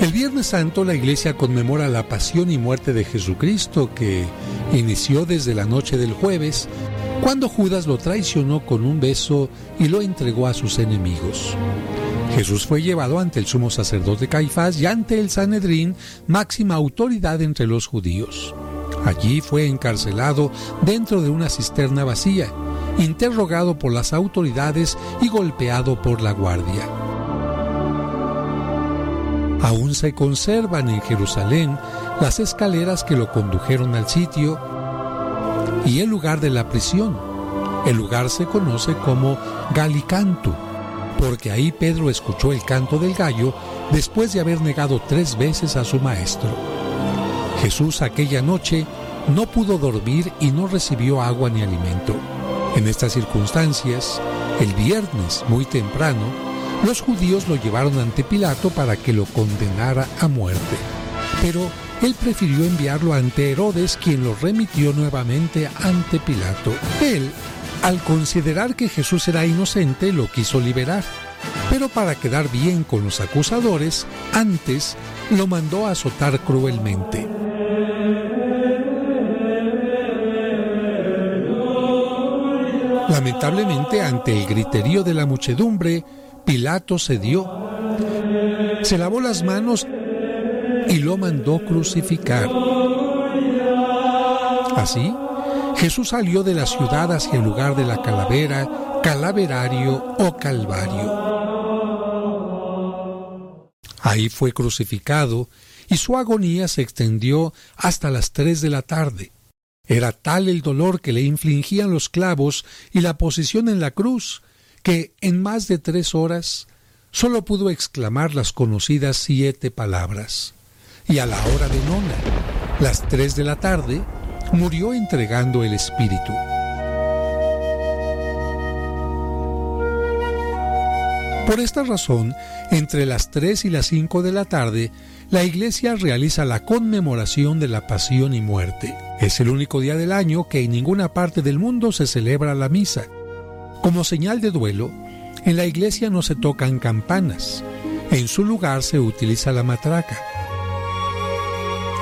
El Viernes Santo la iglesia conmemora la pasión y muerte de Jesucristo que inició desde la noche del jueves, cuando Judas lo traicionó con un beso y lo entregó a sus enemigos. Jesús fue llevado ante el sumo sacerdote Caifás y ante el Sanedrín, máxima autoridad entre los judíos. Allí fue encarcelado dentro de una cisterna vacía, interrogado por las autoridades y golpeado por la guardia. Aún se conservan en Jerusalén las escaleras que lo condujeron al sitio y el lugar de la prisión. El lugar se conoce como Galicantu, porque ahí Pedro escuchó el canto del gallo después de haber negado tres veces a su maestro. Jesús aquella noche no pudo dormir y no recibió agua ni alimento. En estas circunstancias, el viernes muy temprano, los judíos lo llevaron ante Pilato para que lo condenara a muerte. Pero él prefirió enviarlo ante Herodes, quien lo remitió nuevamente ante Pilato. Él, al considerar que Jesús era inocente, lo quiso liberar. Pero para quedar bien con los acusadores, antes lo mandó a azotar cruelmente. Lamentablemente, ante el griterío de la muchedumbre, Pilato cedió. Se lavó las manos y lo mandó crucificar. Así, Jesús salió de la ciudad hacia el lugar de la calavera, calaverario o calvario. Ahí fue crucificado y su agonía se extendió hasta las tres de la tarde. Era tal el dolor que le infligían los clavos y la posición en la cruz, que en más de tres horas solo pudo exclamar las conocidas siete palabras. Y a la hora de nona, las tres de la tarde, murió entregando el espíritu. Por esta razón, entre las 3 y las 5 de la tarde, la iglesia realiza la conmemoración de la pasión y muerte. Es el único día del año que en ninguna parte del mundo se celebra la misa. Como señal de duelo, en la iglesia no se tocan campanas. En su lugar se utiliza la matraca.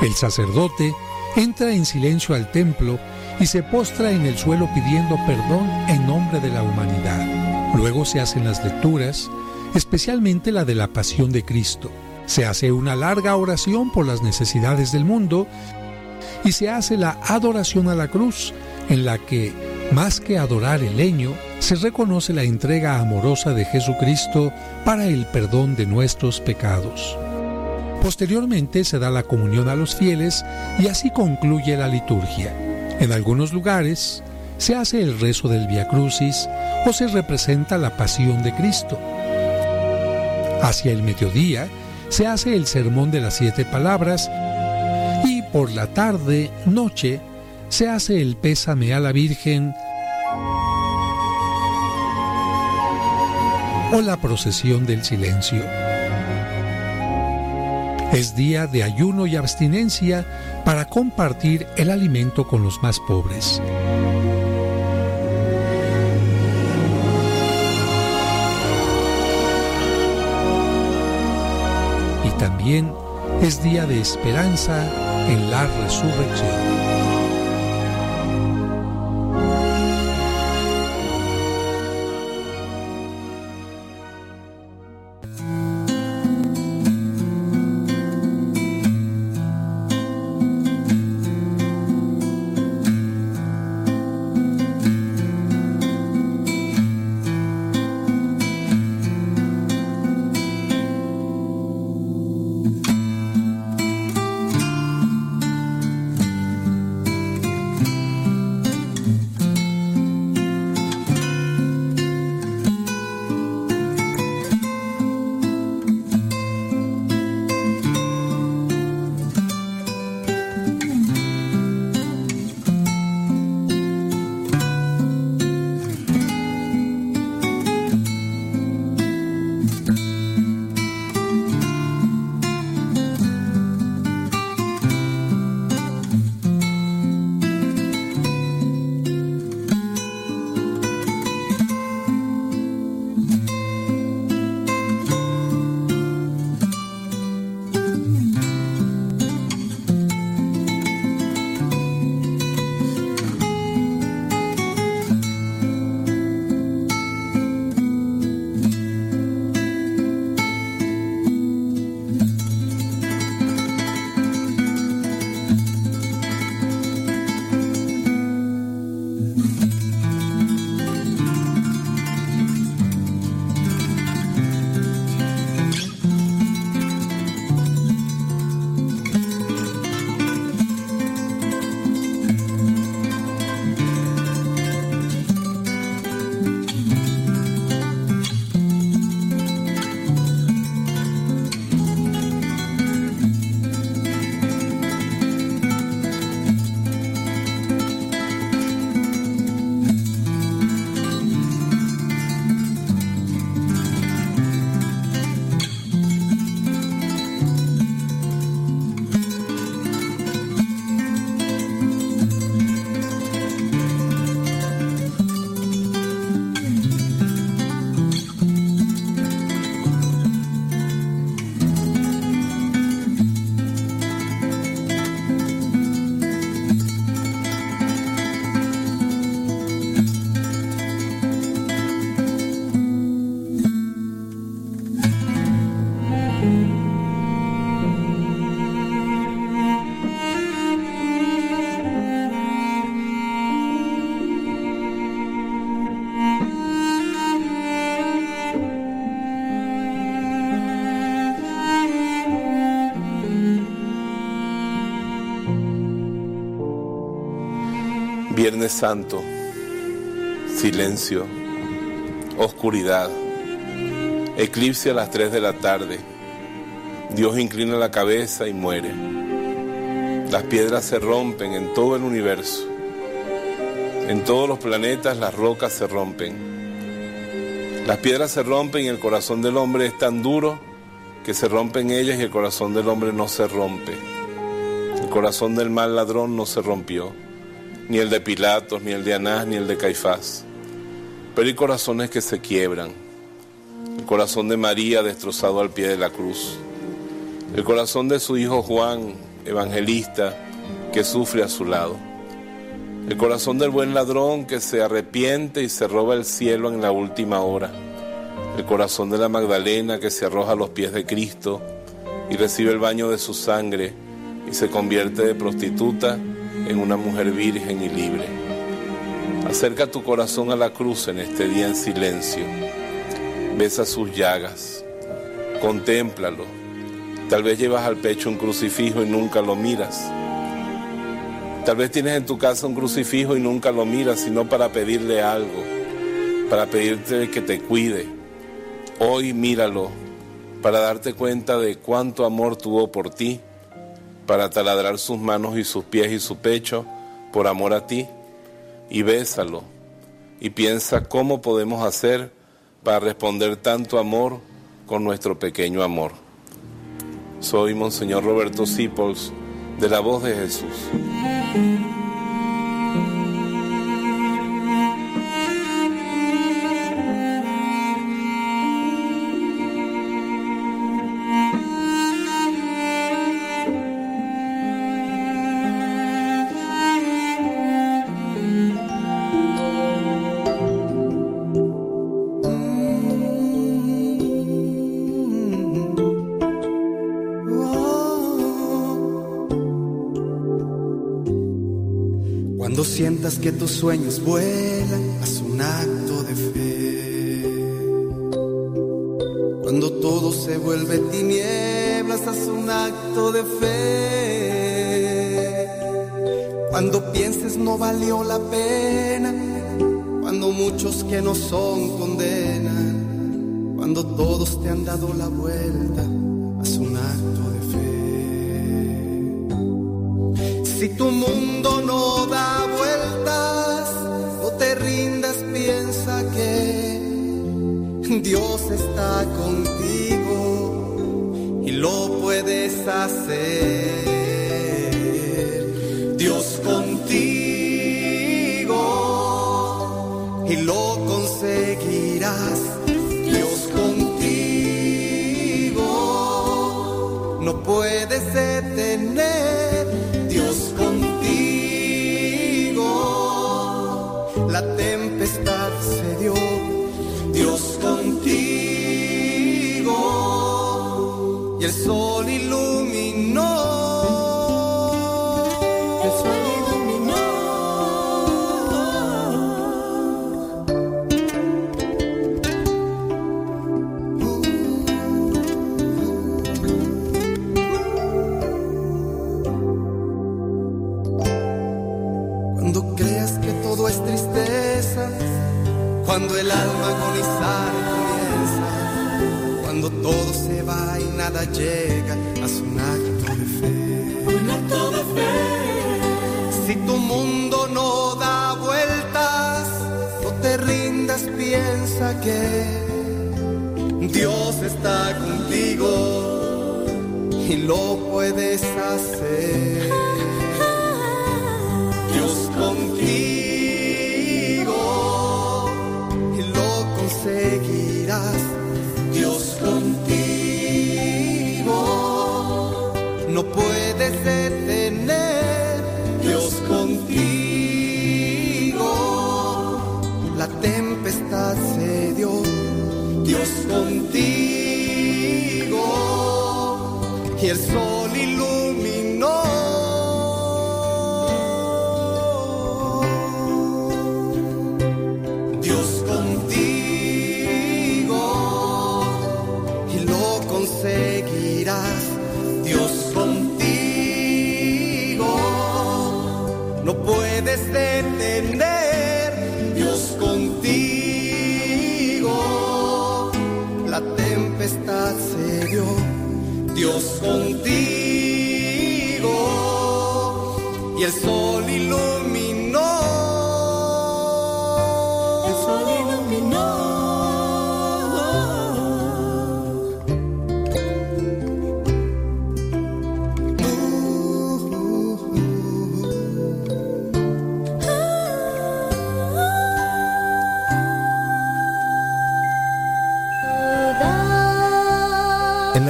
El sacerdote entra en silencio al templo y se postra en el suelo pidiendo perdón en nombre de la humanidad. Luego se hacen las lecturas, especialmente la de la pasión de Cristo. Se hace una larga oración por las necesidades del mundo y se hace la adoración a la cruz, en la que Más que adorar el leño, se reconoce la entrega amorosa de Jesucristo para el perdón de nuestros pecados. Posteriormente se da la comunión a los fieles y así concluye la liturgia. En algunos lugares se hace el rezo del Via Crucis o se representa la pasión de Cristo. Hacia el mediodía se hace el sermón de las siete palabras y por la tarde, noche, se hace el pésame a la Virgen o la procesión del silencio. Es día de ayuno y abstinencia para compartir el alimento con los más pobres. También es día de esperanza en la resurrección. Santo, silencio, oscuridad, eclipse a las 3 de la tarde, Dios inclina la cabeza y muere. Las piedras se rompen en todo el universo. En todos los planetas las rocas se rompen. Las piedras se rompen y el corazón del hombre es tan duro que se rompen ellas y el corazón del hombre no se rompe. El corazón del mal ladrón no se rompió ni el de Pilatos, ni el de Anás, ni el de Caifás. Pero hay corazones que se quiebran. El corazón de María destrozado al pie de la cruz. El corazón de su hijo Juan, evangelista, que sufre a su lado. El corazón del buen ladrón que se arrepiente y se roba el cielo en la última hora. El corazón de la Magdalena que se arroja a los pies de Cristo y recibe el baño de su sangre y se convierte de prostituta en una mujer virgen y libre. Acerca tu corazón a la cruz en este día en silencio. Besa sus llagas. Contémplalo. Tal vez llevas al pecho un crucifijo y nunca lo miras. Tal vez tienes en tu casa un crucifijo y nunca lo miras, sino para pedirle algo, para pedirte que te cuide. Hoy míralo, para darte cuenta de cuánto amor tuvo por ti, para taladrar sus manos y sus pies y su pecho por amor a ti y bésalo y piensa cómo podemos hacer para responder tanto amor con nuestro pequeño amor. Soy Monseñor Roberto Sipols de la voz de Jesús. Sueños vuelan, haz un acto de fe. Cuando todo se vuelve tinieblas, haz un acto de fe. Cuando pienses no valió la pena, cuando muchos que no son condenan, cuando todos te han dado la vuelta, haz un acto de fe. Si tu mundo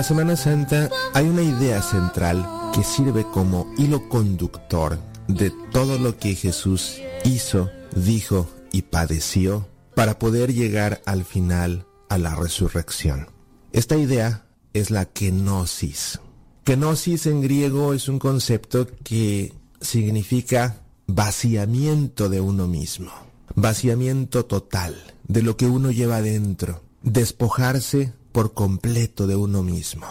Semana Santa hay una idea central que sirve como hilo conductor de todo lo que Jesús hizo, dijo y padeció para poder llegar al final a la resurrección. Esta idea es la kenosis. Kenosis en griego es un concepto que significa vaciamiento de uno mismo. vaciamiento total de lo que uno lleva dentro, despojarse por completo de uno mismo.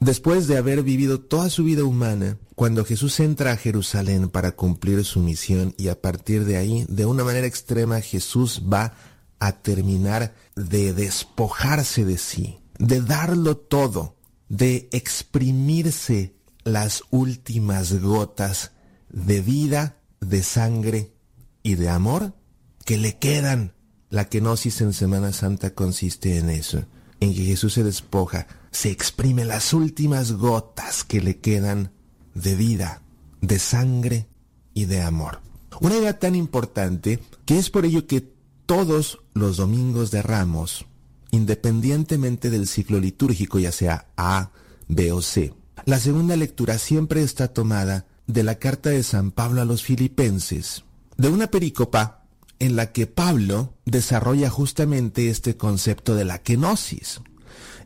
Después de haber vivido toda su vida humana, cuando Jesús entra a Jerusalén para cumplir su misión y a partir de ahí, de una manera extrema, Jesús va a terminar de despojarse de sí, de darlo todo, de exprimirse las últimas gotas de vida, de sangre y de amor que le quedan. La kenosis en Semana Santa consiste en eso, en que Jesús se despoja, se exprime las últimas gotas que le quedan de vida, de sangre y de amor. Una idea tan importante que es por ello que todos los domingos de ramos, independientemente del ciclo litúrgico, ya sea A, B o C, la segunda lectura siempre está tomada de la carta de San Pablo a los filipenses, de una pericopa en la que Pablo desarrolla justamente este concepto de la kenosis.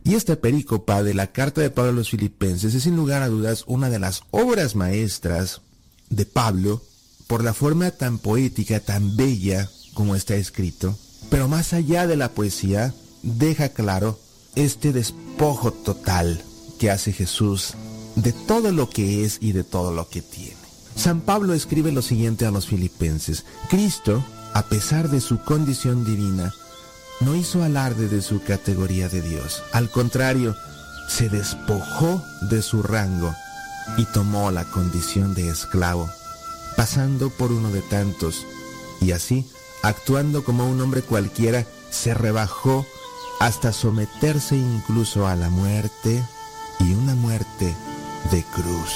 Y esta pericopa de la carta de Pablo a los filipenses es sin lugar a dudas una de las obras maestras de Pablo por la forma tan poética, tan bella como está escrito, pero más allá de la poesía, deja claro este despojo total que hace Jesús de todo lo que es y de todo lo que tiene. San Pablo escribe lo siguiente a los filipenses. Cristo, a pesar de su condición divina, no hizo alarde de su categoría de Dios. Al contrario, se despojó de su rango y tomó la condición de esclavo, pasando por uno de tantos, y así, actuando como un hombre cualquiera, se rebajó hasta someterse incluso a la muerte y una muerte de cruz.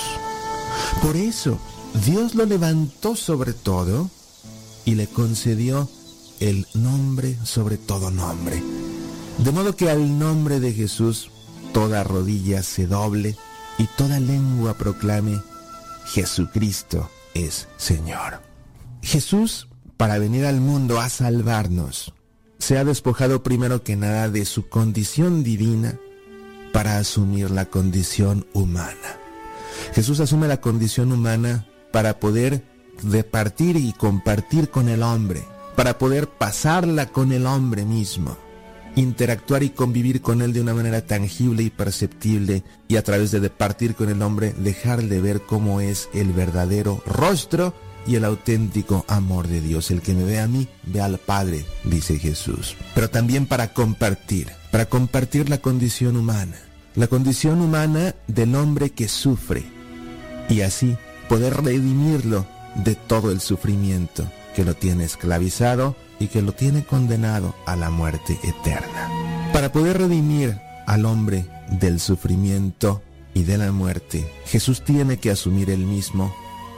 Por eso, Dios lo levantó sobre todo y le concedió el nombre sobre todo nombre. De modo que al nombre de Jesús toda rodilla se doble y toda lengua proclame, Jesucristo es Señor. Jesús, para venir al mundo a salvarnos, se ha despojado primero que nada de su condición divina para asumir la condición humana. Jesús asume la condición humana para poder departir y compartir con el hombre, para poder pasarla con el hombre mismo, interactuar y convivir con él de una manera tangible y perceptible y a través de departir con el hombre dejar de ver cómo es el verdadero rostro y el auténtico amor de Dios. El que me ve a mí, ve al Padre, dice Jesús. Pero también para compartir, para compartir la condición humana, la condición humana del hombre que sufre y así poder redimirlo de todo el sufrimiento que lo tiene esclavizado y que lo tiene condenado a la muerte eterna. Para poder redimir al hombre del sufrimiento y de la muerte, Jesús tiene que asumir él mismo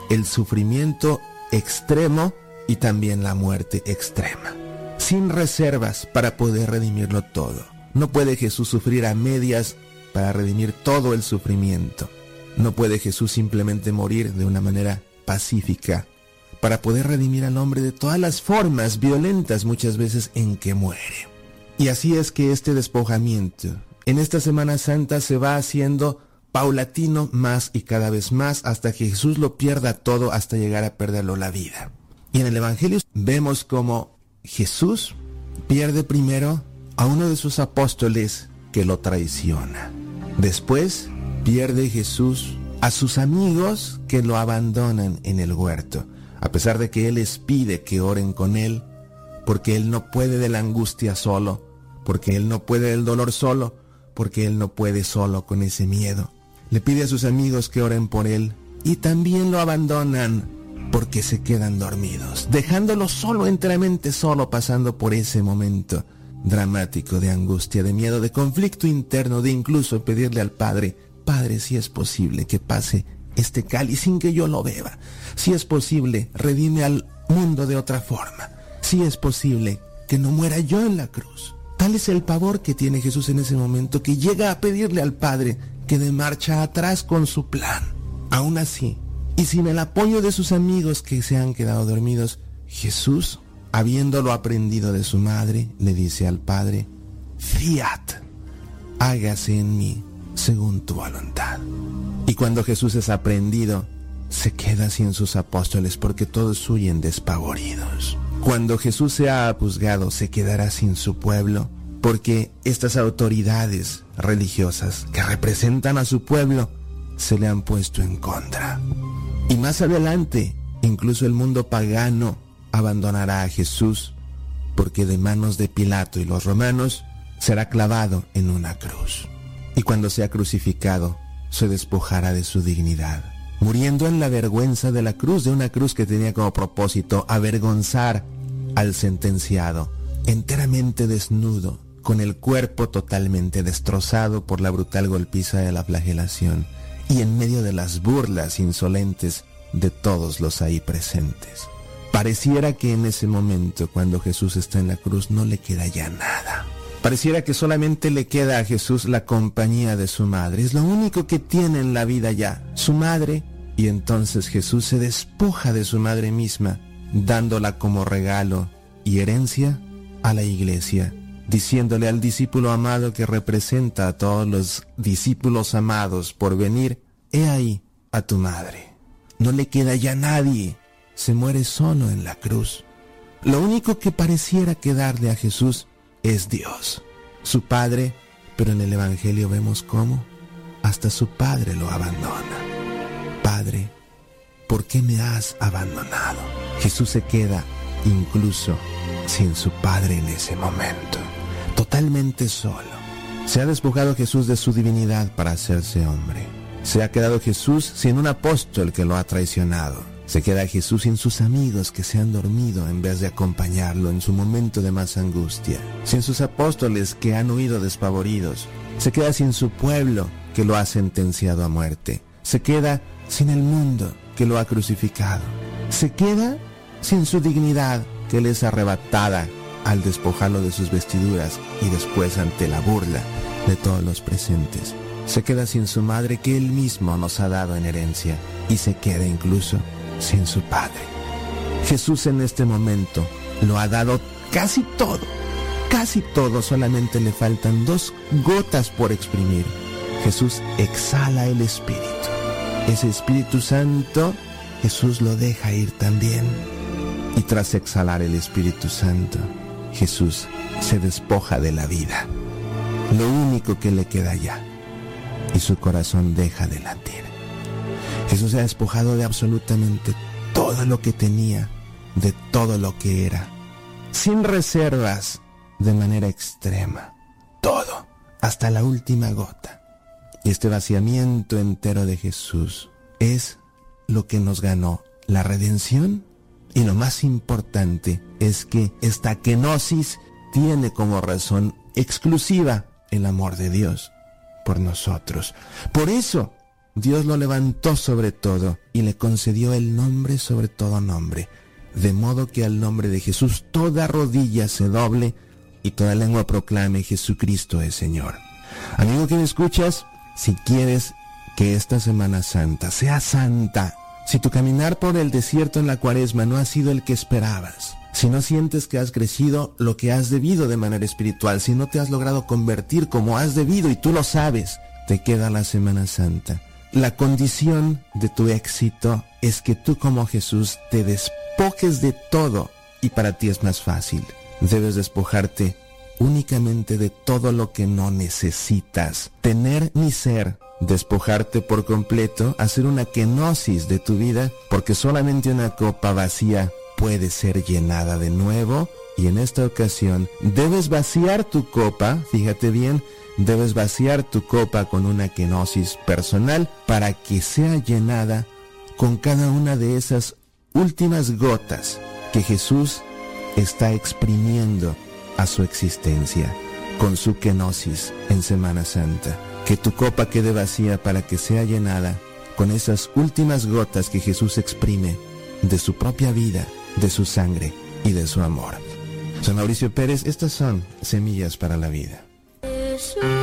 el sufrimiento extremo y también la muerte extrema, sin reservas para poder redimirlo todo. No puede Jesús sufrir a medias para redimir todo el sufrimiento. No puede Jesús simplemente morir de una manera pacífica para poder redimir al hombre de todas las formas violentas muchas veces en que muere. Y así es que este despojamiento en esta Semana Santa se va haciendo paulatino más y cada vez más hasta que Jesús lo pierda todo hasta llegar a perderlo la vida. Y en el Evangelio vemos como Jesús pierde primero a uno de sus apóstoles que lo traiciona. Después pierde Jesús a sus amigos que lo abandonan en el huerto, a pesar de que Él les pide que oren con Él, porque Él no puede de la angustia solo, porque Él no puede del dolor solo, porque Él no puede solo con ese miedo. Le pide a sus amigos que oren por Él y también lo abandonan porque se quedan dormidos, dejándolo solo, enteramente solo, pasando por ese momento dramático de angustia, de miedo, de conflicto interno, de incluso pedirle al Padre, Padre, si es posible que pase este cáliz sin que yo lo beba, si es posible, redime al mundo de otra forma, si es posible que no muera yo en la cruz. Tal es el pavor que tiene Jesús en ese momento que llega a pedirle al Padre que de marcha atrás con su plan. Aún así, y sin el apoyo de sus amigos que se han quedado dormidos, Jesús habiéndolo aprendido de su madre, le dice al Padre, Fiat, hágase en mí según tu voluntad. Y cuando Jesús es aprendido, se queda sin sus apóstoles porque todos huyen despavoridos. Cuando Jesús sea juzgado, se quedará sin su pueblo, porque estas autoridades religiosas que representan a su pueblo se le han puesto en contra. Y más adelante, incluso el mundo pagano abandonará a Jesús, porque de manos de Pilato y los romanos será clavado en una cruz. Y cuando sea crucificado, se despojará de su dignidad, muriendo en la vergüenza de la cruz, de una cruz que tenía como propósito avergonzar al sentenciado, enteramente desnudo, con el cuerpo totalmente destrozado por la brutal golpiza de la flagelación y en medio de las burlas insolentes de todos los ahí presentes. Pareciera que en ese momento, cuando Jesús está en la cruz, no le queda ya nada. Pareciera que solamente le queda a Jesús la compañía de su madre. Es lo único que tiene en la vida ya, su madre. Y entonces Jesús se despoja de su madre misma, dándola como regalo y herencia a la iglesia, diciéndole al discípulo amado que representa a todos los discípulos amados por venir, he ahí a tu madre. No le queda ya nadie, se muere solo en la cruz. Lo único que pareciera quedarle a Jesús es Dios, su Padre, pero en el Evangelio vemos cómo hasta su Padre lo abandona. Padre, ¿por qué me has abandonado? Jesús se queda incluso sin su Padre en ese momento, totalmente solo. Se ha despojado Jesús de su divinidad para hacerse hombre. Se ha quedado Jesús sin un apóstol que lo ha traicionado. Se queda Jesús sin sus amigos que se han dormido en vez de acompañarlo en su momento de más angustia. Sin sus apóstoles que han huido despavoridos. Se queda sin su pueblo que lo ha sentenciado a muerte. Se queda sin el mundo que lo ha crucificado. Se queda sin su dignidad que le es arrebatada al despojarlo de sus vestiduras y después ante la burla de todos los presentes. Se queda sin su madre que él mismo nos ha dado en herencia y se queda incluso sin su padre. Jesús en este momento lo ha dado casi todo, casi todo, solamente le faltan dos gotas por exprimir. Jesús exhala el Espíritu. Ese Espíritu Santo, Jesús lo deja ir también. Y tras exhalar el Espíritu Santo, Jesús se despoja de la vida. Lo único que le queda ya. Y su corazón deja de latir. Jesús se ha despojado de absolutamente todo lo que tenía, de todo lo que era, sin reservas, de manera extrema. Todo, hasta la última gota. Y este vaciamiento entero de Jesús es lo que nos ganó la redención y lo más importante es que esta kenosis tiene como razón exclusiva el amor de Dios por nosotros. Por eso Dios lo levantó sobre todo y le concedió el nombre sobre todo nombre, de modo que al nombre de Jesús toda rodilla se doble y toda lengua proclame Jesucristo es Señor. Amigo que me escuchas, si quieres que esta Semana Santa sea santa, si tu caminar por el desierto en la cuaresma no ha sido el que esperabas, si no sientes que has crecido lo que has debido de manera espiritual, si no te has logrado convertir como has debido y tú lo sabes, te queda la Semana Santa. La condición de tu éxito es que tú como Jesús te despojes de todo y para ti es más fácil. Debes despojarte únicamente de todo lo que no necesitas, tener ni ser, despojarte por completo, hacer una kenosis de tu vida, porque solamente una copa vacía puede ser llenada de nuevo y en esta ocasión debes vaciar tu copa, fíjate bien, debes vaciar tu copa con una kenosis personal para que sea llenada con cada una de esas últimas gotas que Jesús está exprimiendo a su existencia con su kenosis en Semana Santa. Que tu copa quede vacía para que sea llenada con esas últimas gotas que Jesús exprime de su propia vida, de su sangre y de su amor. Soy Mauricio Pérez, estas son Semillas para la Vida. La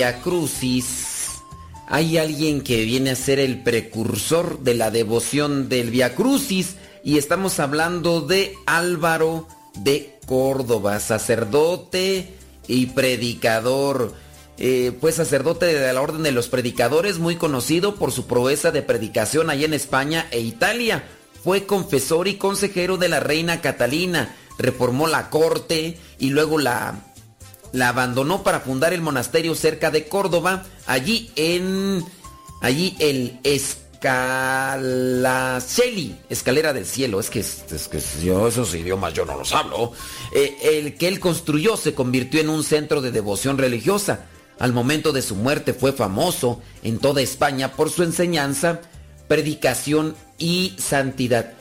los viacrucis, hay alguien que viene a ser el precursor de la devoción del viacrucis y estamos hablando de Álvaro de Córdoba, sacerdote y predicador. Eh, pues sacerdote de la Orden de los Predicadores, muy conocido por su proeza de predicación allá en España e Italia. Fue confesor y consejero de la reina Catalina, reformó la corte y luego la la abandonó para fundar el monasterio cerca de Córdoba, allí en allí el Escalaceli, escalera del cielo, es que, es, que yo esos idiomas yo no los hablo. Eh, el que él construyó se convirtió en un centro de devoción religiosa. Al momento de su muerte fue famoso en toda España por su enseñanza, predicación y santidad.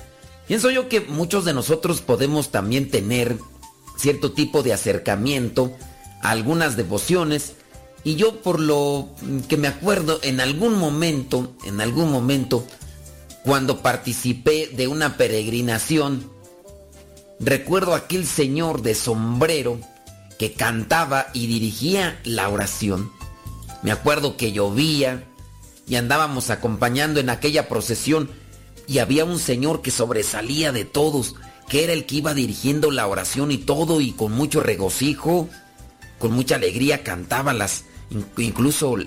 Pienso yo que muchos de nosotros podemos también tener cierto tipo de acercamiento algunas devociones y yo por lo que me acuerdo en algún momento, en algún momento, cuando participé de una peregrinación, recuerdo aquel señor de sombrero que cantaba y dirigía la oración. Me acuerdo que llovía y andábamos acompañando en aquella procesión y había un señor que sobresalía de todos, que era el que iba dirigiendo la oración y todo y con mucho regocijo con mucha alegría cantaba las, incluso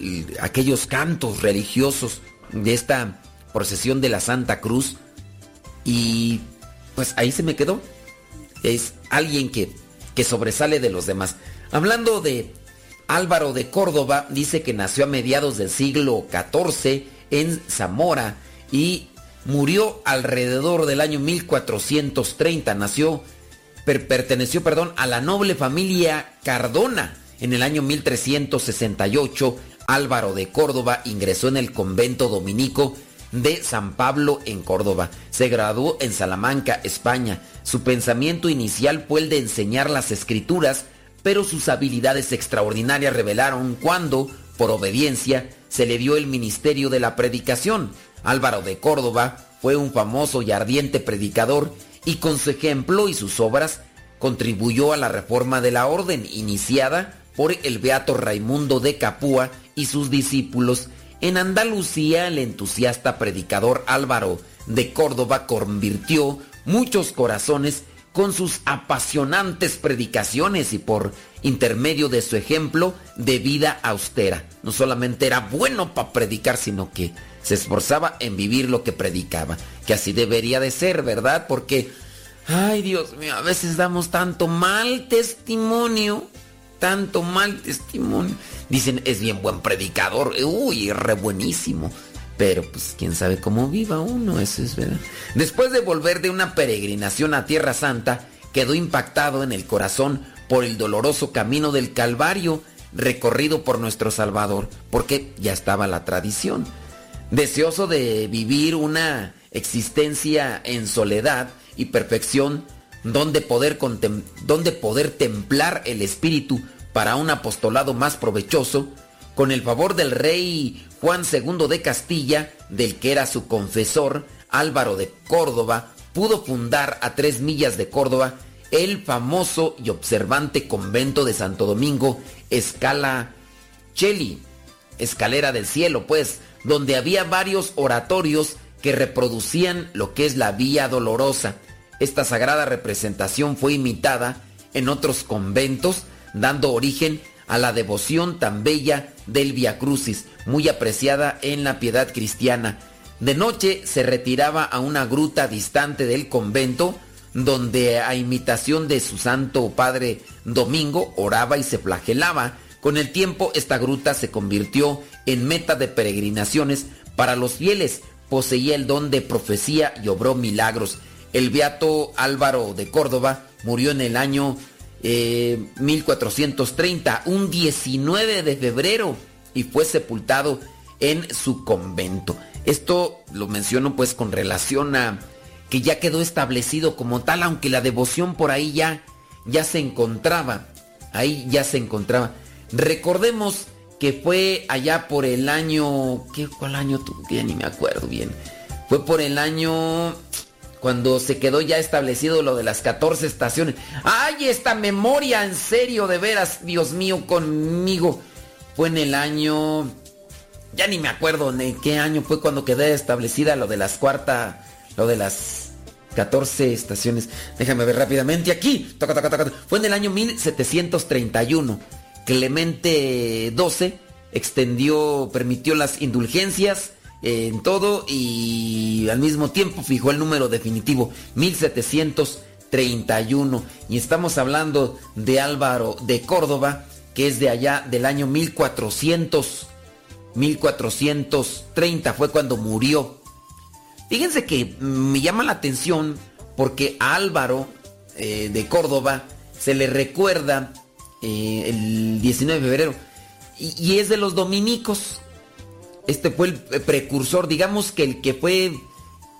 aquellos cantos religiosos de esta procesión de la Santa Cruz. Y pues ahí se me quedó. Es alguien que, que sobresale de los demás. Hablando de Álvaro de Córdoba, dice que nació a mediados del siglo XIV en Zamora y murió alrededor del año 1430. Nació perteneció, perdón, a la noble familia Cardona. En el año 1368, Álvaro de Córdoba ingresó en el convento dominico de San Pablo en Córdoba. Se graduó en Salamanca, España. Su pensamiento inicial fue el de enseñar las escrituras, pero sus habilidades extraordinarias revelaron cuando, por obediencia, se le dio el ministerio de la predicación. Álvaro de Córdoba fue un famoso y ardiente predicador y con su ejemplo y sus obras contribuyó a la reforma de la orden iniciada por el beato Raimundo de Capúa y sus discípulos. En Andalucía el entusiasta predicador Álvaro de Córdoba convirtió muchos corazones con sus apasionantes predicaciones y por intermedio de su ejemplo de vida austera. No solamente era bueno para predicar, sino que se esforzaba en vivir lo que predicaba. Que así debería de ser, ¿verdad? Porque, ay Dios mío, a veces damos tanto mal testimonio, tanto mal testimonio. Dicen, es bien buen predicador, uy, re buenísimo. Pero pues quién sabe cómo viva uno, eso es verdad. Después de volver de una peregrinación a Tierra Santa, quedó impactado en el corazón por el doloroso camino del Calvario recorrido por nuestro Salvador, porque ya estaba la tradición. Deseoso de vivir una existencia en soledad y perfección, donde poder, donde poder templar el espíritu para un apostolado más provechoso, con el favor del rey Juan II de Castilla, del que era su confesor, Álvaro de Córdoba, pudo fundar a tres millas de Córdoba el famoso y observante convento de Santo Domingo, Escala Cheli, Escalera del Cielo, pues, donde había varios oratorios que reproducían lo que es la Vía Dolorosa. Esta sagrada representación fue imitada en otros conventos, dando origen a la devoción tan bella del Via Crucis, muy apreciada en la piedad cristiana. De noche se retiraba a una gruta distante del convento, donde a imitación de su santo padre Domingo oraba y se flagelaba. Con el tiempo esta gruta se convirtió en meta de peregrinaciones para los fieles, poseía el don de profecía y obró milagros. El beato Álvaro de Córdoba murió en el año 1430, eh, un 19 de febrero, y fue sepultado en su convento. Esto lo menciono pues con relación a que ya quedó establecido como tal, aunque la devoción por ahí ya, ya se encontraba, ahí ya se encontraba. Recordemos que fue allá por el año, ¿qué, ¿cuál año? Ya ni me acuerdo bien. Fue por el año cuando se quedó ya establecido lo de las 14 estaciones. ¡Ay, esta memoria! En serio, de veras, Dios mío, conmigo. Fue en el año... Ya ni me acuerdo en qué año fue cuando quedó establecida lo de las cuarta... Lo de las 14 estaciones. Déjame ver rápidamente aquí. Fue en el año 1731. Clemente XII extendió, permitió las indulgencias en todo y al mismo tiempo fijó el número definitivo 1731 y estamos hablando de Álvaro de Córdoba que es de allá del año 1400 1430 fue cuando murió. Fíjense que me llama la atención porque a Álvaro eh, de Córdoba se le recuerda eh, el 19 de febrero y es de los dominicos este fue el precursor, digamos que el que fue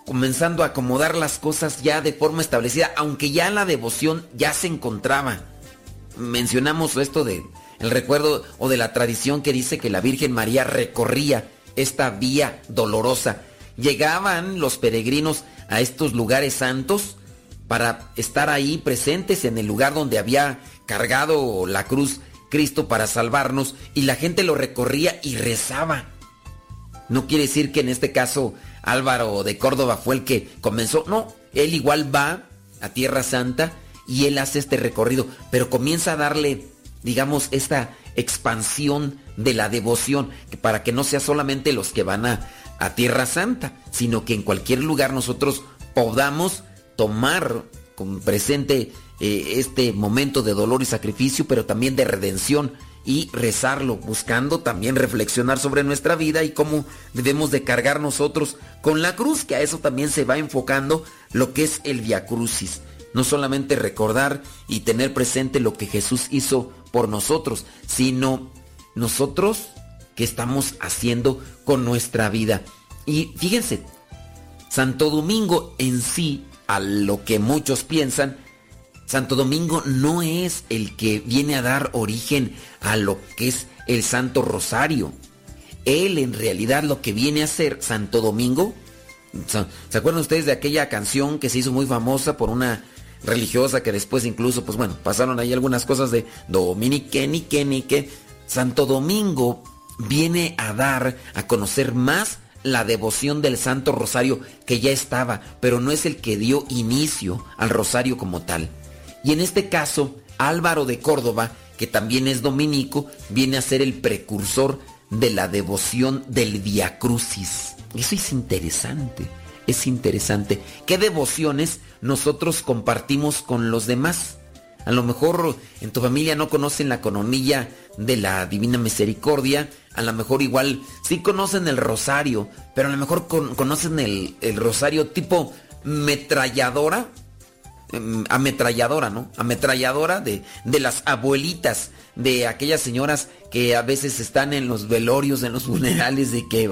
comenzando a acomodar las cosas ya de forma establecida, aunque ya la devoción ya se encontraba. Mencionamos esto de el recuerdo o de la tradición que dice que la Virgen María recorría esta vía dolorosa. Llegaban los peregrinos a estos lugares santos para estar ahí presentes en el lugar donde había cargado la cruz Cristo para salvarnos y la gente lo recorría y rezaba no quiere decir que en este caso Álvaro de Córdoba fue el que comenzó. No, él igual va a Tierra Santa y él hace este recorrido, pero comienza a darle, digamos, esta expansión de la devoción, para que no sea solamente los que van a, Tierra Santa, sino que en cualquier lugar nosotros podamos tomar con presente eh, este momento de dolor y sacrificio, pero también de redención y rezarlo, buscando también reflexionar sobre nuestra vida y cómo debemos de cargar nosotros con la cruz, que a eso también se va enfocando lo que es el Via Crucis. No solamente recordar y tener presente lo que Jesús hizo por nosotros, sino nosotros qué estamos haciendo con nuestra vida. Y fíjense, Santo Domingo en sí, a lo que muchos piensan, Santo Domingo no es el que viene a dar origen a lo que es el Santo Rosario. Él en realidad lo que viene a ser Santo Domingo. ¿Se acuerdan ustedes de aquella canción que se hizo muy famosa por una religiosa que después incluso, pues bueno, pasaron ahí algunas cosas de Dominique, Nique, Nique. Santo Domingo viene a dar a conocer más la devoción del Santo Rosario que ya estaba, pero no es el que dio inicio al Rosario como tal. Y en este caso, Álvaro de Córdoba, que también es dominico, viene a ser el precursor de la devoción del Via Crucis. Eso es interesante, es interesante. ¿Qué devociones nosotros compartimos con los demás? A lo mejor en tu familia no conocen la coronilla de la Divina Misericordia, a lo mejor igual sí conocen el rosario, pero a lo mejor conocen el, el rosario tipo metralladora, ametralladora, ¿no? Ametralladora de, de las abuelitas, de aquellas señoras que a veces están en los velorios, en los funerales, de que...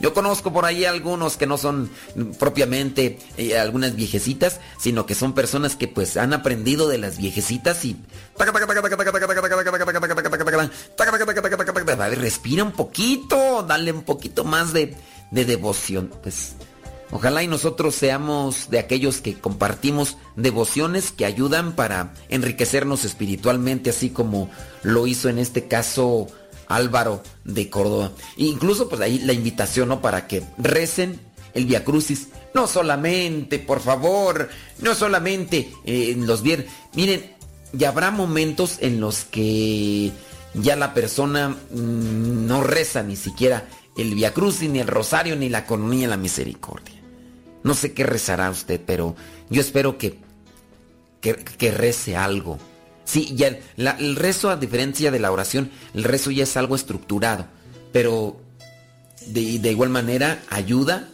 Yo conozco por ahí algunos que no son propiamente algunas viejecitas, sino que son personas que pues han aprendido de las viejecitas y... Respira un poquito, dale un poquito más de, de devoción. Pues Ojalá y nosotros seamos de aquellos que compartimos devociones que ayudan para enriquecernos espiritualmente, así como lo hizo en este caso Álvaro de Córdoba. Incluso pues ahí la invitación, ¿no? Para que recen el Via Crucis. No solamente, por favor, no solamente eh, los viernes. Miren, ya habrá momentos en los que ya la persona mm, no reza ni siquiera el Via Crucis, ni el Rosario, ni la Coronilla de la Misericordia. No sé qué rezará usted, pero yo espero que, que, rece algo. Sí, ya el rezo, a diferencia de la oración, el rezo ya es algo estructurado, pero de, de igual manera ayuda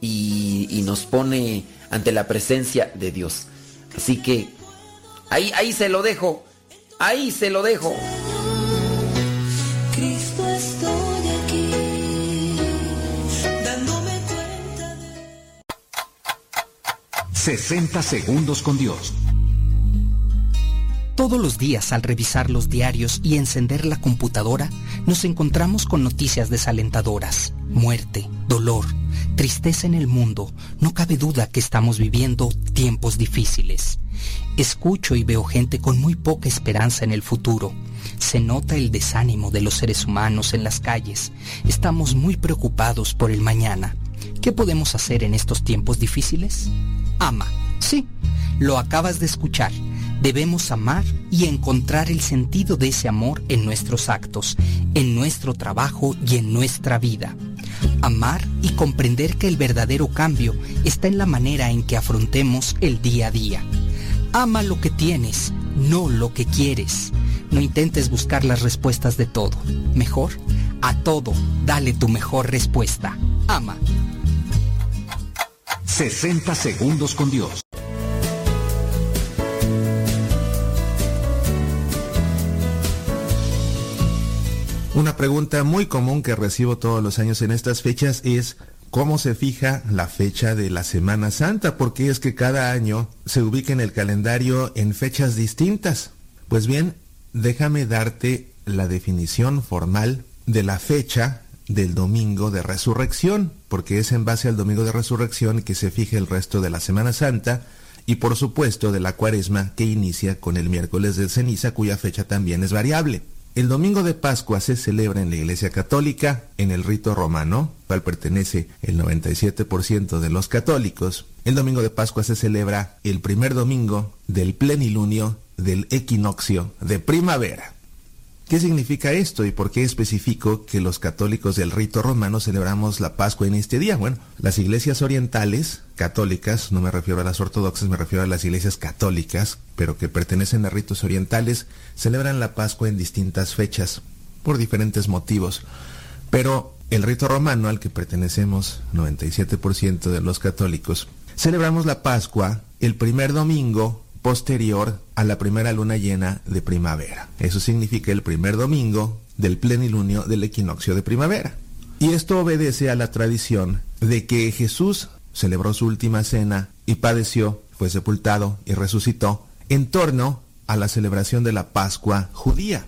y, y, nos pone ante la presencia de Dios. Así que ahí, ahí se lo dejo, ahí se lo dejo. 60 segundos con Dios. Todos los días al revisar los diarios y encender la computadora, nos encontramos con noticias desalentadoras, muerte, dolor, tristeza en el mundo. No cabe duda que estamos viviendo tiempos difíciles. Escucho y veo gente con muy poca esperanza en el futuro. Se nota el desánimo de los seres humanos en las calles. Estamos muy preocupados por el mañana. ¿Qué podemos hacer en estos tiempos difíciles? Ama. Sí, lo acabas de escuchar. Debemos amar y encontrar el sentido de ese amor en nuestros actos, en nuestro trabajo y en nuestra vida. Amar y comprender que el verdadero cambio está en la manera en que afrontemos el día a día. Ama lo que tienes, no lo que quieres. No intentes buscar las respuestas de todo. Mejor, a todo, dale tu mejor respuesta. Ama. 60 segundos con Dios. Una pregunta muy común que recibo todos los años en estas fechas es ¿cómo se fija la fecha de la Semana Santa? Porque es que cada año se ubica en el calendario en fechas distintas. Pues bien, déjame darte la definición formal de la fecha del domingo de resurrección, porque es en base al domingo de resurrección que se fija el resto de la Semana Santa y por supuesto de la cuaresma que inicia con el miércoles de ceniza cuya fecha también es variable. El domingo de Pascua se celebra en la Iglesia Católica, en el rito romano, cual pertenece el 97% de los católicos. El domingo de Pascua se celebra el primer domingo del plenilunio del equinoccio de primavera. ¿Qué significa esto y por qué especifico que los católicos del rito romano celebramos la Pascua en este día? Bueno, las iglesias orientales católicas, no me refiero a las ortodoxas, me refiero a las iglesias católicas, pero que pertenecen a ritos orientales, celebran la Pascua en distintas fechas, por diferentes motivos. Pero el rito romano al que pertenecemos 97% de los católicos, celebramos la Pascua el primer domingo posterior a la primera luna llena de primavera. Eso significa el primer domingo del plenilunio del equinoccio de primavera. Y esto obedece a la tradición de que Jesús celebró su última cena y padeció, fue sepultado y resucitó en torno a la celebración de la Pascua judía.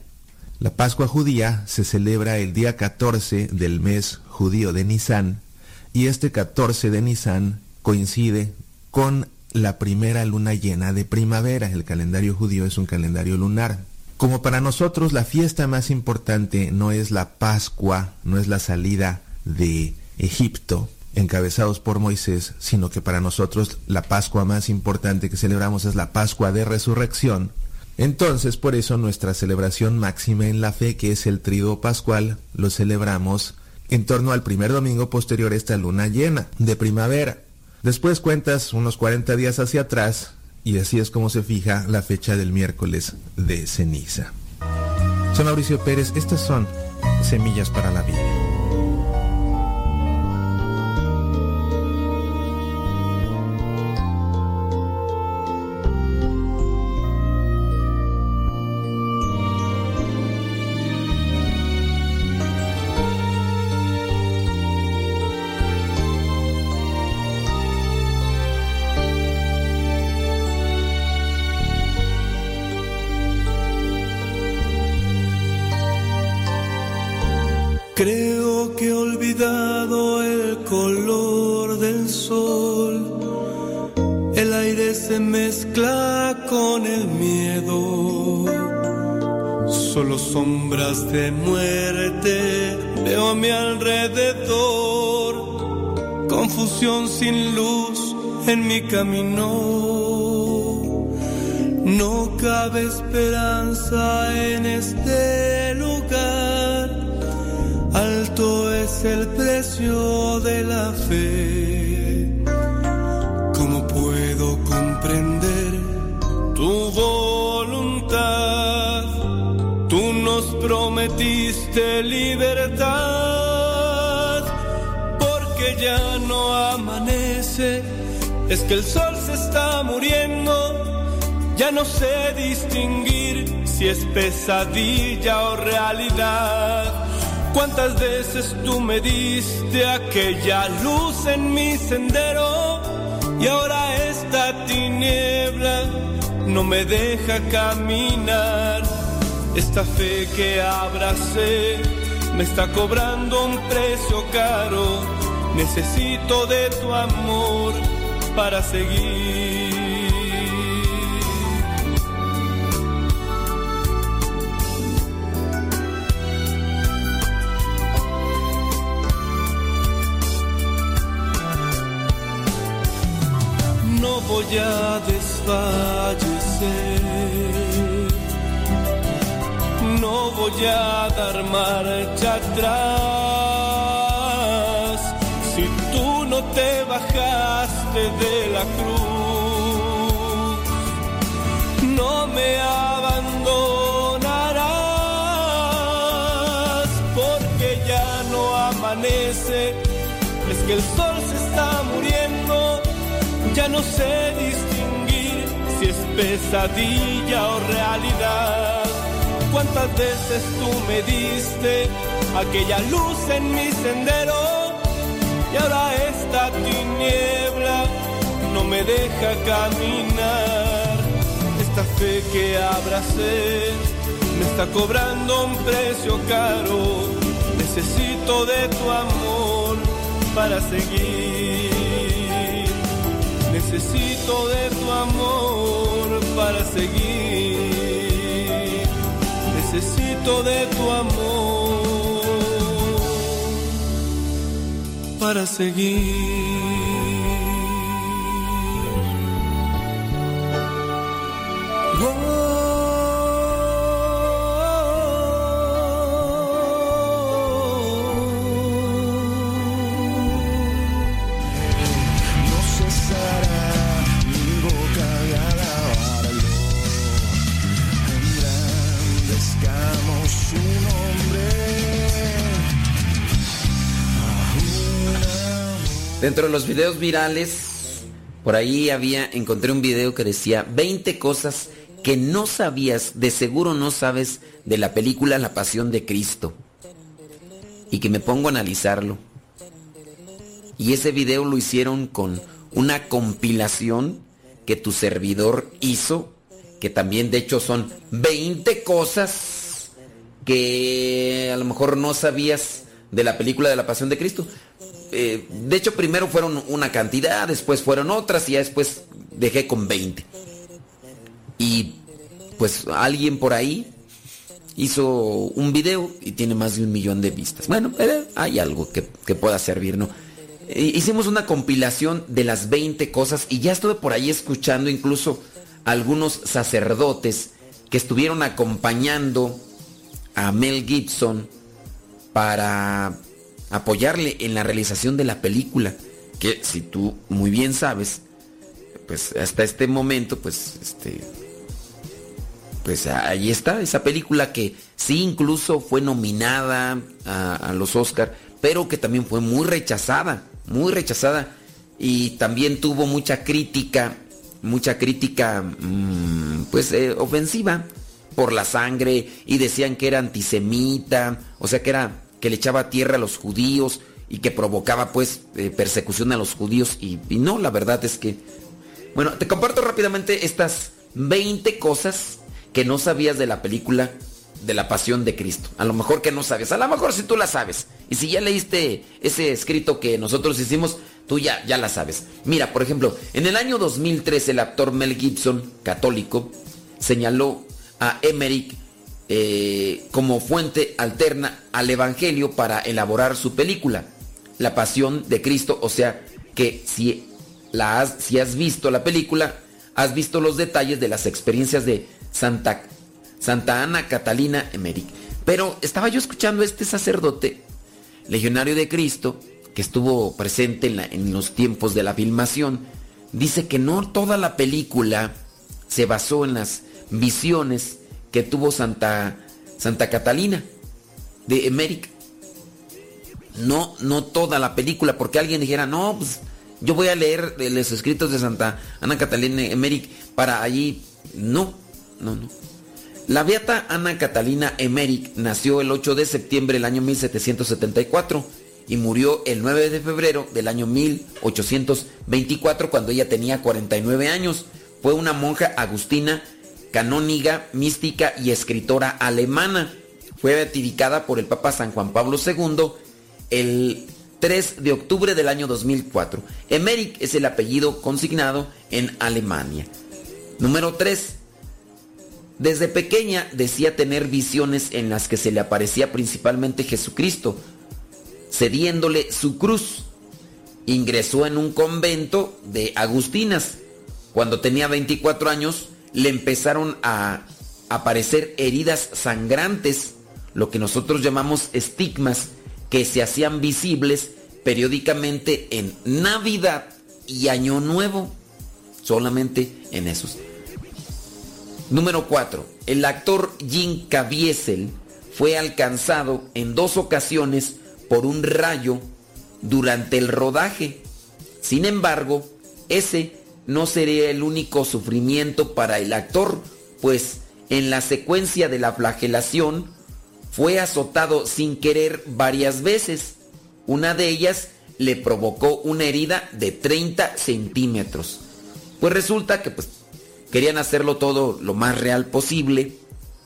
La Pascua judía se celebra el día 14 del mes judío de Nisan y este 14 de Nisan coincide con la primera luna llena de primavera. El calendario judío es un calendario lunar. Como para nosotros la fiesta más importante no es la Pascua, no es la salida de Egipto, encabezados por Moisés, sino que para nosotros la Pascua más importante que celebramos es la Pascua de Resurrección. Entonces, por eso nuestra celebración máxima en la fe, que es el triduo pascual, lo celebramos en torno al primer domingo posterior a esta luna llena de primavera. Después cuentas unos 40 días hacia atrás y así es como se fija la fecha del miércoles de ceniza. Soy Mauricio Pérez, estas son Semillas para la Vida. Mezcla con el miedo. Solo sombras de muerte veo a mi alrededor. Confusión sin luz en mi camino. No cabe esperanza en este lugar. Alto es el precio de la fe. Tu voluntad? Tú nos prometiste libertad. Porque ya no amanece, es que el sol se está muriendo. Ya no sé distinguir si es pesadilla o realidad. ¿Cuántas veces tú me diste aquella luz en mi sendero? Y ahora esta tiniebla no me deja caminar. Esta fe que abracé me está cobrando un precio caro. Necesito de tu amor para seguir. no voy a desfallecer, no voy a dar marcha atrás. Si tú no te bajaste de la cruz, no me abandonarás, porque ya no amanece, es que el sol se está muriendo ya no sé distinguir si es pesadilla o realidad. ¿Cuántas veces tú me diste aquella luz en mi sendero? Y ahora esta tiniebla no me deja caminar. Esta fe que abracé me está cobrando un precio caro. Necesito de tu amor para seguir. Necesito de tu amor para seguir. Necesito de tu amor para seguir. Dentro de los videos virales Por ahí había, encontré un video que decía 20 cosas que no sabías, de seguro no sabes de la película La Pasión de Cristo. Y que me pongo a analizarlo. Y ese video lo hicieron con una compilación que tu servidor hizo, que también de hecho son 20 cosas que a lo mejor no sabías de la película de la Pasión de Cristo. Eh, de hecho, primero fueron una cantidad, después fueron otras y ya después dejé con 20. Y pues alguien por ahí hizo un video y tiene más de un millón de vistas. Bueno, pero hay algo que, que pueda servir, ¿no? Eh, Hicimos una compilación de las 20 cosas y ya estuve por ahí escuchando incluso algunos sacerdotes que estuvieron acompañando a Mel Gibson para apoyarle en la realización de la película, que si tú muy bien sabes, pues hasta este momento, pues este pues ahí está, esa película que sí incluso fue nominada a, los Oscar, pero que también fue muy rechazada, muy rechazada. Y también tuvo mucha crítica, mucha crítica mmm, pues eh, ofensiva por la sangre y decían que era antisemita, o sea que era que le echaba tierra a los judíos y que provocaba pues eh, persecución a los judíos y, no, la verdad es que bueno, te comparto rápidamente estas 20 cosas que no sabías de la película de la pasión de Cristo. A lo mejor que no sabes, a lo mejor si tú la sabes. Y si ya leíste ese escrito que nosotros hicimos, tú ya, ya la sabes. Mira, por ejemplo, en el año 2003 el actor Mel Gibson, católico, señaló a Emmerich eh, como fuente alterna al Evangelio para elaborar su película, La Pasión de Cristo. O sea que si, la has, si has visto la película, has visto los detalles de las experiencias de Santa, Santa Ana Catalina Emmerich. Pero estaba yo escuchando este sacerdote, legionario de Cristo, que estuvo presente en, la, en los tiempos de la filmación, dice que no toda la película se basó en las visiones que tuvo Santa, Santa Catalina de Emmerich. No, no toda la película, porque alguien dijera, no, pues yo voy a leer los escritos de Santa Ana Catalina Emmerich para allí. No, no, no. La beata Ana Catalina Emmerich nació el 8 de septiembre del año 1774 y murió el 9 de febrero del año 1824 cuando ella tenía 49 años. Fue una monja agustina, canóniga, mística y escritora alemana. Fue beatificada por el Papa San Juan Pablo II el 3 de octubre del año 2004. Emmerich es el apellido consignado en Alemania. Número 3. Desde pequeña decía tener visiones en las que se le aparecía principalmente Jesucristo, cediéndole su cruz. Ingresó en un convento de Agustinas. Cuando tenía 24 años, le empezaron a aparecer heridas sangrantes, lo que nosotros llamamos estigmas, que se hacían visibles periódicamente en Navidad y Año Nuevo. Solamente en esos. Número 4. El actor Jim Caviezel fue alcanzado en dos ocasiones por un rayo durante el rodaje. Sin embargo, ese no sería el único sufrimiento para el actor, pues en la secuencia de la flagelación fue azotado sin querer varias veces. Una de ellas le provocó una herida de 30 centímetros. Pues resulta que pues, querían hacerlo todo lo más real posible,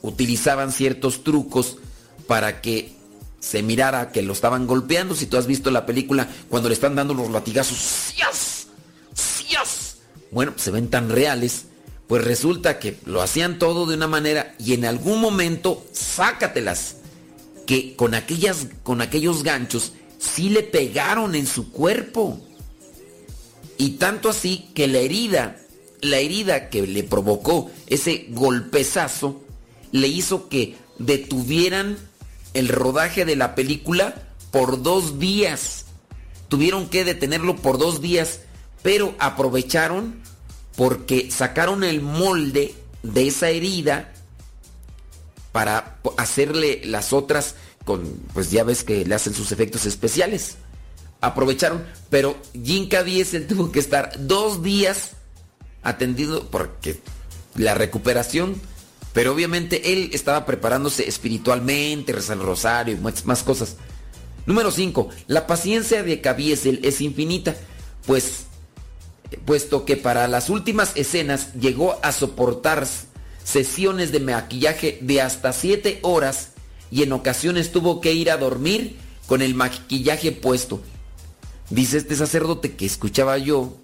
utilizaban ciertos trucos para que se mirara que lo estaban golpeando. Si tú has visto la película, cuando le están dando los latigazos, ¡cias! ¡cias! Bueno, se ven tan reales. Pues resulta que lo hacían todo de una manera y en algún momento, sácatelas, que con, aquellas, con aquellos ganchos sí le pegaron en su cuerpo. Y tanto así que la herida, la herida que le provocó ese golpezazo, le hizo que detuvieran el rodaje de la película por dos días. Tuvieron que detenerlo por dos días, pero aprovecharon porque sacaron el molde de esa herida para hacerle las otras con, pues ya ves que le hacen sus efectos especiales. aprovecharon, pero Jim Caviezel tuvo que estar dos días atendido porque la recuperación, pero obviamente él estaba preparándose espiritualmente, rezar el rosario y más, cosas. Número 5. La paciencia de Caviezel es infinita, pues puesto que para las últimas escenas llegó a soportar sesiones de maquillaje de hasta 7 horas y en ocasiones tuvo que ir a dormir con el maquillaje puesto. Dice este sacerdote que escuchaba yo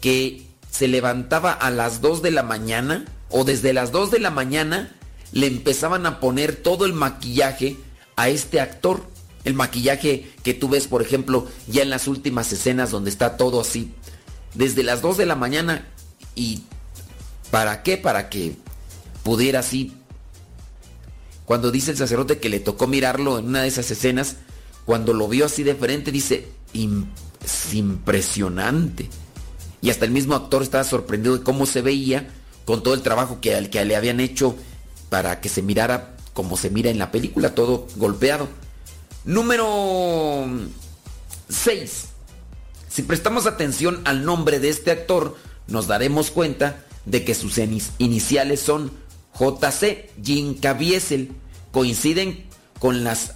que se levantaba a las 2 de la mañana o desde las 2 de la mañana le empezaban a poner todo el maquillaje a este actor. El maquillaje que tú ves, por ejemplo, ya en las últimas escenas donde está todo así. Desde las 2 de la mañana y ¿para qué? Para que pudiera así. Cuando dice el sacerdote que le tocó mirarlo en una de esas escenas, cuando lo vio así de frente, dice, es impresionante. Y hasta el mismo actor estaba sorprendido de cómo se veía con todo el trabajo que, que le habían hecho para que se mirara como se mira en la película, todo golpeado. Número 6. Si prestamos atención al nombre de este actor, nos daremos cuenta de que sus iniciales son JC, Jim Caviezel, coinciden con las,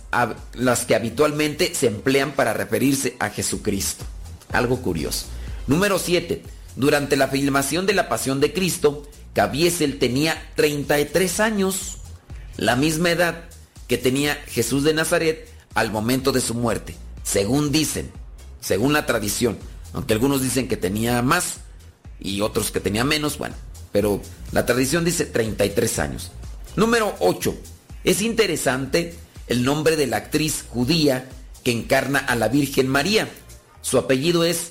las que habitualmente se emplean para referirse a Jesucristo. Algo curioso. Número 7. Durante la filmación de la Pasión de Cristo, Caviezel tenía 33 años, la misma edad que tenía Jesús de Nazaret al momento de su muerte, según dicen, según la tradición, aunque algunos dicen que tenía más y otros que tenía menos, bueno, pero la tradición dice 33 años. Número 8. Es interesante el nombre de la actriz judía que encarna a la Virgen María. Su apellido es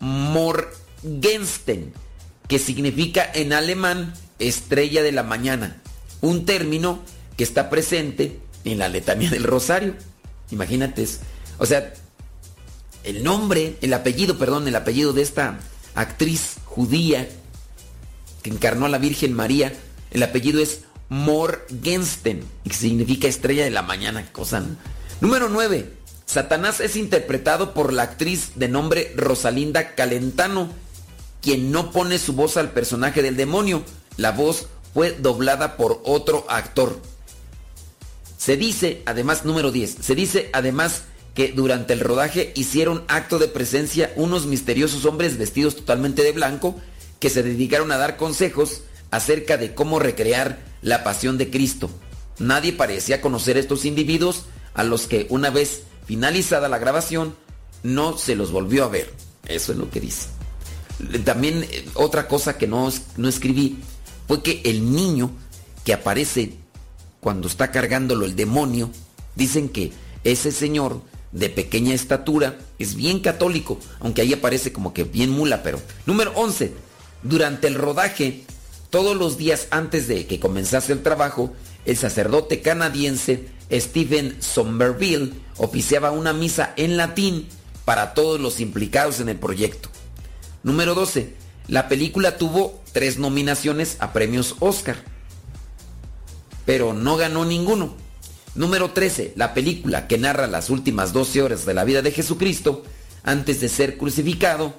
Morgensten, que significa en alemán estrella de la mañana, un término que está presente en la letanía del rosario. Imagínate, o sea, el nombre, el apellido, perdón, el apellido de esta actriz judía que encarnó a la Virgen María, el apellido es Morgensten, que significa estrella de la mañana, cosa. Número 9. Satanás es interpretado por la actriz de nombre Rosalinda Calentano, quien no pone su voz al personaje del demonio. La voz fue doblada por otro actor. Se dice, además, número 10, se dice además que durante el rodaje hicieron acto de presencia unos misteriosos hombres vestidos totalmente de blanco que se dedicaron a dar consejos acerca de cómo recrear la pasión de Cristo. Nadie parecía conocer a estos individuos a los que una vez finalizada la grabación no se los volvió a ver. Eso es lo que dice. También eh, otra cosa que no, no escribí fue que el niño que aparece cuando está cargándolo el demonio, dicen que ese señor de pequeña estatura es bien católico, aunque ahí aparece como que bien mula, pero... Número 11. Durante el rodaje, todos los días antes de que comenzase el trabajo, el sacerdote canadiense Stephen Somerville oficiaba una misa en latín para todos los implicados en el proyecto. Número 12. La película tuvo tres nominaciones a premios Oscar pero no ganó ninguno. Número 13. La película que narra las últimas 12 horas de la vida de Jesucristo antes de ser crucificado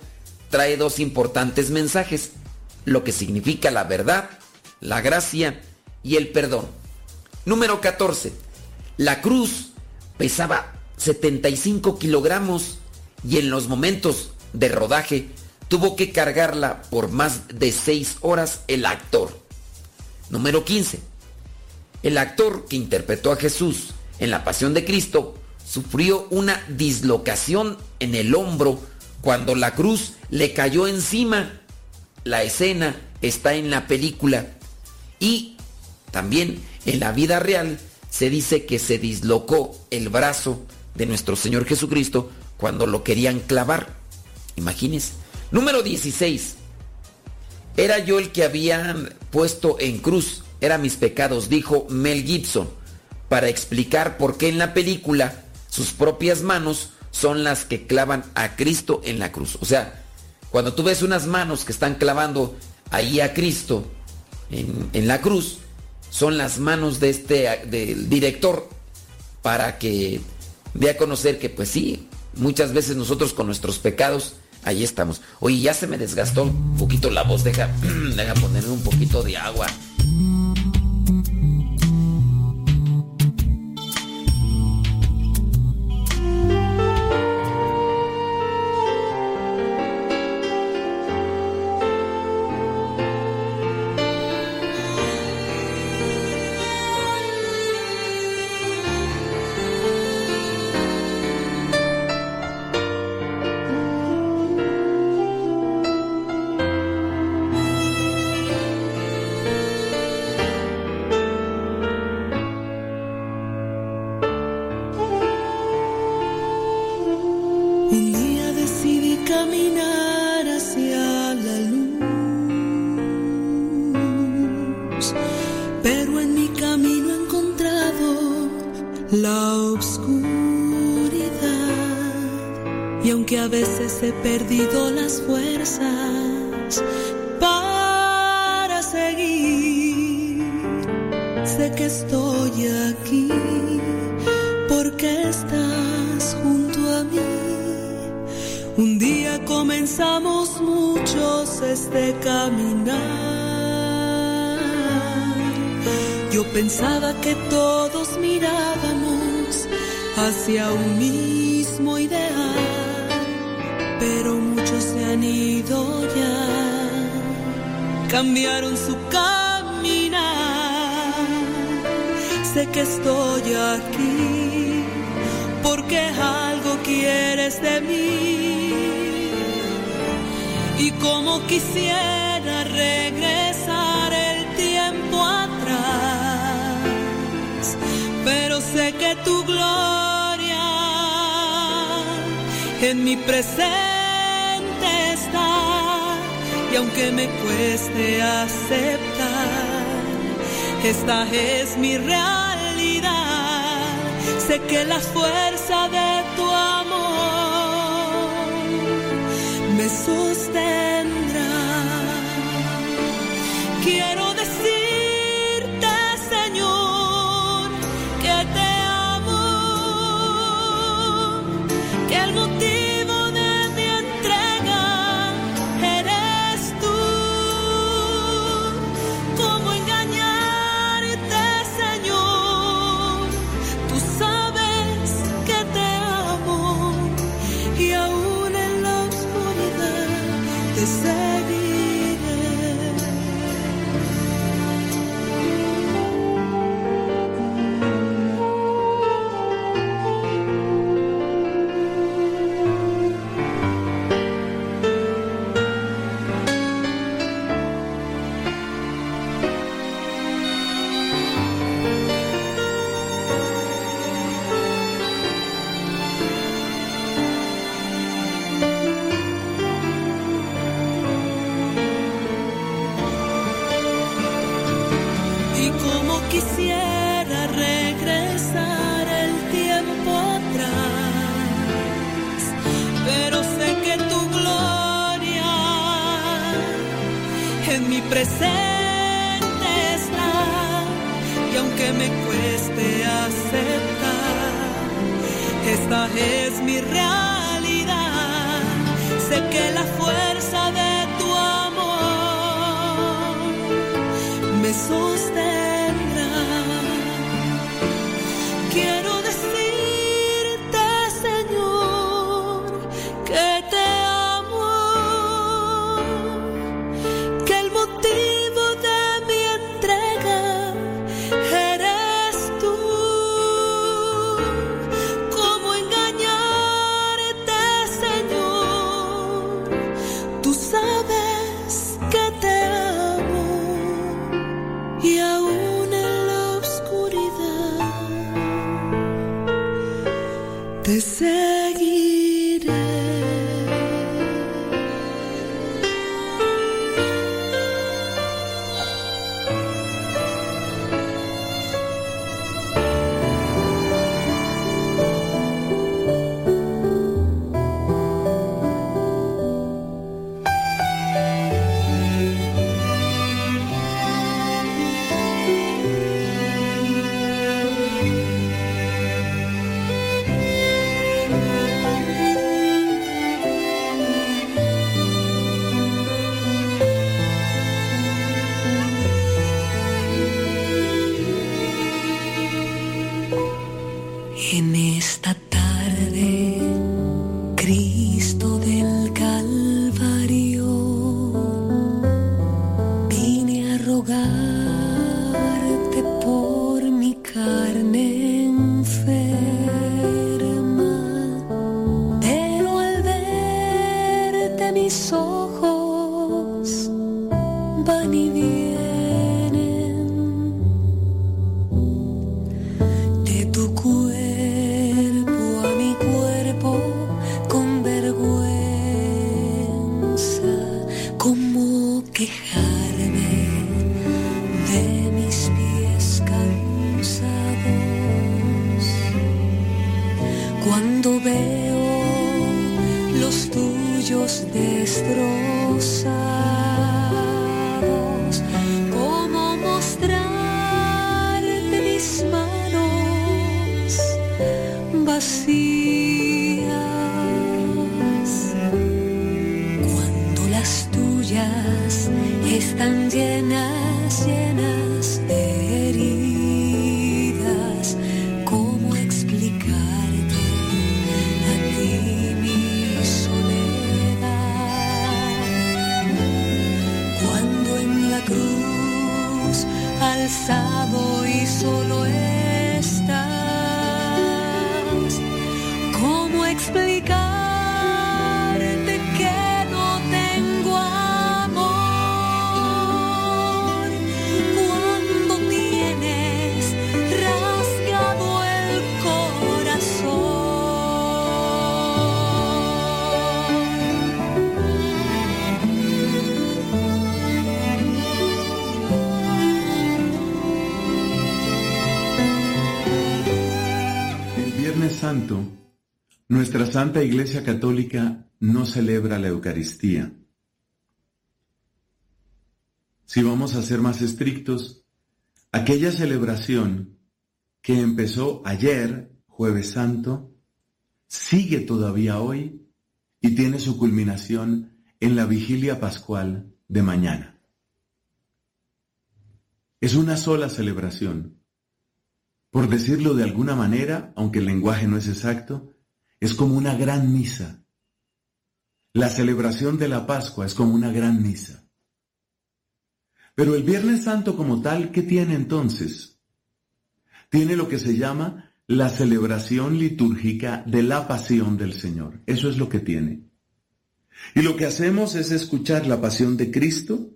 trae dos importantes mensajes, lo que significa la verdad, la gracia y el perdón. Número 14. La cruz pesaba 75 kilogramos y en los momentos de rodaje tuvo que cargarla por más de 6 horas el actor. Número 15. El actor que interpretó a Jesús en la Pasión de Cristo sufrió una dislocación en el hombro cuando la cruz le cayó encima. La escena está en la película y también en la vida real se dice que se dislocó el brazo de nuestro Señor Jesucristo cuando lo querían clavar. Imagínense. Número 16. Era yo el que habían puesto en cruz eran mis pecados, dijo Mel Gibson, para explicar por qué en la película sus propias manos son las que clavan a Cristo en la cruz. O sea, cuando tú ves unas manos que están clavando ahí a Cristo en, la cruz, son las manos de este del director para que dé a conocer que pues sí, Muchas veces nosotros con nuestros pecados, ahí estamos. Oye, ya se me desgastó un poquito la voz, deja, deja ponerme un poquito de agua. Nuestra Santa Iglesia Católica no celebra la Eucaristía. Si vamos a ser más estrictos, aquella celebración que empezó ayer, jueves santo, sigue todavía hoy y tiene su culminación en la vigilia pascual de mañana. Es una sola celebración. Por decirlo de alguna manera, aunque el lenguaje no es exacto, es como una gran misa. La celebración de la Pascua es como una gran misa. Pero el Viernes Santo como tal, ¿qué tiene entonces? Tiene lo que se llama la celebración litúrgica de la pasión del Señor. Eso es lo que tiene. Y lo que hacemos es escuchar la pasión de Cristo,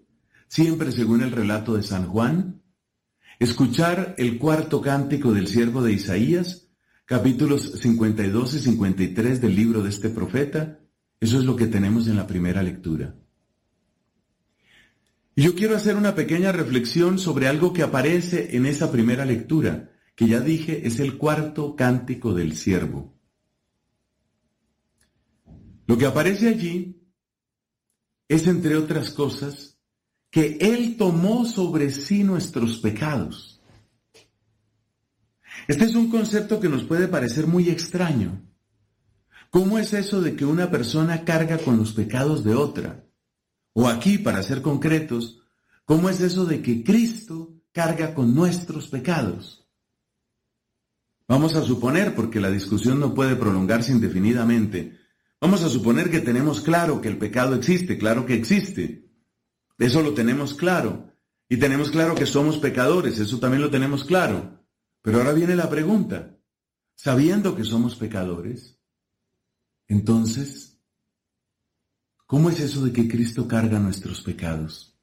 siempre según el relato de San Juan, escuchar el cuarto cántico del siervo de Isaías, capítulos 52 y 53 del libro de este profeta, eso es lo que tenemos en la primera lectura. Y yo quiero hacer una pequeña reflexión sobre algo que aparece en esa primera lectura, que ya dije es el cuarto cántico del siervo. Lo que aparece allí es, entre otras cosas, que Él tomó sobre sí nuestros pecados. Este es un concepto que nos puede parecer muy extraño. ¿Cómo es eso de que una persona carga con los pecados de otra? O aquí, para ser concretos, ¿cómo es eso de que Cristo carga con nuestros pecados? Vamos a suponer, porque la discusión no puede prolongarse indefinidamente, vamos a suponer que tenemos claro que el pecado existe, claro que existe. Eso lo tenemos claro. Y tenemos claro que somos pecadores, eso también lo tenemos claro. Pero ahora viene la pregunta. Sabiendo que somos pecadores, entonces, ¿cómo es eso de que Cristo carga nuestros pecados?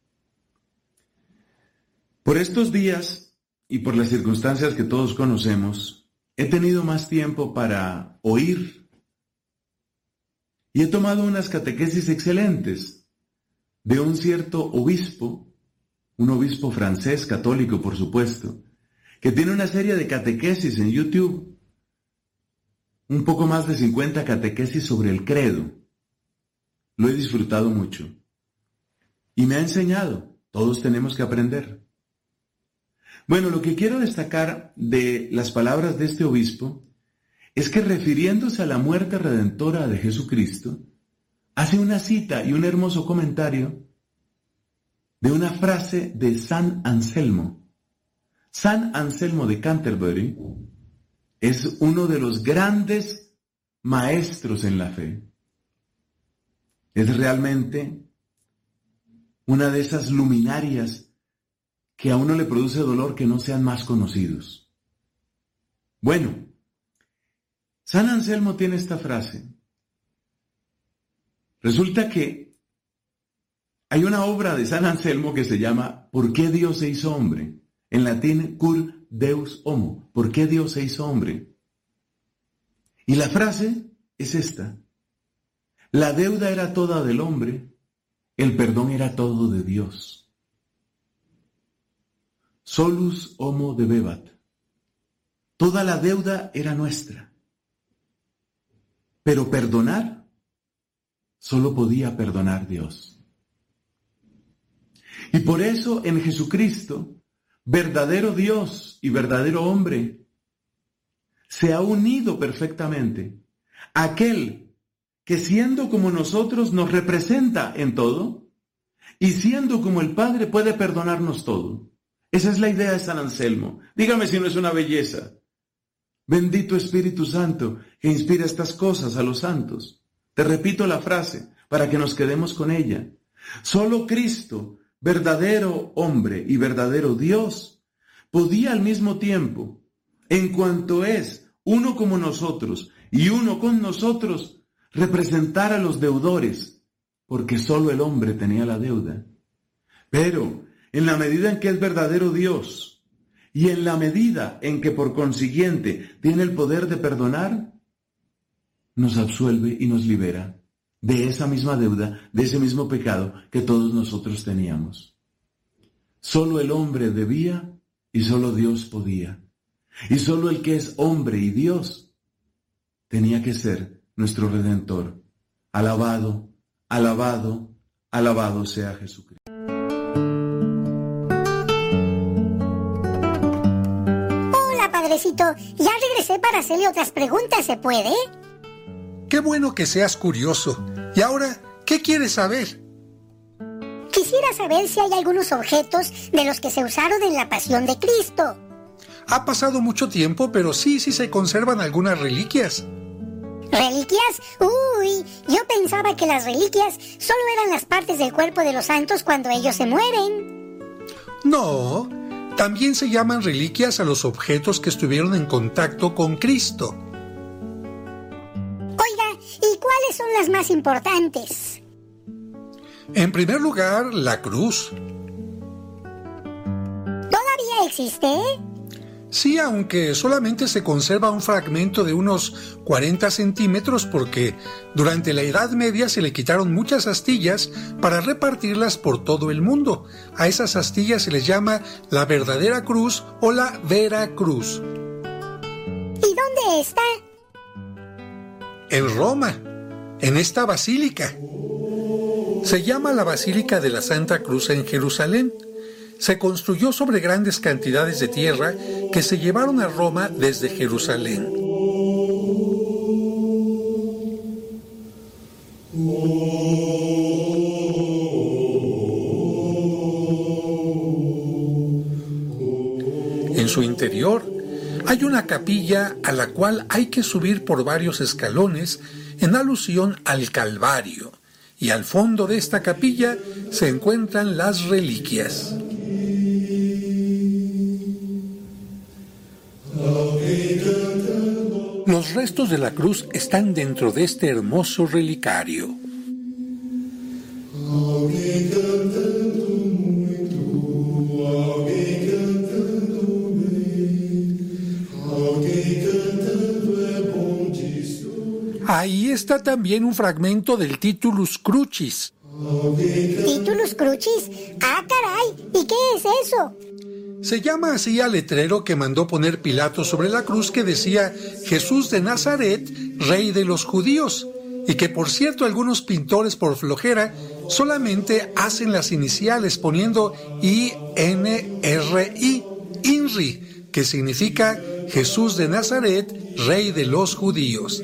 Por estos días y por las circunstancias que todos conocemos, he tenido más tiempo para oír y he tomado unas catequesis excelentes de un cierto obispo, un obispo francés católico, por supuesto, que tiene una serie de catequesis en YouTube, un poco más de 50 catequesis sobre el credo. Lo he disfrutado mucho. Y me ha enseñado, todos tenemos que aprender. Bueno, lo que quiero destacar de las palabras de este obispo es que refiriéndose a la muerte redentora de Jesucristo, hace una cita y un hermoso comentario de una frase de San Anselmo. San Anselmo de Canterbury es uno de los grandes maestros en la fe. Es realmente una de esas luminarias que a uno le produce dolor que no sean más conocidos. Bueno, San Anselmo tiene esta frase. Resulta que hay una obra de San Anselmo que se llama ¿Por qué Dios se hizo hombre? En latín, cur Deus homo. ¿Por qué Dios se hizo hombre? Y la frase es esta. La deuda era toda del hombre, el perdón era todo de Dios. Solus homo debebat. Toda la deuda era nuestra. Pero perdonar, solo podía perdonar Dios. Y por eso en Jesucristo, verdadero Dios y verdadero hombre, se ha unido perfectamente. Aquel que siendo como nosotros nos representa en todo y siendo como el Padre puede perdonarnos todo. Esa es la idea de San Anselmo. Dígame si no es una belleza. Bendito Espíritu Santo que inspira estas cosas a los santos. Te repito la frase para que nos quedemos con ella. Solo Cristo, verdadero hombre y verdadero Dios, podía al mismo tiempo, en cuanto es uno como nosotros y uno con nosotros, representar a los deudores, porque solo el hombre tenía la deuda. Pero, en la medida en que es verdadero Dios, y en la medida en que por consiguiente tiene el poder de perdonar, nos absuelve y nos libera de esa misma deuda, de ese mismo pecado que todos nosotros teníamos. Solo el hombre debía y solo Dios podía. Y solo el que es hombre y Dios tenía que ser nuestro redentor. Alabado, alabado, alabado sea Jesucristo. ya regresé para hacerle otras preguntas, ¿se puede? Qué bueno que seas curioso. ¿Y ahora qué quieres saber? Quisiera saber si hay algunos objetos de los que se usaron en la pasión de Cristo. Ha pasado mucho tiempo, pero sí, sí se conservan algunas reliquias. ¿Reliquias? Uy, yo pensaba que las reliquias solo eran las partes del cuerpo de los santos cuando ellos se mueren. No, también se llaman reliquias a los objetos que estuvieron en contacto con Cristo. Las más importantes? En primer lugar, la cruz. ¿Todavía existe? Sí, aunque solamente se conserva un fragmento de unos 40 centímetros porque durante la Edad Media se le quitaron muchas astillas para repartirlas por todo el mundo. A esas astillas se les llama la verdadera cruz o la vera cruz. ¿Y dónde está? En Roma, en esta basílica. Se llama la Basílica de la Santa Cruz en Jerusalén se construyó sobre grandes cantidades de tierra que se llevaron a Roma desde Jerusalén. En su interior hay una capilla a la cual hay que subir por varios escalones en alusión al Calvario, y al fondo de esta capilla se encuentran las reliquias. Los restos de la cruz están dentro de este hermoso relicario. Ahí está también un fragmento del Titulus Crucis. ¿Titulus Crucis? Ah, caray, ¿y qué es eso? Se llama así al letrero que mandó poner Pilato sobre la cruz que decía Jesús de Nazaret, rey de los judíos, y que por cierto algunos pintores por flojera solamente hacen las iniciales poniendo I-N-R-I, INRI, que significa Jesús de Nazaret, rey de los judíos.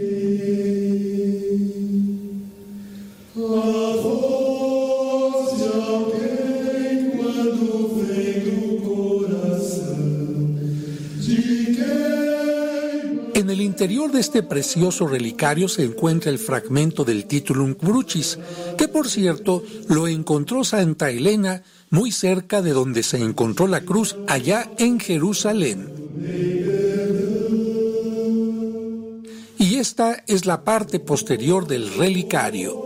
Interior de este precioso relicario se encuentra el fragmento del Titulum Crucis, que por cierto lo encontró Santa Elena muy cerca de donde se encontró la cruz allá en Jerusalén. Y esta es la parte posterior del relicario.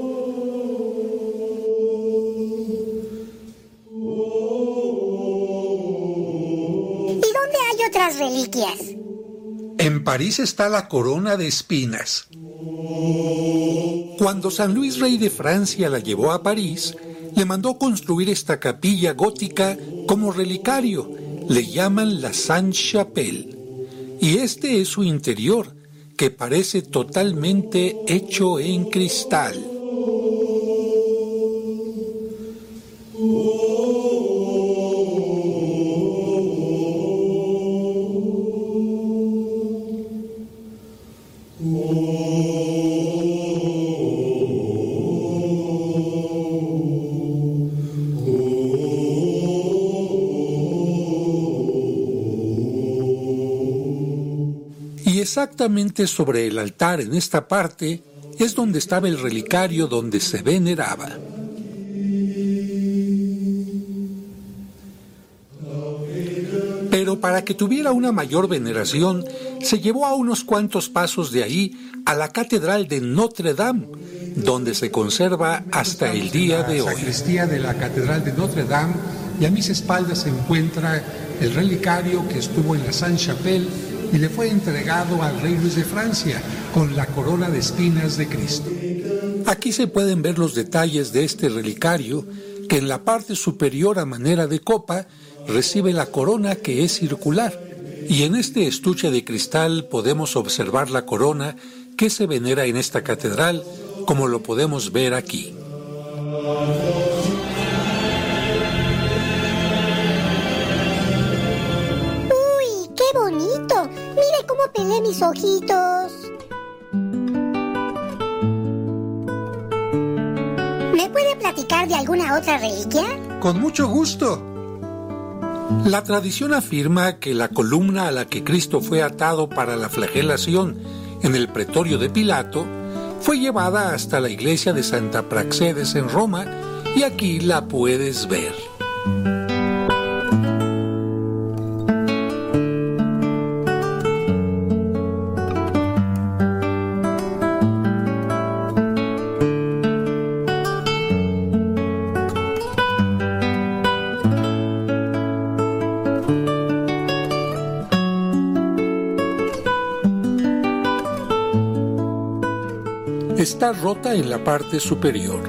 ¿Y dónde hay otras reliquias? En París está la corona de espinas. Cuando San Luis Rey de Francia la llevó a París, le mandó construir esta capilla gótica como relicario. Le llaman la Sainte-Chapelle. Y este es su interior, que parece totalmente hecho en cristal. Exactamente sobre el altar en esta parte es donde estaba el relicario donde se veneraba. Pero para que tuviera una mayor veneración, se llevó a unos cuantos pasos de ahí a la Catedral de Notre Dame, donde se conserva hasta el día de hoy. sacristía de la Catedral de Notre Dame y a mis espaldas se encuentra el relicario que estuvo en la Sainte-Chapelle y le fue entregado al rey Luis de Francia con la corona de espinas de Cristo. Aquí se pueden ver los detalles de este relicario que en la parte superior a manera de copa recibe la corona que es circular. Y en este estuche de cristal podemos observar la corona que se venera en esta catedral, como lo podemos ver aquí. Pelé mis ojitos. ¿Me puede platicar de alguna otra reliquia? Con mucho gusto. La tradición afirma que la columna a la que Cristo fue atado para la flagelación en el pretorio de Pilato fue llevada hasta la iglesia de Santa Praxedes en Roma y aquí la puedes ver. Está rota en la parte superior.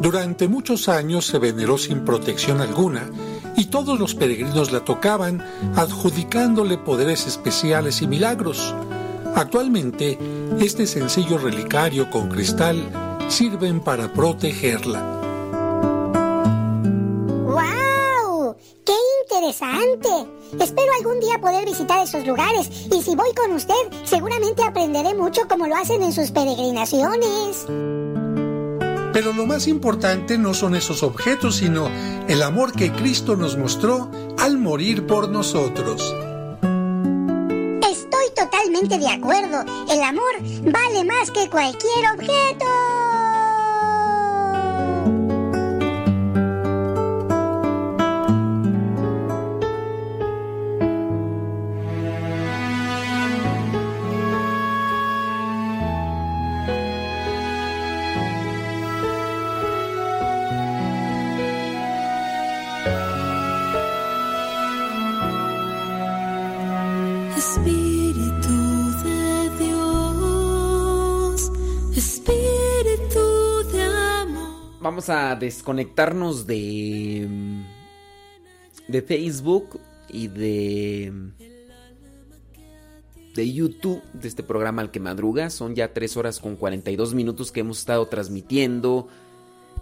Durante muchos años se veneró sin protección alguna y todos los peregrinos la tocaban adjudicándole poderes especiales y milagros. Actualmente, este sencillo relicario con cristal sirven para protegerla. ¡Wow! ¡Qué interesante! Espero algún día poder visitar esos lugares y si voy con usted seguramente aprenderé mucho como lo hacen en sus peregrinaciones. Pero lo más importante no son esos objetos, sino el amor que Cristo nos mostró al morir por nosotros. Estoy totalmente de acuerdo. El amor vale más que cualquier objeto. Vamos a desconectarnos de de Facebook y de de YouTube de este programa al que madruga. Son ya 3 horas con 42 minutos que hemos estado transmitiendo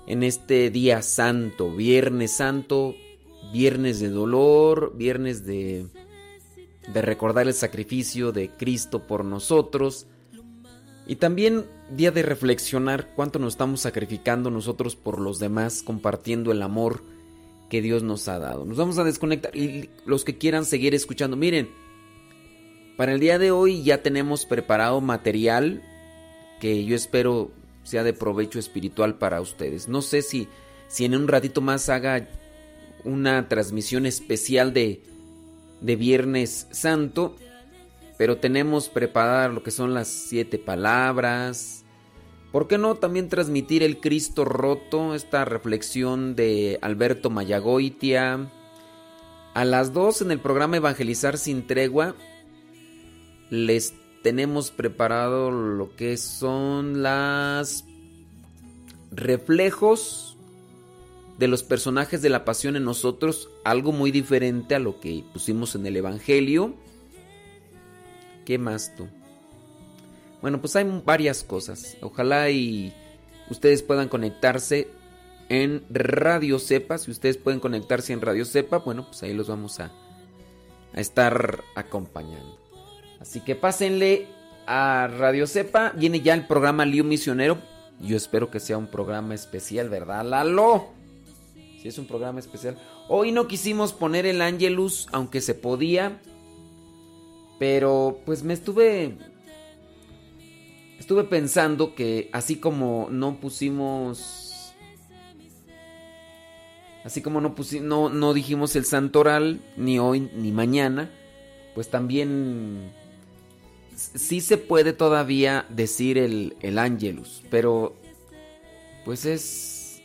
en este día santo, Viernes Santo, Viernes de dolor, Viernes de de recordar el sacrificio de Cristo por nosotros. Y también día de reflexionar cuánto nos estamos sacrificando nosotros por los demás, compartiendo el amor que Dios nos ha dado. Nos vamos a desconectar y los que quieran seguir escuchando, miren, para el día de hoy ya tenemos preparado material que yo espero sea de provecho espiritual para ustedes. No sé si, si en un ratito más haga una transmisión especial de, de Viernes Santo, pero tenemos preparada lo que son las siete palabras. ¿Por qué no también transmitir el Cristo roto, esta reflexión de Alberto Mayagoitia? A las dos en el programa Evangelizar sin tregua les tenemos preparado lo que son las reflejos de los personajes de la pasión en nosotros algo muy diferente a lo que pusimos en el Evangelio. ¿Qué más tú? Bueno, pues hay varias cosas. Ojalá y ustedes puedan conectarse en Radio Cepa. Si ustedes pueden conectarse en Radio Cepa, bueno, pues ahí los vamos a, a estar acompañando. Así que pásenle a Radio Cepa. Viene ya el programa Lío Misionero. Yo espero que sea un programa especial, ¿verdad, Lalo? Si es un programa especial. Hoy no quisimos poner el Angelus, aunque se podía. Pero pues me estuve. Estuve pensando que así como no pusimos. Así como no, no, no dijimos el santoral, ni hoy ni mañana, pues también sí se puede todavía decir el, el Angelus, pero pues es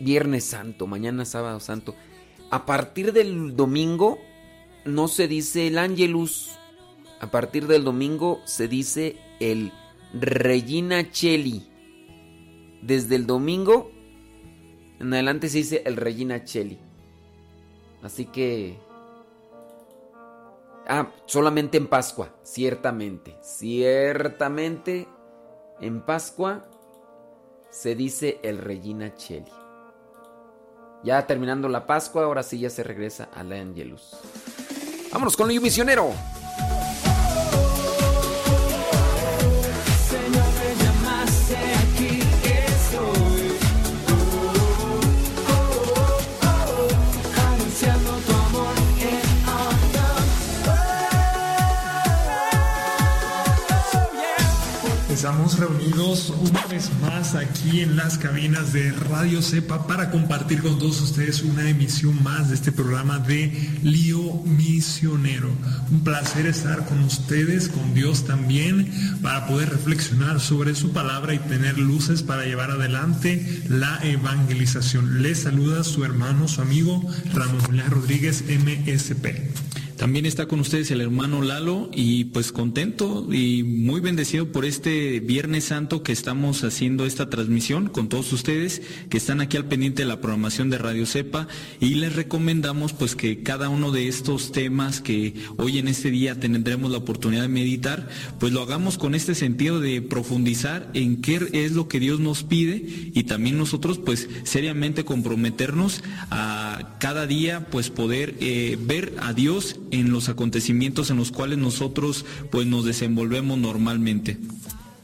Viernes Santo, mañana sábado santo. A partir del domingo no se dice el Angelus. A partir del domingo se dice el Regina Cheli. Desde el domingo en adelante se dice el Regina Cheli. Así que... Ah, solamente en Pascua, ciertamente. Ciertamente en Pascua se dice el Regina Cheli. Ya terminando la Pascua, ahora sí ya se regresa al Angelus. Vámonos con el misionero. Estamos reunidos una vez más aquí en las cabinas de Radio Cepa para compartir con todos ustedes una emisión más de este programa de Lío Misionero. Un placer estar con ustedes, con Dios también, para poder reflexionar sobre su palabra y tener luces para llevar adelante la evangelización. Les saluda su hermano, su amigo Ramón Rodríguez MSP. También está con ustedes el hermano Lalo y pues contento y muy bendecido por este Viernes Santo que estamos haciendo esta transmisión con todos ustedes que están aquí al pendiente de la programación de Radio Cepa. Y les recomendamos pues que cada uno de estos temas que hoy en este día tendremos la oportunidad de meditar pues lo hagamos con este sentido de profundizar en qué es lo que Dios nos pide y también nosotros pues seriamente comprometernos a cada día pues poder eh, ver a Dios en los acontecimientos en los cuales nosotros pues nos desenvolvemos normalmente.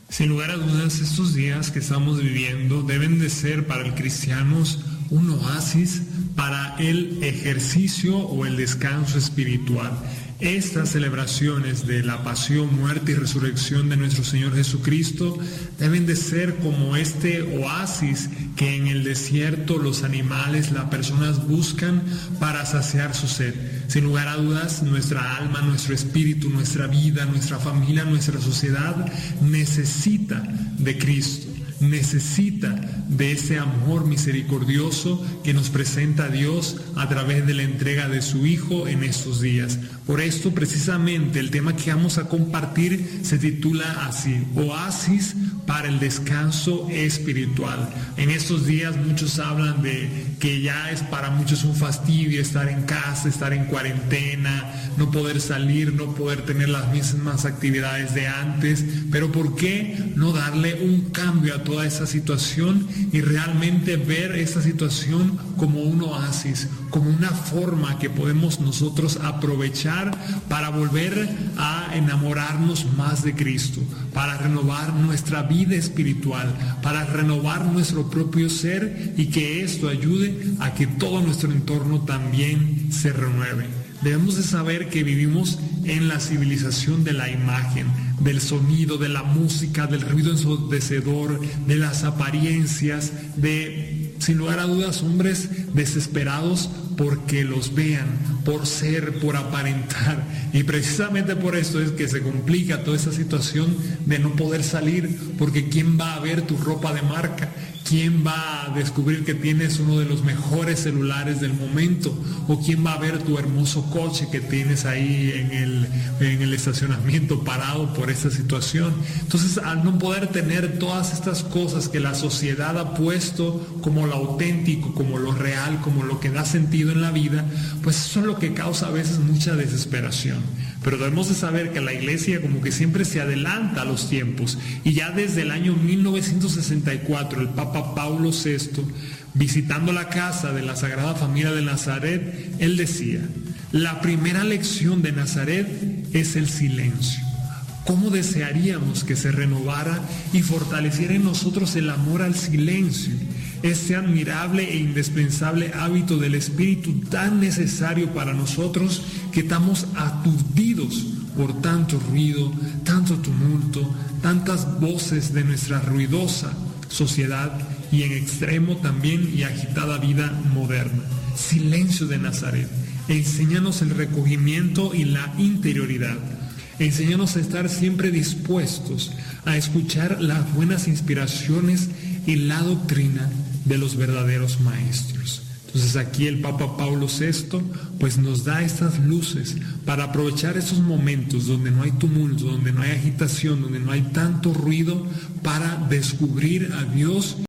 Sin lugar a dudas, estos días que estamos viviendo deben de ser para el cristiano un oasis para el ejercicio o el descanso espiritual. Estas celebraciones de la pasión, muerte y resurrección de nuestro Señor Jesucristo deben de ser como este oasis que en el desierto los animales, las personas buscan para saciar su sed. Sin lugar a dudas, nuestra alma, nuestro espíritu, nuestra vida, nuestra familia, nuestra sociedad necesita de Cristo necesita de ese amor misericordioso que nos presenta Dios a través de la entrega de su Hijo en estos días. Por esto precisamente el tema que vamos a compartir se titula así, Oasis para el descanso espiritual. En estos días muchos hablan de que ya es para muchos un fastidio estar en casa, estar en cuarentena, no poder salir, no poder tener las mismas actividades de antes, pero ¿por qué no darle un cambio a toda esa situación y realmente ver esa situación como un oasis, como una forma que podemos nosotros aprovechar para volver a enamorarnos más de Cristo, para renovar nuestra vida espiritual, para renovar nuestro propio ser y que esto ayude a que todo nuestro entorno también se renueve. Debemos de saber que vivimos en la civilización de la imagen, del sonido, de la música, del ruido ensordecedor, de las apariencias, de, sin lugar a dudas, hombres desesperados porque los vean, por ser, por aparentar. Y precisamente por esto es que se complica toda esa situación de no poder salir, porque ¿quién va a ver tu ropa de marca? ¿Quién va a descubrir que tienes uno de los mejores celulares del momento? ¿O quién va a ver tu hermoso coche que tienes ahí en el, en el estacionamiento parado por esta situación? Entonces, al no poder tener todas estas cosas que la sociedad ha puesto como lo auténtico, como lo real, como lo que da sentido en la vida, pues eso es lo que causa a veces mucha desesperación. Pero debemos de saber que la iglesia como que siempre se adelanta a los tiempos. Y ya desde el año 1964 el Papa Paulo VI, visitando la casa de la Sagrada Familia de Nazaret, él decía, la primera lección de Nazaret es el silencio. ¿Cómo desearíamos que se renovara y fortaleciera en nosotros el amor al silencio? Ese admirable e indispensable hábito del Espíritu tan necesario para nosotros que estamos aturdidos por tanto ruido, tanto tumulto, tantas voces de nuestra ruidosa sociedad y en extremo también y agitada vida moderna. Silencio de Nazaret. Enséñanos el recogimiento y la interioridad. Enséñanos a estar siempre dispuestos a escuchar las buenas inspiraciones y la doctrina de los verdaderos maestros. Entonces aquí el Papa Pablo VI pues nos da estas luces para aprovechar esos momentos donde no hay tumulto, donde no hay agitación, donde no hay tanto ruido para descubrir a Dios